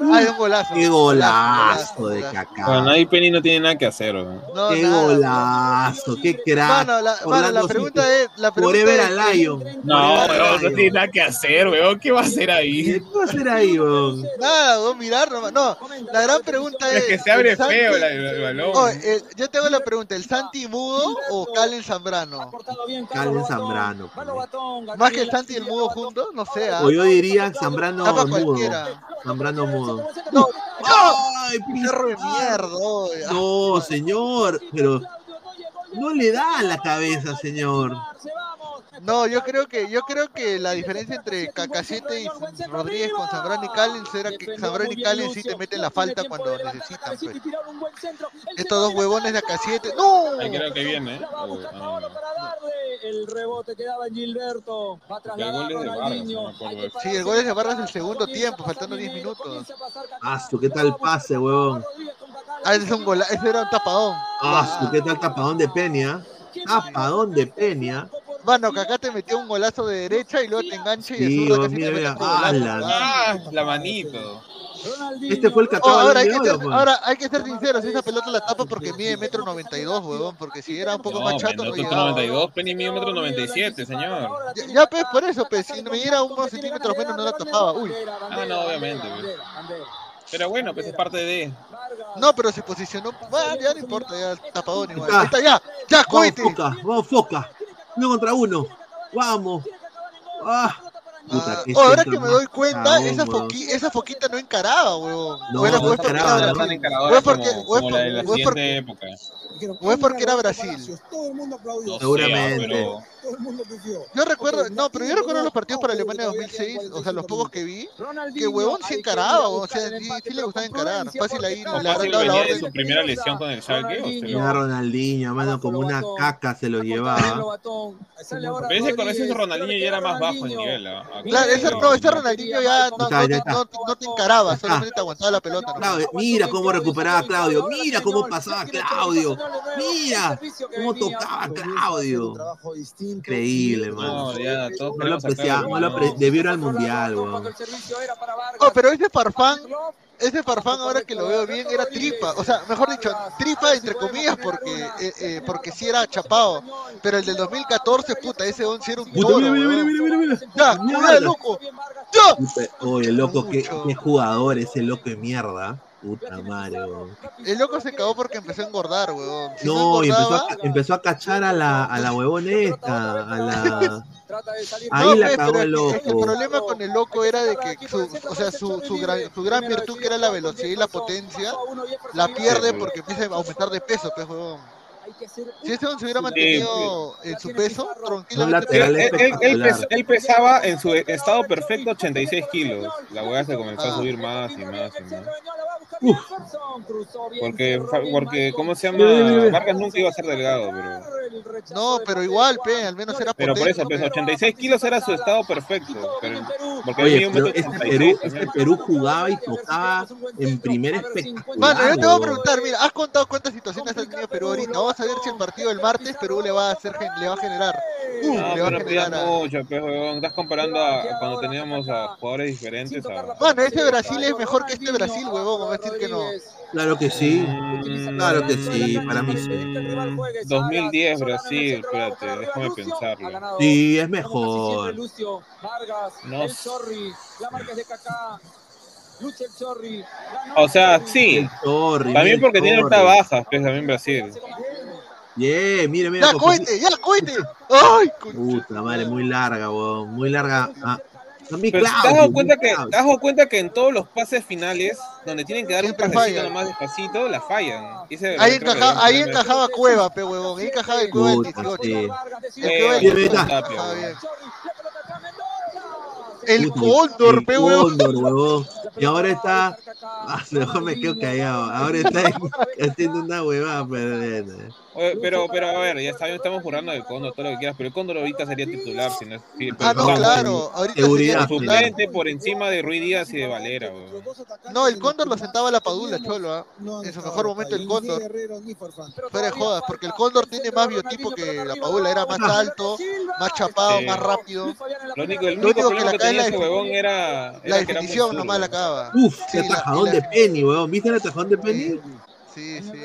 Un golazo. Qué golazo de Bueno, cacao. ahí Penny no tiene nada que hacer. No, Qué nada. golazo, qué crack. La, pregunta es. La pregunta Forever es a Lion. No, weón, no tiene nada que hacer, weón. ¿Qué va a hacer ahí? ¿Qué va a hacer ahí, weón? Nada, vos mirar nomás. No, la gran pregunta es. Es que se abre feo la- el balón. Yo tengo la una pregunta, ¿el Santi Mudo o Calen Zambrano? Calen Zambrano. pues. Más que el Santi y el Mudo juntos, no sé. ¿ah? O yo diría Zambrano mudo. Zambrano mudo. ¡Ay, perro de mierda! No, señor, pero no le da a la cabeza, señor. No, yo creo que yo creo que la diferencia entre Cacacete y Rodríguez con Zambrano y Callens era que Zambrano y Callens sí te meten la falta cuando necesitan. pues. Estos dos huevones de Acasiete. ¡No! Ahí creo que viene. ¿eh? Ah, El rebote quedaba en Gilberto. Va a el gol es de de- Sí, el gol es de Vargas el segundo tiempo, faltando 10 minutos. Ah, su, ¿qué tal pase, huevón? Ah, ese, es un gola- ese era un tapadón. Ah, su, ¿qué tal tapadón de Peña? Tapadón de Peña. Mano, que acá te metió un golazo de derecha y luego te engancha y de Sí, zurda casi mira, te mete mira. otro golazo. Ah, la manito. Este fue el que Oh, ahora, hay que ser, pues. ahora hay que ser sinceros, esa pelota la tapa porque mide metro 92, huevón, porque si era un poco No, más chato no minuto llegaba. 92, Penny mide metro 97, señor. Ya, ya, pues, por eso, pues, si me diera unos centímetros menos no la tapaba. Uy. Ah, no, obviamente. pues. Pero bueno, pues es parte de. No, pero se posicionó. Bueno, ya no importa, ya tapadón igual. Está. Ya, ya, Vamos, cohete. foca, vamos, foca. Uno contra uno. Vamos. Ah. Puta, Oh, ahora que me doy cuenta, esa, weón. foqui- esa foquita no encaraba, huevón. No, encaraba, porque, como- como la de la porque- época. o es porque era Brasil. Todo el mundo aplaudió. No Seguramente. sé, pero Todo el mundo pifió. Yo recuerdo, no, pero yo recuerdo los partidos para Alemania 2006, o sea, los pocos que vi, que huevón sí encaraba, o sea, sí, sí le gustaba encarar. Fácil ahí, ¿no le habrán fácil dado la venía de orden. su primera lesión con el Schalke? se Mira a Ronaldinho, mano, como una caca se lo llevaba. Pero ese con ese Ronaldinho ya era más bajo en nivel. Claro, ese, no, ese Ronaldinho ya no, te- encaraba, solamente te aguantaba la pelota. mira cómo recuperaba a Claudio, mira cómo pasaba Claudio, mira cómo tocaba Claudio. Increíble, mano. No, ya, todos No lo el no lo ir al mundial, weón. Oh, pero ese Farfán, ese Farfán ahora que lo veo bien era tripa, o sea, mejor dicho, tripa entre comillas porque eh, eh, porque sí era chapado, pero el del 2014, puta, ese 11 era un toro. mira, mira, mira, mira, mira. Ya, Mira, loco. Ya. Oye, loco, qué, qué jugador ese loco de mierda. Puta madre, weón. El loco se cagó porque empezó a engordar, weón. Si No, y empezó a, empezó a cachar a la, a la huevona esta, a la... Ahí No, la cagó el que el loco. problema con el loco era de que su, o sea, su, su, gran, su gran virtud que era la velocidad y la potencia, la pierde porque empieza a aumentar de peso, pues, huevón. Si ese hombre se hubiera mantenido en su peso, tranquilamente. Él, él- él- él pes- él pesaba en su estado perfecto 86 kilos. La hueá se comenzó a subir más y más y más. Porque, porque, ¿cómo se llama? Vargas nunca iba a ser delgado, pero. No, pero igual, pe, al menos era Pero por eso, pues 86 kilos era su estado perfecto. Pero, porque Oye, pero este 86 Perú, también. este Perú jugaba y tocaba en primera espectacular. Mano, yo te voy a preguntar, mira, has contado cuántas situaciones ha tenido Perú ahorita. Ver si el partido del martes Perú le va a hacer, le va a generar. Uh, No, le va a pero generar a- mucho. Estás comparando a cuando teníamos a jugadores diferentes a. Mano, ese Brasil es mejor que este Brasil, huevón. Vamos a decir que no. Claro que sí, Mm, claro que sí, para mí sí. 2010 Brasil, espérate, déjame pensarlo. Sí, es mejor. No es Lucho el Chorri, O sea, sí. También porque tiene altas bajas, pues también Brasil. Yeah, mire, mira. ¡Ya, cohete! ¡Ya, cohete! ¡Ay! Puta madre, muy larga, weón. Muy larga. Ah, también Pero ¿te has dado cuenta que, te has dado cuenta que en todos los pases finales, donde tienen que dar un Siempre pasecito fallan. nomás despacito, la fallan. Ahí encajaba, ahí encajaba Cueva, pe huevón. Ahí encajaba el Cueva del Puta, 18. sí. El Cueva del Mira, 18 mira. Tapia, encajaba weón. bien. El Cóndor, el huevón. Cóndor, huevón. Y ahora está. Ah, mejor me quedo callado. Ahora está haciendo una huevada, pero. Pero, pero a ver, ya está estamos jurando del Cóndor, todo lo que quieras, pero el Cóndor ahorita sería titular, si no es- pero Ah, no, claro. Ahorita sería. Suplente por encima de Ruiz Díaz y de Valera, weón. No, el Cóndor lo sentaba a la Padula, Cholo, ¿ah? En su mejor momento el Cóndor. Fuera de jodas, porque el Cóndor tiene más biotipo que la Padula. Era más alto, más chapado, Sí. más rápido. Lo único, el Lo único único que la cae la ese huevón era, era La era definición nomás la acaba. Uf, Sí, el atajadón la- de Penny, weón. ¿Viste el atajadón de Penny? Sí, sí.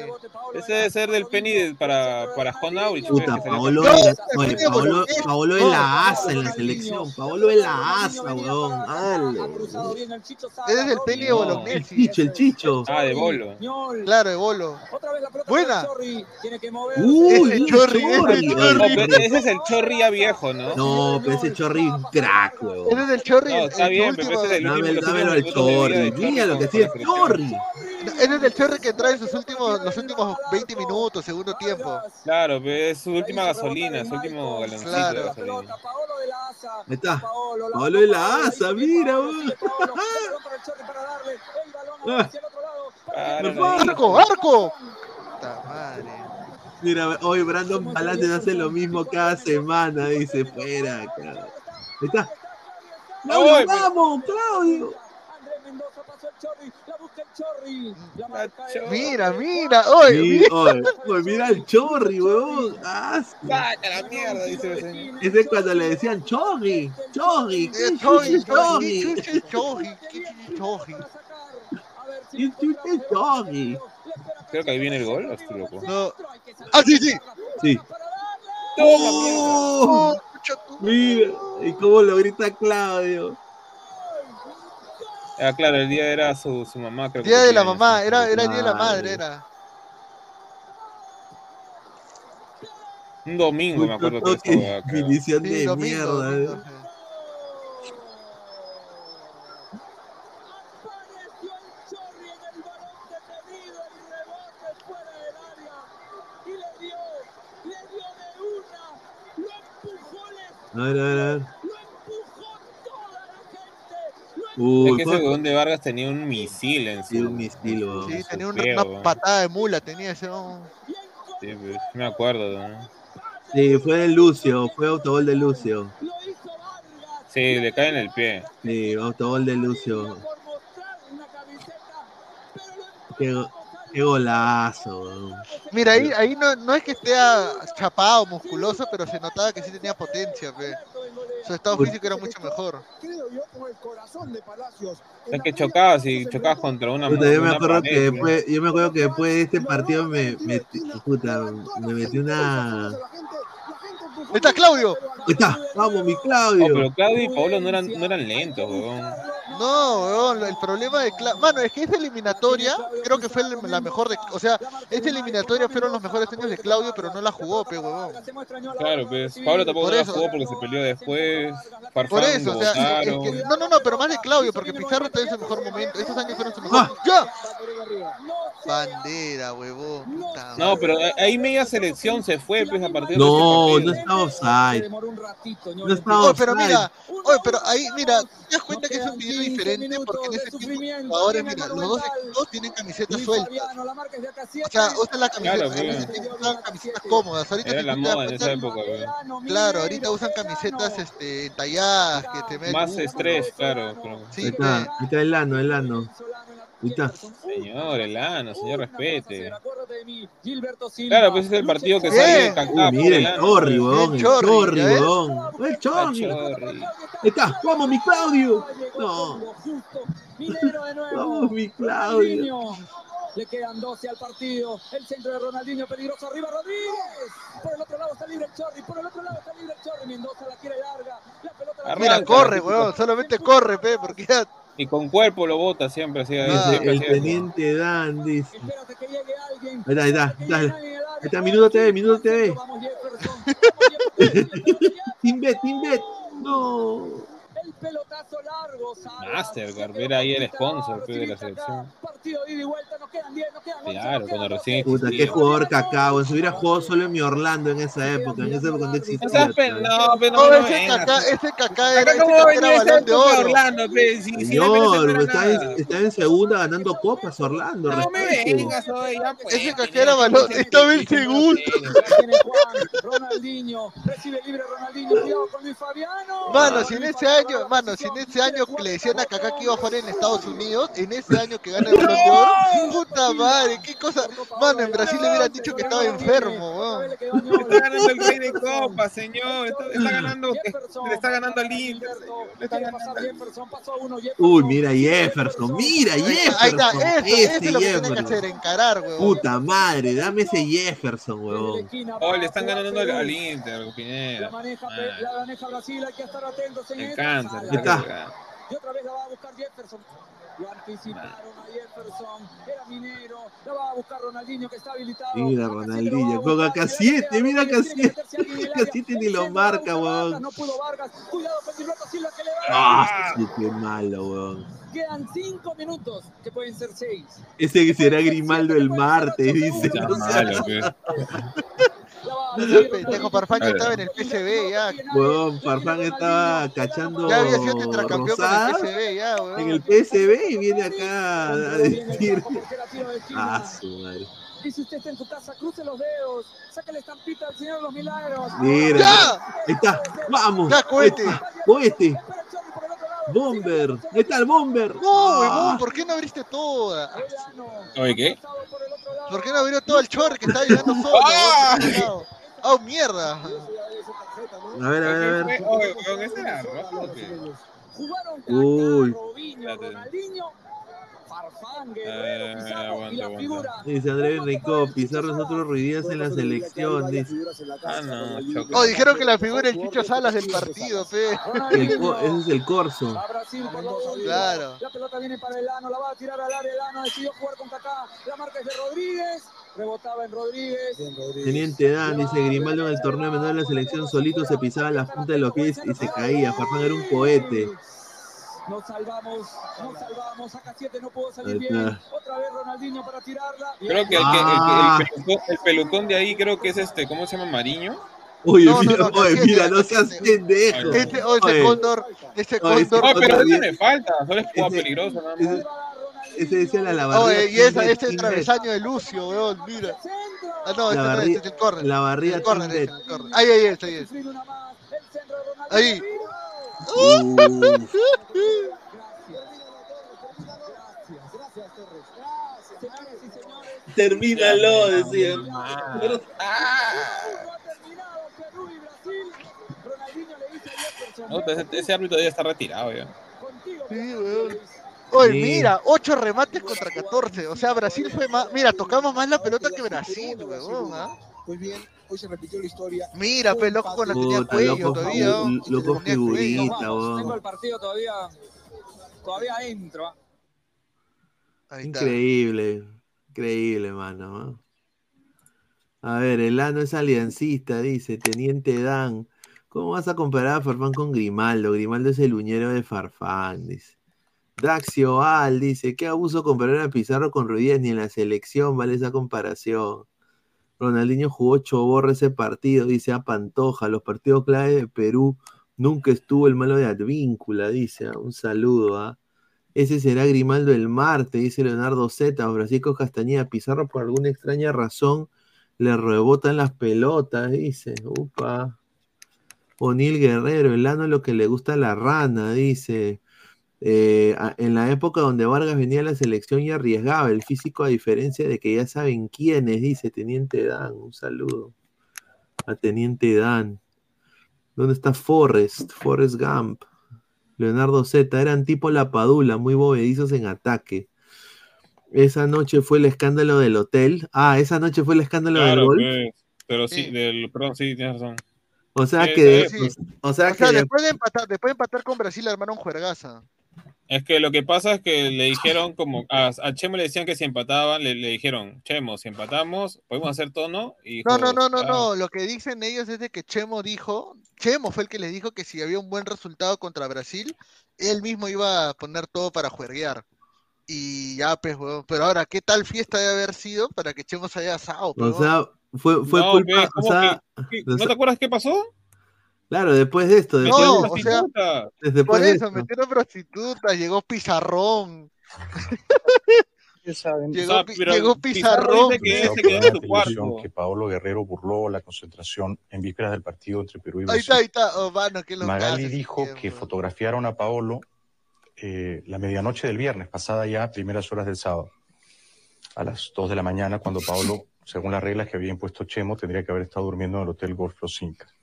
Ese debe ser del penny de- para, para Juan Aurich. Puta, Paolo, es la- Paolo, Paolo es la asa en la selección. Paolo es la asa, weón. Dale. Es del Penny de No. El Bolognesi. chicho, el chicho. Ah, de bolo. Claro, de bolo. Buena. Uy, Ese el chorri, ese ese es el chorri ya viejo, ¿no? No, pero ese chorri es un crack, weón. Ese es el chorri. No, el- está el bien, pero ese es el Dámelo al chorri. Mira lo que sí es chorri. Ese es el chorri que trae sus últimos, los últimos 20 minutos, segundo tiempo. Claro, pero es su última gasolina, su último galoncito de Claro. gasolina. Ahí está. Paolo es la asa, mira, weón. Ah, Claro, Por ahí. ¡Arco, arco! Puta madre. Mira, hoy Brandon Palacios hace lo mismo cada semana, dice, fuera, cara. Ahí está. ¡Claudio, Ay, pero- vamos, Claudio! Mira, mira, oye, Sí, mira. oye, oye, mira el chorri, weón. Ah, la mierda, dice el señor. Ese es cuando le decían chorri, chorri, ¿qué Eh, Chorri, chorri, chorri? chorri, chorri. ¿Qué chucha chorri? Creo que ahí viene el gol, ¿o estoy loco? No. Ah, sí, sí. Sí. ¡Oh! Mira, y cómo lo grita Claudio. Ah, claro, el día era su, su mamá, creo que. Día de la mamá, era, era el día de la Madre. era. Un domingo, me acuerdo que Toque, estaba acá. Definición Sí, de domingo, mierda. domingo, eh. A ver, a ver, a ver. Es Uy, que ese huevón de Vargas tenía un misil en sí, su. un misil, weón. Sí, tenía pie, una weón. patada de mula, tenía ese. oh. Sí, pues, me acuerdo, ¿no? Sí, fue de Lucio, fue autogol de Lucio. Sí, le cae en el pie. Sí, autogol de Lucio. Qué, go- qué golazo, weón. Mira, ahí, ahí no, no es que esté chapado, musculoso, pero se notaba que sí tenía potencia, pe. Su estado físico era mucho mejor. Es que chocabas y chocabas contra una Puta, yo me acuerdo que después, yo me acuerdo que después de este partido me metí, puta, me metí una. ¡Ahí está Claudio! Está, vamos, mi Oh, Claudio. pero Claudio y Paolo no eran, no eran lentos, huevón. No, weón, el problema de Claudio. Mano, es que esta eliminatoria creo que fue la mejor de. O sea, esta eliminatoria fueron los mejores años de Claudio, pero no la jugó, pe, huevón. Claro, pues Pablo tampoco Por la jugó porque se peleó después. Por eso, o sea, es que, no, no, no, pero más de Claudio, porque Pizarro está en su mejor momento. Estos años fueron su mejor. Ah. ¡Ya! Bandera, huevón. No, pero ahí media selección se fue, pues, a partir de No, ese no partido. Estaba offside. No estaba Oye, pero mira, oye, pero ahí, mira, te das cuenta que es un video diferente porque en ese tiempo los jugadores, mira, los dos equipos tienen camisetas sueltas. O sea, usan las camisetas, Claro, en pues. ese tiempo usaban camisetas cómodas. Ahorita Era la moda en esa cuenta, época. Claro, ahorita usan camisetas este, entalladas, que te meten. Más estrés, claro. pero- Sí, Ahí está, ahí está el ano, el ano. Ahí está. Señor, Elano, señor, respete. Claro, pues ese es el partido que sale Uy, por mira el chorri, weón, el El chorri, weón. El Ah, chorri. está, vamos, mi Claudio. No, Minero de nuevo. vamos, mi Claudio. Le quedan 12 al partido. El centro de Ronaldinho peligroso. Arriba Rodríguez. Por el otro lado está libre el Chorri. Por el otro lado está libre el Chorri. Mendoza la quiere larga. La pelota la la corre, weón, solamente corre, pe, porque ya. Y con cuerpo lo bota siempre, así. Ah, siempre El eso. teniente Dan dice. Espérate que llegue alguien. Ahí está, ahí está, ahí está. Ahí está, Minuto TV, Minuto TV. Timbet, Timbet. No. El pelotazo largo. Mastercard, era ahí el sponsor pues, de la selección. Partido ida y vuelta. Nos quedan 10. Nos quedan 11. Claro, cuando recién Puta, qué jugador cacao. Si hubiera jugado solo en mi Orlando en esa época, en esa época no existía. no, pero No, ese. Kaká, ese era, balón de oro. Orlando, Señor, está en, segunda ganando copas Orlando. No me vengas hoy, ya pues. Ese Kaká era balón, estaba en segundo. Ronaldinho. Recibe libre Ronaldinho. Cuidado con Luis Fabiano. Mano, si en ese año, mano, si en ese año que le decían a Kaká que iba a jugar en Estados Unidos, en ese año que gana el balón Balón de Oro. Puta madre, qué cosa. Mano, en Brasil le hubieran dicho que estaba enfermo, weón. Está ganando el Rey de Copa, señor. Está, está ganando, le está ganando al Inter. Uy, mira Jefferson, mira Jefferson. Ahí está, eso, ese eso es lo que tiene que Jefferson. hacer, encarar, weón. Puta madre, dame ese Jefferson, huevón. Oh, le están ganando al, Inter, Pineda. La maneja, Madre. la maneja Brasil, hay que estar atentos en Ahí está. Y otra vez la va a buscar Jefferson. Lo anticiparon a Jefferson. Era Minero. La va a buscar Ronaldinho que está habilitado. Mira Ronaldinho, con acá 7, mira acá 7. Acá 7 ni lo marca, huevón. No pudo Vargas. Cuidado con Gilberto Silva que le va. Ah, qué malo. Quedan cinco minutos, que pueden ser seis. Ese que será Grimaldo el martes, dice. Ese pendejo Farfán ya estaba en el PCB ya. Huevón, Farfán estaba cachando Ya había sido tetracampeón con rosadas el PCB ya, weón. en el PSB y viene acá a decir. Ah, su madre. Y si usted está en su casa, cruce los dedos. Saque la estampita del Señor de los Milagros. Mira, ¡Ya! ahí está, vamos. Ya, cohete. Cohete. Bomber, ahí está el bomber. No, Ah, huevón, ¿por qué no abriste toda? Oye, ¿qué? ¿Por qué no abrió todo el chorro que estaba llegando solo? ¡Ah! ¡Ah, mierda! A ver, a ver, a ver. Uy, Robinho. Ronaldinho, Farfán, Eh, Guerrero, Pizarro y la figura. dice Andrés Enrico, Pizarro es otro ruidías en la selección. Dice. Ah, no. Oh, dijeron que la figura el Chicho Salas del partido. El co- ese es el corso. Claro. La pelota viene para Elano, la va a tirar al área. Elano decidió jugar con Kaká. La marca es de Rodríguez. Rebotaba en Rodríguez. Teniente Dan, dice Grimaldo en el torneo menor de la selección solito se pisaba la punta de los pies y se caía. Farfán era un cohete. Nos salvamos, nos salvamos. Acá 7 no pudo salir bien. Otra vez Ronaldinho para tirarla. Creo que el, que, el, Ah. que- el, pelucón, el pelucón de ahí creo que es este, ¿cómo se llama? Mariño. Oye, No, mira, no, oye, mira, no seas pendejo. Este, oh, ese Oye, cóndor, ese Oye, cóndor. No, pero no tiene falta, solo es jugada Ese- peligrosa nada más. ese, ese decía la lavarría. Oye, y esa, este Team Bet. travesaño de Lucio, weón, mira. Ah, no, este La no es, barría- este es el córner. La barría El Team este, el córner. Ahí, ahí, está, ahí. El. Ahí. Señores. termínalo, decía. Pero- Ha terminado Perú y Brasil. Ronaldinho le dice a Jefferson. No, ese, ese árbitro ya está retirado ya. Contigo. Sí, weón. Oye, Sí. mira, 8 remates contra 14. O sea, Brasil fue más. Mira, tocamos más la pelota que Brasil, weón. ¿ah? Muy bien, hoy se repitió la historia. Mira, pe, loco, con la tenía cuello loco, todavía. loco, weón. figurita, Vamos, tengo weón. el partido todavía. Todavía entro. ¿ah? Increíble, increíble, mano. ¿no? A ver, el ano es aliancista, dice Teniente Dan. ¿Cómo vas a comparar a Farfán con Grimaldo? Grimaldo es el uñero de Farfán, dice. Daxio Al dice, qué abuso comparar a Pizarro con Ruiz, ni en la selección vale esa comparación. Ronaldinho jugó choborra ese partido, dice a Pantoja, los partidos clave de Perú nunca estuvo el malo de Advíncula, dice, un saludo, ¿ah? Ese será Grimaldo el martes, dice Leonardo Z. Francisco Castañeda Pizarro, por alguna extraña razón, le rebotan las pelotas, dice. Upa. O'Neill Guerrero, el ano es lo que le gusta a la rana, dice. Eh, en la época donde Vargas venía a la selección y arriesgaba el físico, a diferencia de que ya saben quiénes, dice Teniente Dan. Un saludo a Teniente Dan. ¿Dónde está Forrest? Forrest Gump. Leonardo Z, eran tipo la padula, muy bovedizos en ataque. Esa noche fue el escándalo del hotel. Ah, esa noche fue el escándalo del gol. pues, pero sí, Sí. del, perdón, sí, tienes razón. O sea que, sí. o sea O sea, que después de empatar, después de empatar con Brasil armaron juergaza. Es que lo que pasa es que le dijeron como a, a Chemo le decían que si empataban, le, le dijeron, Chemo, si empatamos, podemos hacer todo, ¿no? Y No, dijo, no, no, no, "Ah". no. Lo que dicen ellos es de que Chemo dijo, Chemo fue el que les dijo que si había un buen resultado contra Brasil, él mismo iba a poner todo para juerguear. Y ya, pues, weón. Pero ahora, ¿qué tal fiesta debe haber sido para que Chemo se haya asado? o sea, fue, fue No, culpa, o ¿cómo sea, ¿No te acuerdas qué pasó? Claro, después de esto, después, No, de, o sea, después por de eso, esto. metieron prostitutas, llegó Pizarrón. Llegó, O sea, Pi- pero llegó Pizarro Pizarrón. que pe. él se quedó en su cuarto. que Paolo Guerrero burló la concentración en vísperas del partido entre Perú y Ahí Brasil. está, ahí está. Oh, mano, qué Magali dijo tiempo. que fotografiaron a Paolo eh, la medianoche del viernes, pasada ya primeras horas del sábado. a las 2 de la mañana, cuando Paolo, según las reglas que había impuesto Chemo, tendría que haber estado durmiendo en el Hotel Golf Los Incas.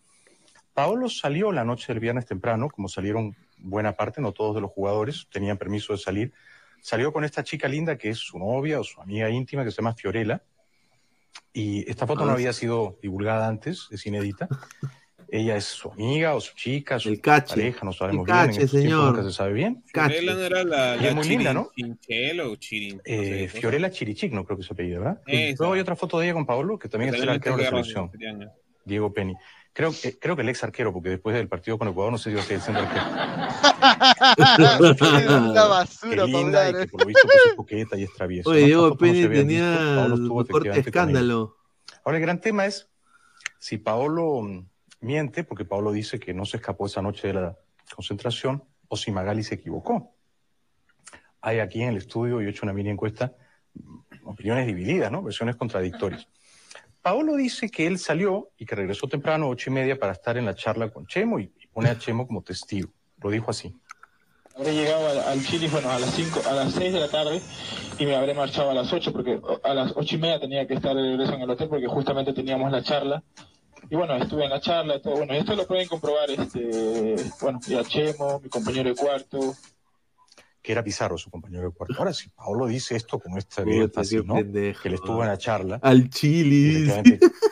Paolo salió la noche del viernes temprano, como salieron buena parte, no todos de los jugadores tenían permiso de salir. Salió con esta chica linda que es su novia o su amiga íntima que se llama Fiorella. Y esta foto no Ah, había sido divulgada antes, es inédita. Ella es su amiga o su chica, su cache. pareja, no sabemos El bien. cache, en estos tiempos señor. nunca se sabe bien. Fiorella no era la, Y la es muy linda, ¿no? Chirinchel o Chirin. Eh, Fiorella Chirichic, no creo que se apellida, ¿verdad? Esa. Luego hay otra foto de ella con Paolo, que también es el arquero de la selección, años. Diego Penny. Creo, que creo que el ex arquero, porque después del partido con Ecuador no sé si va a seguir siendo arquero. Una basura Qué para linda y que por lo visto pues, es coqueta y es travieso. Oye. Diego no habían tenía con ella. escándalo. Ahora el gran tema es si Paolo mm, miente, porque Paolo dice que no se escapó esa noche de la concentración, o si Magali se equivocó. Hay aquí en el estudio, yo he hecho una mini encuesta, mm, opiniones divididas, ¿no? Versiones contradictorias. Paolo dice que él salió y que regresó temprano, ocho y media, para estar en la charla con Chemo y, pone a Chemo como testigo. Lo dijo así. Habré llegado al, al Chile, bueno, a las 5, a las 6 de la tarde y me habré marchado a las 8 porque a las 8 y media tenía que estar de regreso en el hotel porque justamente teníamos la charla. Y bueno, estuve en la charla todo. Bueno, esto lo pueden comprobar, este, bueno, ya Chemo, mi compañero de cuarto. Que era Pizarro, su compañero de cuarto. Ahora, si Paolo dice esto con esta qué ¿no? pendejo. Que él estuvo en la charla. Al Chili.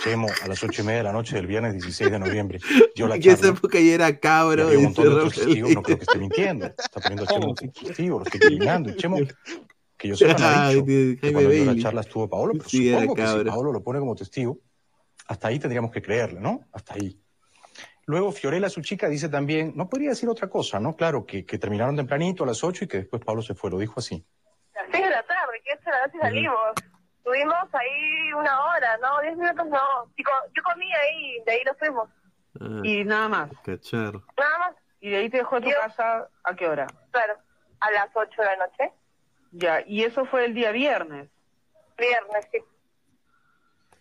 Chemo, a las ocho y media de la noche del viernes 16 de noviembre, dio la En esa charla. época ya era Y cabro. había un montón de testigos, no creo que esté mintiendo. Está poniendo a Chemo testigo, lo está criminando. Y Chemo, que yo sepa, no ha dicho que cuando dio la charla estuvo Paolo, pero Sí, supongo que si. Paolo lo pone como testigo, hasta ahí tendríamos que creerle, ¿no? Hasta ahí. Luego Fiorella, su chica, dice también, no podría decir otra cosa, ¿no? Claro, que, que terminaron tempranito a las 8 y que después Pablo se fue, lo dijo así. las 6 de la tarde, que 8 de la noche salimos. Estuvimos ahí una hora, no, 10 minutos no. Yo comí ahí, de ahí nos fuimos. Y nada más. Cachar. Nada más. ¿Y de ahí te dejó a tu casa a qué hora? Claro, a las 8 de la noche. Ya, y eso fue el día viernes. Viernes, sí.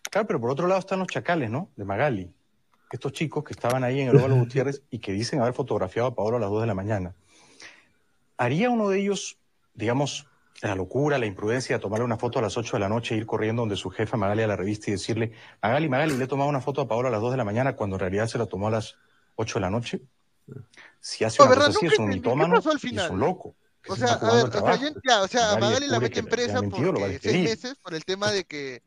Claro, pero por otro lado están los chacales, ¿no? De Magali. Estos chicos que estaban ahí en el Óvalo Gutiérrez y que dicen haber fotografiado a Paolo a las 2 de la mañana. ¿Haría uno de ellos, digamos, la locura, la imprudencia de tomarle una foto a las 8 de la noche e ir corriendo donde su jefa Magali a la revista y decirle, Magali, Magali, le he tomado una foto a Paolo a las 2 de la mañana cuando en realidad se la tomó a las 8 de la noche? Si hace una cosa así, es un entendí, ¿qué mitómano y es un loco. O se sea, a ver, o sea, yo, ya, o sea, Magali Magali la le ha presa porque seis meses por el tema de que,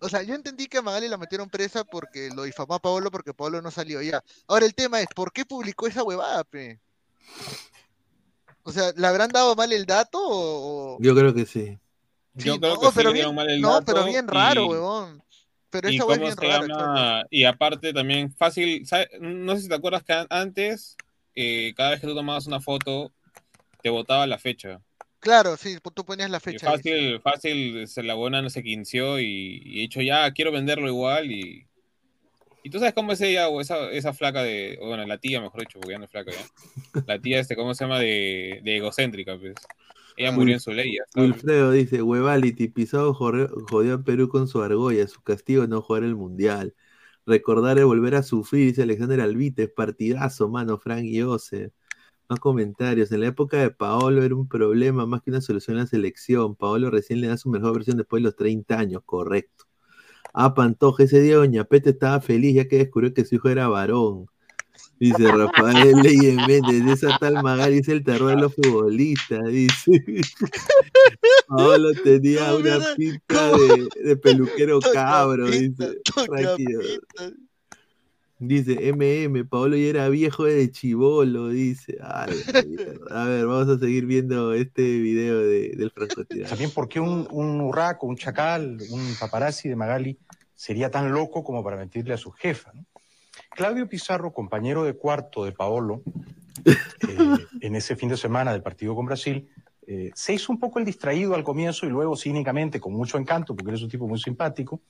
o sea, yo entendí que a Magali la metieron presa porque lo difamó a Paolo porque Paolo no salió ya. Ahora el tema es, ¿por qué publicó esa huevada, pe? O sea, ¿le habrán dado mal el dato o...? Yo creo que sí. Yo creo no, que sí pero bien- mal el no, dato pero bien raro, y- huevón. Pero y esa hueá es bien rara, llama, y aparte también fácil, no sé si te acuerdas que an- antes, eh, cada vez que tú tomabas una foto, te botaba la fecha. Claro, sí, pues tú ponías la Y fecha. ahí. fácil, fácil, se la buena no se quinció y, y he dicho ya, quiero venderlo igual y... Y tú sabes cómo es ella, o esa, esa flaca de, bueno, la tía, mejor dicho, porque ya no es flaca ya. La tía, este, ¿cómo se llama? De, de egocéntrica, pues. Ella murió en su ley. Wilfredo dice, Huevality, Pisado jodió, a Perú con su argolla, su castigo no jugar el mundial. Recordar el volver a sufrir, dice Alexander Alvites, partidazo, mano, Frank y Ose. Más comentarios. En la época de Paolo era un problema más que una solución en la selección. Paolo recién le da su mejor versión después de los 30 años, correcto. Ah, Pantoja, ese día Doña Pete estaba feliz ya que descubrió que su hijo era varón. Dice Rafael Leyes Méndez, esa tal Magali es el terror de los futbolistas, dice. Paolo tenía una pinta de, de peluquero cabro, dice. Tranquilo. Dice MM, Paolo ya era viejo de chivolo, dice. Ay, mierda. a ver, vamos a seguir viendo este video de, del francotirador. También porque un, un urraco, un chacal, un paparazzi de Magali sería tan loco como para mentirle a su jefa. Claudio Pizarro, compañero de cuarto de Paolo, eh, en ese fin de semana del partido con Brasil, eh, se hizo un poco el distraído al comienzo y luego cínicamente, con mucho encanto, porque él es un tipo muy simpático,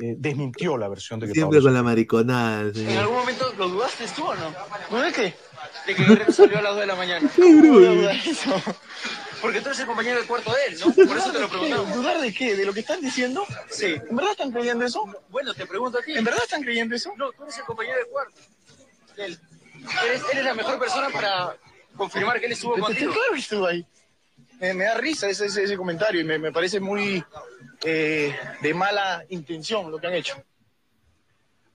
eh, desmintió la versión de que Siempre con la mariconada, ¿En algún momento lo dudaste tú o no? ¿No de qué? De que Guerrero salió a las 2 de la mañana. Qué. Porque tú eres el compañero de cuarto de él, ¿no? Por eso te lo preguntamos. ¿Dudar de qué? ¿De lo que están diciendo? Sí. ¿En verdad están creyendo eso? Bueno, te pregunto a ti. ¿En verdad están creyendo eso? No, tú eres el compañero de cuarto. Él. Eres, es la mejor persona para confirmar que él estuvo contigo. claro que estuvo ahí. Me, me da risa ese, ese, ese comentario y me, me parece muy, eh, de mala intención lo que han hecho.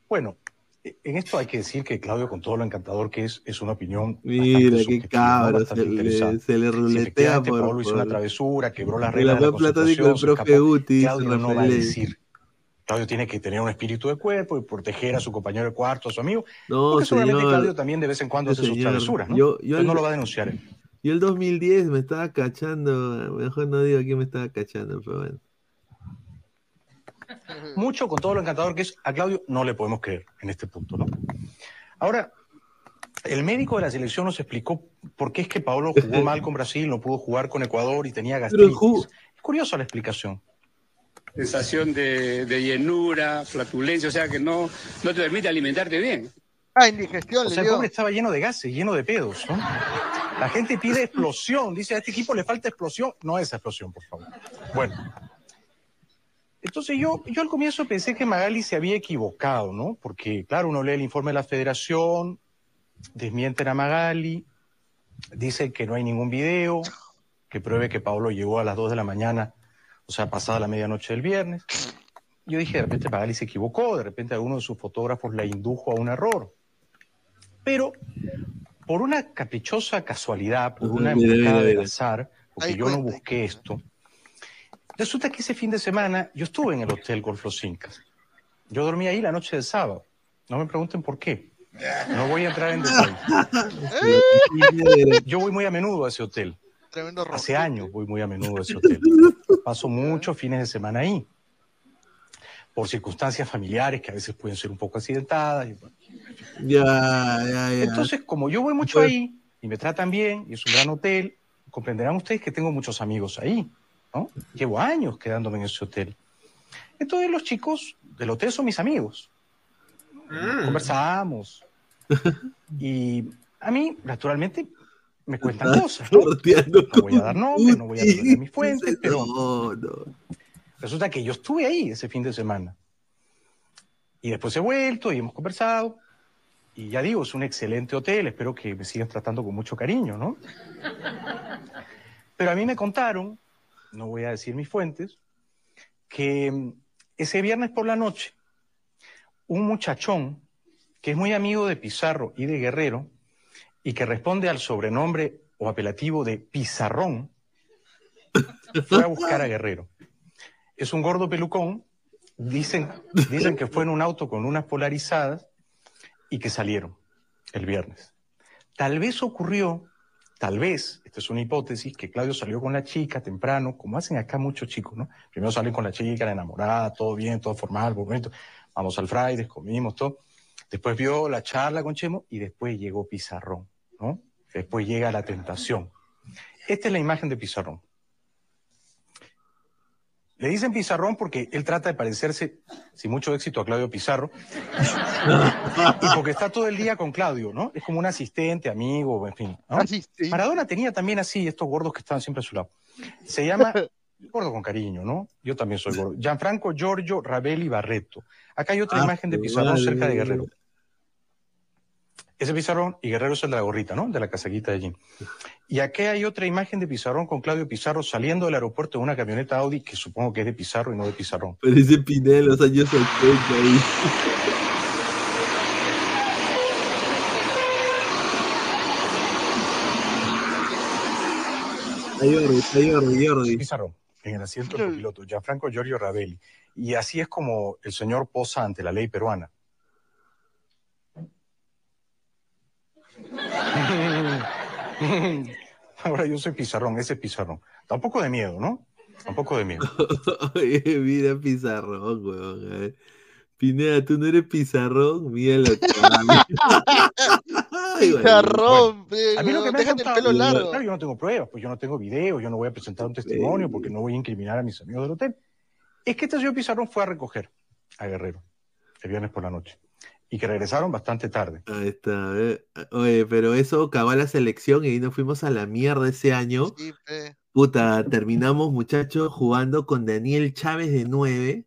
Bueno, en esto hay que decir que Claudio, con todo lo encantador que es, es una opinión. Mira, qué Bastante se le, se le Si ruletea efectivamente por, Paolo hizo una por- travesura, quebró las el reglas de la concentración, del se profe dice Claudio no va a decir. Claudio tiene que tener un espíritu de cuerpo y proteger a su compañero de cuarto, a su amigo. No, porque seguramente señor. Claudio también de vez en cuando hace sus señor. travesuras, ¿no? Yo- yo el- no lo va a denunciar. Yo el 2010 me estaba cachando, mejor no digo quién me estaba cachando, pero bueno. Mucho con todo lo encantador que es, a Claudio no le podemos creer en este punto, ¿no? Ahora, el médico de la selección nos explicó por qué es que Paolo jugó mal con Brasil, no pudo jugar con Ecuador y tenía gastritis. Es curiosa la explicación. sensación de, de llenura, flatulencia, o sea que no, no te permite alimentarte bien. Ah, indigestión O sea, el pobre estaba lleno de gases, lleno de pedos, ¿no? La gente pide explosión, dice a este equipo le falta explosión. No esa explosión, por favor. Bueno. Entonces yo, yo al comienzo pensé que Magali se había equivocado, ¿no? Porque, claro, uno lee el informe de la federación, desmienten a Magali, dicen que no hay ningún video, que pruebe que Pablo llegó a las 2 de la mañana, o sea, pasada la medianoche del viernes. Yo dije, de repente Magali se equivocó, de repente alguno de sus fotógrafos la indujo a un error. Pero por una caprichosa casualidad, por una emboscada del mira. azar, porque yo no busqué esto, resulta que ese fin de semana yo estuve en el Hotel Golf Los Incas. Yo dormí ahí la noche del sábado. No me pregunten por qué. No voy a entrar en detalles. Yo voy muy a menudo a ese hotel. Tremendo rojo. Hace años voy muy a menudo a ese hotel. Paso muchos fines de semana ahí. Por circunstancias familiares que a veces pueden ser un poco accidentadas. Ya, ya, ya. Entonces, como yo voy mucho Pues- ahí y me tratan bien y es un gran hotel, comprenderán ustedes que tengo muchos amigos ahí. ¿No? Llevo años quedándome en ese hotel. Entonces, los chicos del hotel son mis amigos. Conversamos. Y a mí, naturalmente, me cuentan cosas. ¿no? No voy a dar nombres, no voy a revelar mis fuentes, pero No, no. resulta que yo estuve ahí ese fin de semana. Y después he vuelto y hemos conversado. Y ya digo, es un excelente hotel, espero que me sigan tratando con mucho cariño, ¿no? Pero a mí me contaron, no voy a decir mis fuentes, que ese viernes por la noche, un muchachón que es muy amigo de Pizarro y de Guerrero y que responde al sobrenombre o apelativo de Pizarrón, fue a buscar a Guerrero. Es un gordo pelucón, dicen, dicen que fue en un auto con unas polarizadas y que salieron el viernes. Tal vez ocurrió, tal vez, esta es una hipótesis, que Claudio salió con la chica temprano, como hacen acá muchos chicos, ¿no? Primero salen con la chica, la enamorada, todo bien, todo formal, bonito. Vamos al Fridays, comimos todo. Después vio la charla con Chemo y después llegó Pizarrón, ¿no? Después llega la tentación. Esta es la imagen de Pizarrón. Le dicen Pizarrón porque él trata de parecerse, sin mucho éxito, a Claudio Pizarro. y porque está todo el día con Claudio, ¿no? Es como un asistente, amigo, en fin. ¿no? Maradona tenía también así estos gordos que estaban siempre a su lado. Se llama, gordo con cariño, ¿no? Yo también soy gordo. Gianfranco Giorgio Ravelli Barreto. Acá hay otra Ah, imagen de Pizarrón cerca de Guerrero. Ese Pizarrón y Guerrero es el de la gorrita, ¿no? De la casaquita de jean. Y aquí hay otra imagen de Pizarrón con Claudio Pizarro saliendo del aeropuerto en una camioneta Audi que supongo que es de Pizarro y no de Pizarrón. Parece Pineda en los años 80 ahí. Pizarro, en el asiento del piloto, Gianfranco Giorgio Ravelli. Y así es como el señor posa ante la ley peruana. Ahora yo soy Pizarrón, ese es Pizarrón. Da un poco de miedo, ¿no? Da un poco de miedo. Oye, mira Pizarrón, weón. ver. Pineda, tú no eres Pizarrón, míralo. Pizarrón, A mí lo que me déjate el contado- pelo largo. Claro, yo no tengo pruebas, pues yo no tengo video, yo no voy a presentar un testimonio porque no voy a incriminar a mis amigos del hotel. Es que este señor Pizarrón fue a recoger a Guerrero el viernes por la noche y que regresaron bastante tarde. Ahí está. Oye, pero eso acabó la selección y ahí nos fuimos a la mierda ese año. Puta, terminamos, muchachos, jugando con Daniel Chávez de 9.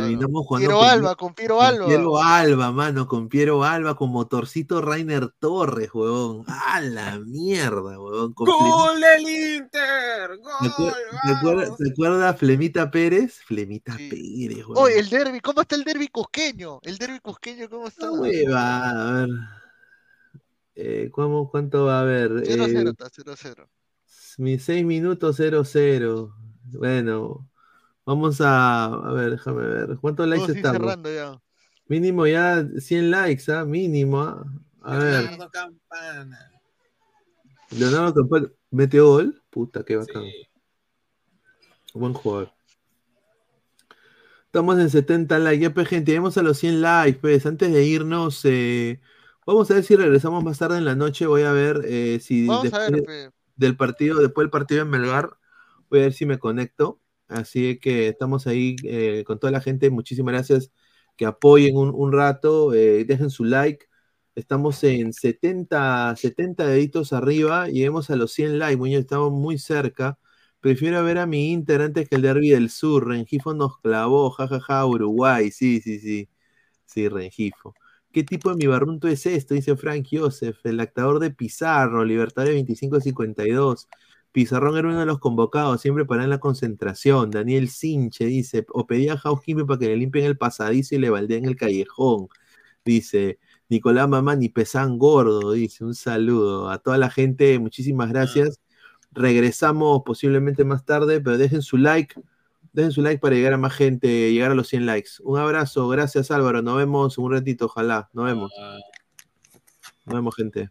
Terminamos jugando Piero con- Alba, con Piero Alba. Piero Alba, mano, con Piero Alba, con motorcito Rainer Torres, huevón. ¡A la mierda, huevón! Con ¡Gol del Inter! ¿Te acuer- ¿Te acuerdas, ¿Te acuerdas Flemita Pérez? Flemita Pérez, huevón. Oye, el derby, ¿cómo está el derby cusqueño? El derby cusqueño, ¿cómo está? Hueva, a ver. Eh, ¿cómo, ¿Cuánto va a haber? 0-0, Eh, está 0-0. mis 6 minutos 0-0. Bueno, vamos a. A ver, déjame ver. ¿Cuántos likes estamos? cerrando ya. Mínimo ya 100 likes, ¿ah? Mínimo. ¿ah? A ver. Leonardo Campana. Leonardo Campana metió gol. Puta, qué bacán. Buen jugador. Estamos en 70 likes. Ya, pues, gente, llegamos a los 100 likes. Pues, antes de irnos, eh, vamos a ver si regresamos más tarde en la noche. Voy a ver eh, si Vamos a después ver, de- pe. del partido, después del partido en Melgar, voy a ver si me conecto. Así que estamos ahí eh, con toda la gente. Muchísimas gracias que apoyen un, un rato, eh, dejen su like. Estamos en 70, 70 deditos arriba, lleguemos a los 100 likes, muñeco, estamos muy cerca. Prefiero ver a mi Inter antes que el Derby del Sur. Rengifo nos clavó, jajaja, Uruguay. Sí, sí, sí. Sí, Rengifo. ¿Qué tipo de mi barrunto es esto? Dice Frank Joseph, el actador de Pizarro, Libertadores 2552. Pizarrón era uno de los convocados, siempre para en la concentración. Daniel Sinche dice, o pedía a Housekeeping para que le limpien el pasadizo y le baldeen el callejón. Dice, Nicolás Mamá ni pesan gordo, dice, un saludo a toda la gente, muchísimas gracias. Regresamos posiblemente más tarde, pero dejen su like, dejen su like para llegar a más gente, llegar a los 100 likes. Un abrazo, gracias Álvaro, nos vemos un ratito, ojalá, nos vemos. Nos vemos, gente.